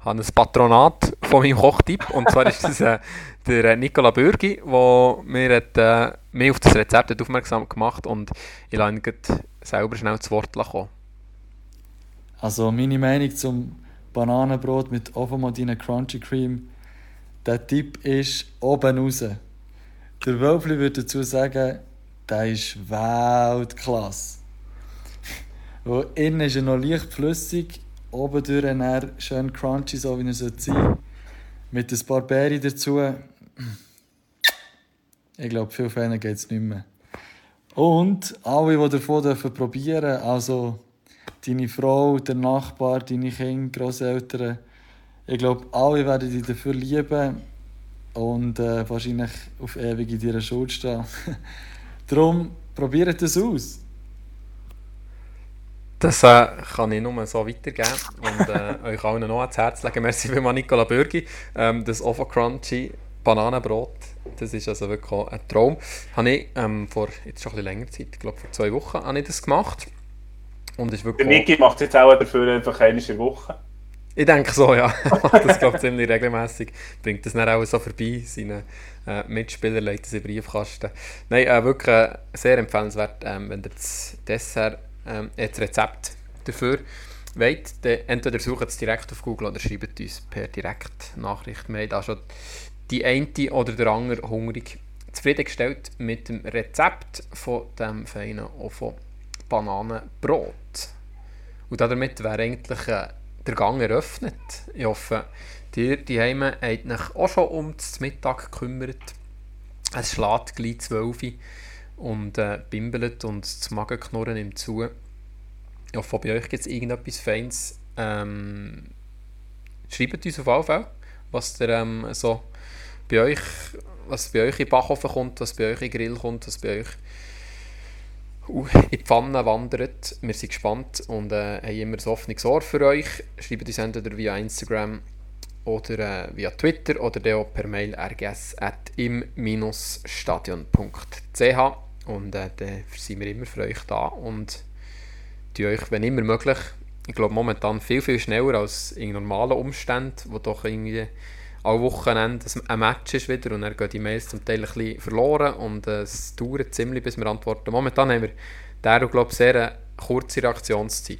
habe ein Patronat von meinem Kochtipp. Und zwar ist das äh, der äh, Nicola Bürgi, der mir, hat, äh, mir auf das Rezept hat aufmerksam gemacht und ich lasse ihn selber schnell zu Wort kommen.
Also meine Meinung zum Bananenbrot mit Ovomadine Crunchy Cream. Der Tipp ist oben raus. Der Wölfli würde dazu sagen, der ist Weltklasse. Innen ist er noch leicht flüssig, oben durch schön crunchy, so wie er sein sollte. Mit ein paar Beeren dazu. Ich glaube, viel feiner geht es nicht mehr. Und alle, die davon dürfen probieren, also deine Frau, der Nachbar, deine Kinder, Großeltern, ich glaube, alle werden dich dafür lieben und äh, wahrscheinlich auf ewig in deiner Schuld stehen. Darum, probiert es aus.
Das äh, kann ich nur so weitergeben und äh, euch allen noch ans Herz legen. Merci vielmals, Nicola Bürgi. Ähm, das Ovo Crunchy Bananenbrot, das ist also wirklich ein Traum. Habe ich ähm, vor jetzt schon ein bisschen länger Zeit, ich glaube vor zwei Wochen, habe ich das gemacht. Und ist
Der
wirklich
Niki macht jetzt auch dafür einfach eine in der Woche.
ich denke so, ja. das glaube ich ziemlich regelmäßig. Bringt das dann auch so vorbei. Seine äh, Mitspieler legt das in den Briefkasten. Nein, äh, wirklich äh, sehr empfehlenswert, ähm, wenn ihr das Dessert, ähm, äh, das Rezept dafür wollt, dann entweder sucht es direkt auf Google oder schreibt uns per Direktnachricht. Wir haben da schon die eine oder der andere hungrig zufriedengestellt mit dem Rezept von dem feinen Ovo Bananenbrot. Und damit wäre eigentlich äh, der Gang eröffnet. Ich hoffe, ihr die Heime habt euch auch schon um das Mittag gekümmert. Es schlägt gleich 12 Uhr und äh, bimbelt und das Magenknurren nimmt zu. Ich hoffe, bei euch gibt es irgendetwas Feines. Ähm, schreibt uns auf jeden Fall, was der ähm, so bei euch, was bei euch in den Backofen kommt, was bei euch in den Grill kommt, was bei euch uh, in die Pfanne wandert. Wir sind gespannt und äh, haben immer ein offenes Ohr für euch. Schreibt uns entweder via Instagram oder äh, via Twitter oder auch per Mail rgs.im-stadion.ch und äh, dann sind wir immer für euch da und euch, wenn immer möglich, ich glaube momentan viel, viel schneller als in normalen Umständen, wo doch irgendwie alle Wochenende ein Match ist wieder und dann gehen die Mails zum Teil ein bisschen verloren und äh, es dauert ziemlich, bis wir antworten. Momentan haben wir darum, glaube sehr eine kurze Reaktionszeit.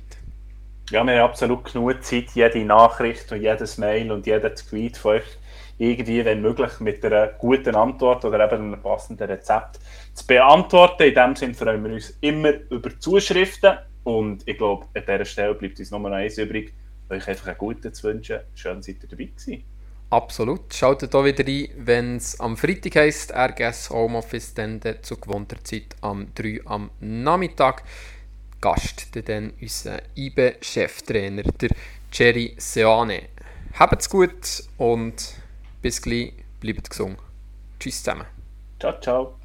Ja, wir haben absolut genug Zeit, jede Nachricht und jedes Mail und jeden Tweet von euch irgendwie, wenn möglich, mit einer guten Antwort oder eben einem passenden Rezept zu beantworten. In dem Sinne freuen wir uns immer über Zuschriften und ich glaube, an dieser Stelle bleibt uns nur noch eins übrig, euch einfach einen guten zu wünschen. Schön, seid ihr dabei gewesen.
Absolut. Schaltet auch wieder ein, wenn es am Freitag heisst, RGS Homeoffice, dann zu gewohnter Zeit am 3 am Nachmittag. Gast, dann unser IBE-Cheftrainer, der Jerry Seane. Habt's gut und bis gleich, bleibt gesund. Tschüss zusammen.
Ciao, ciao.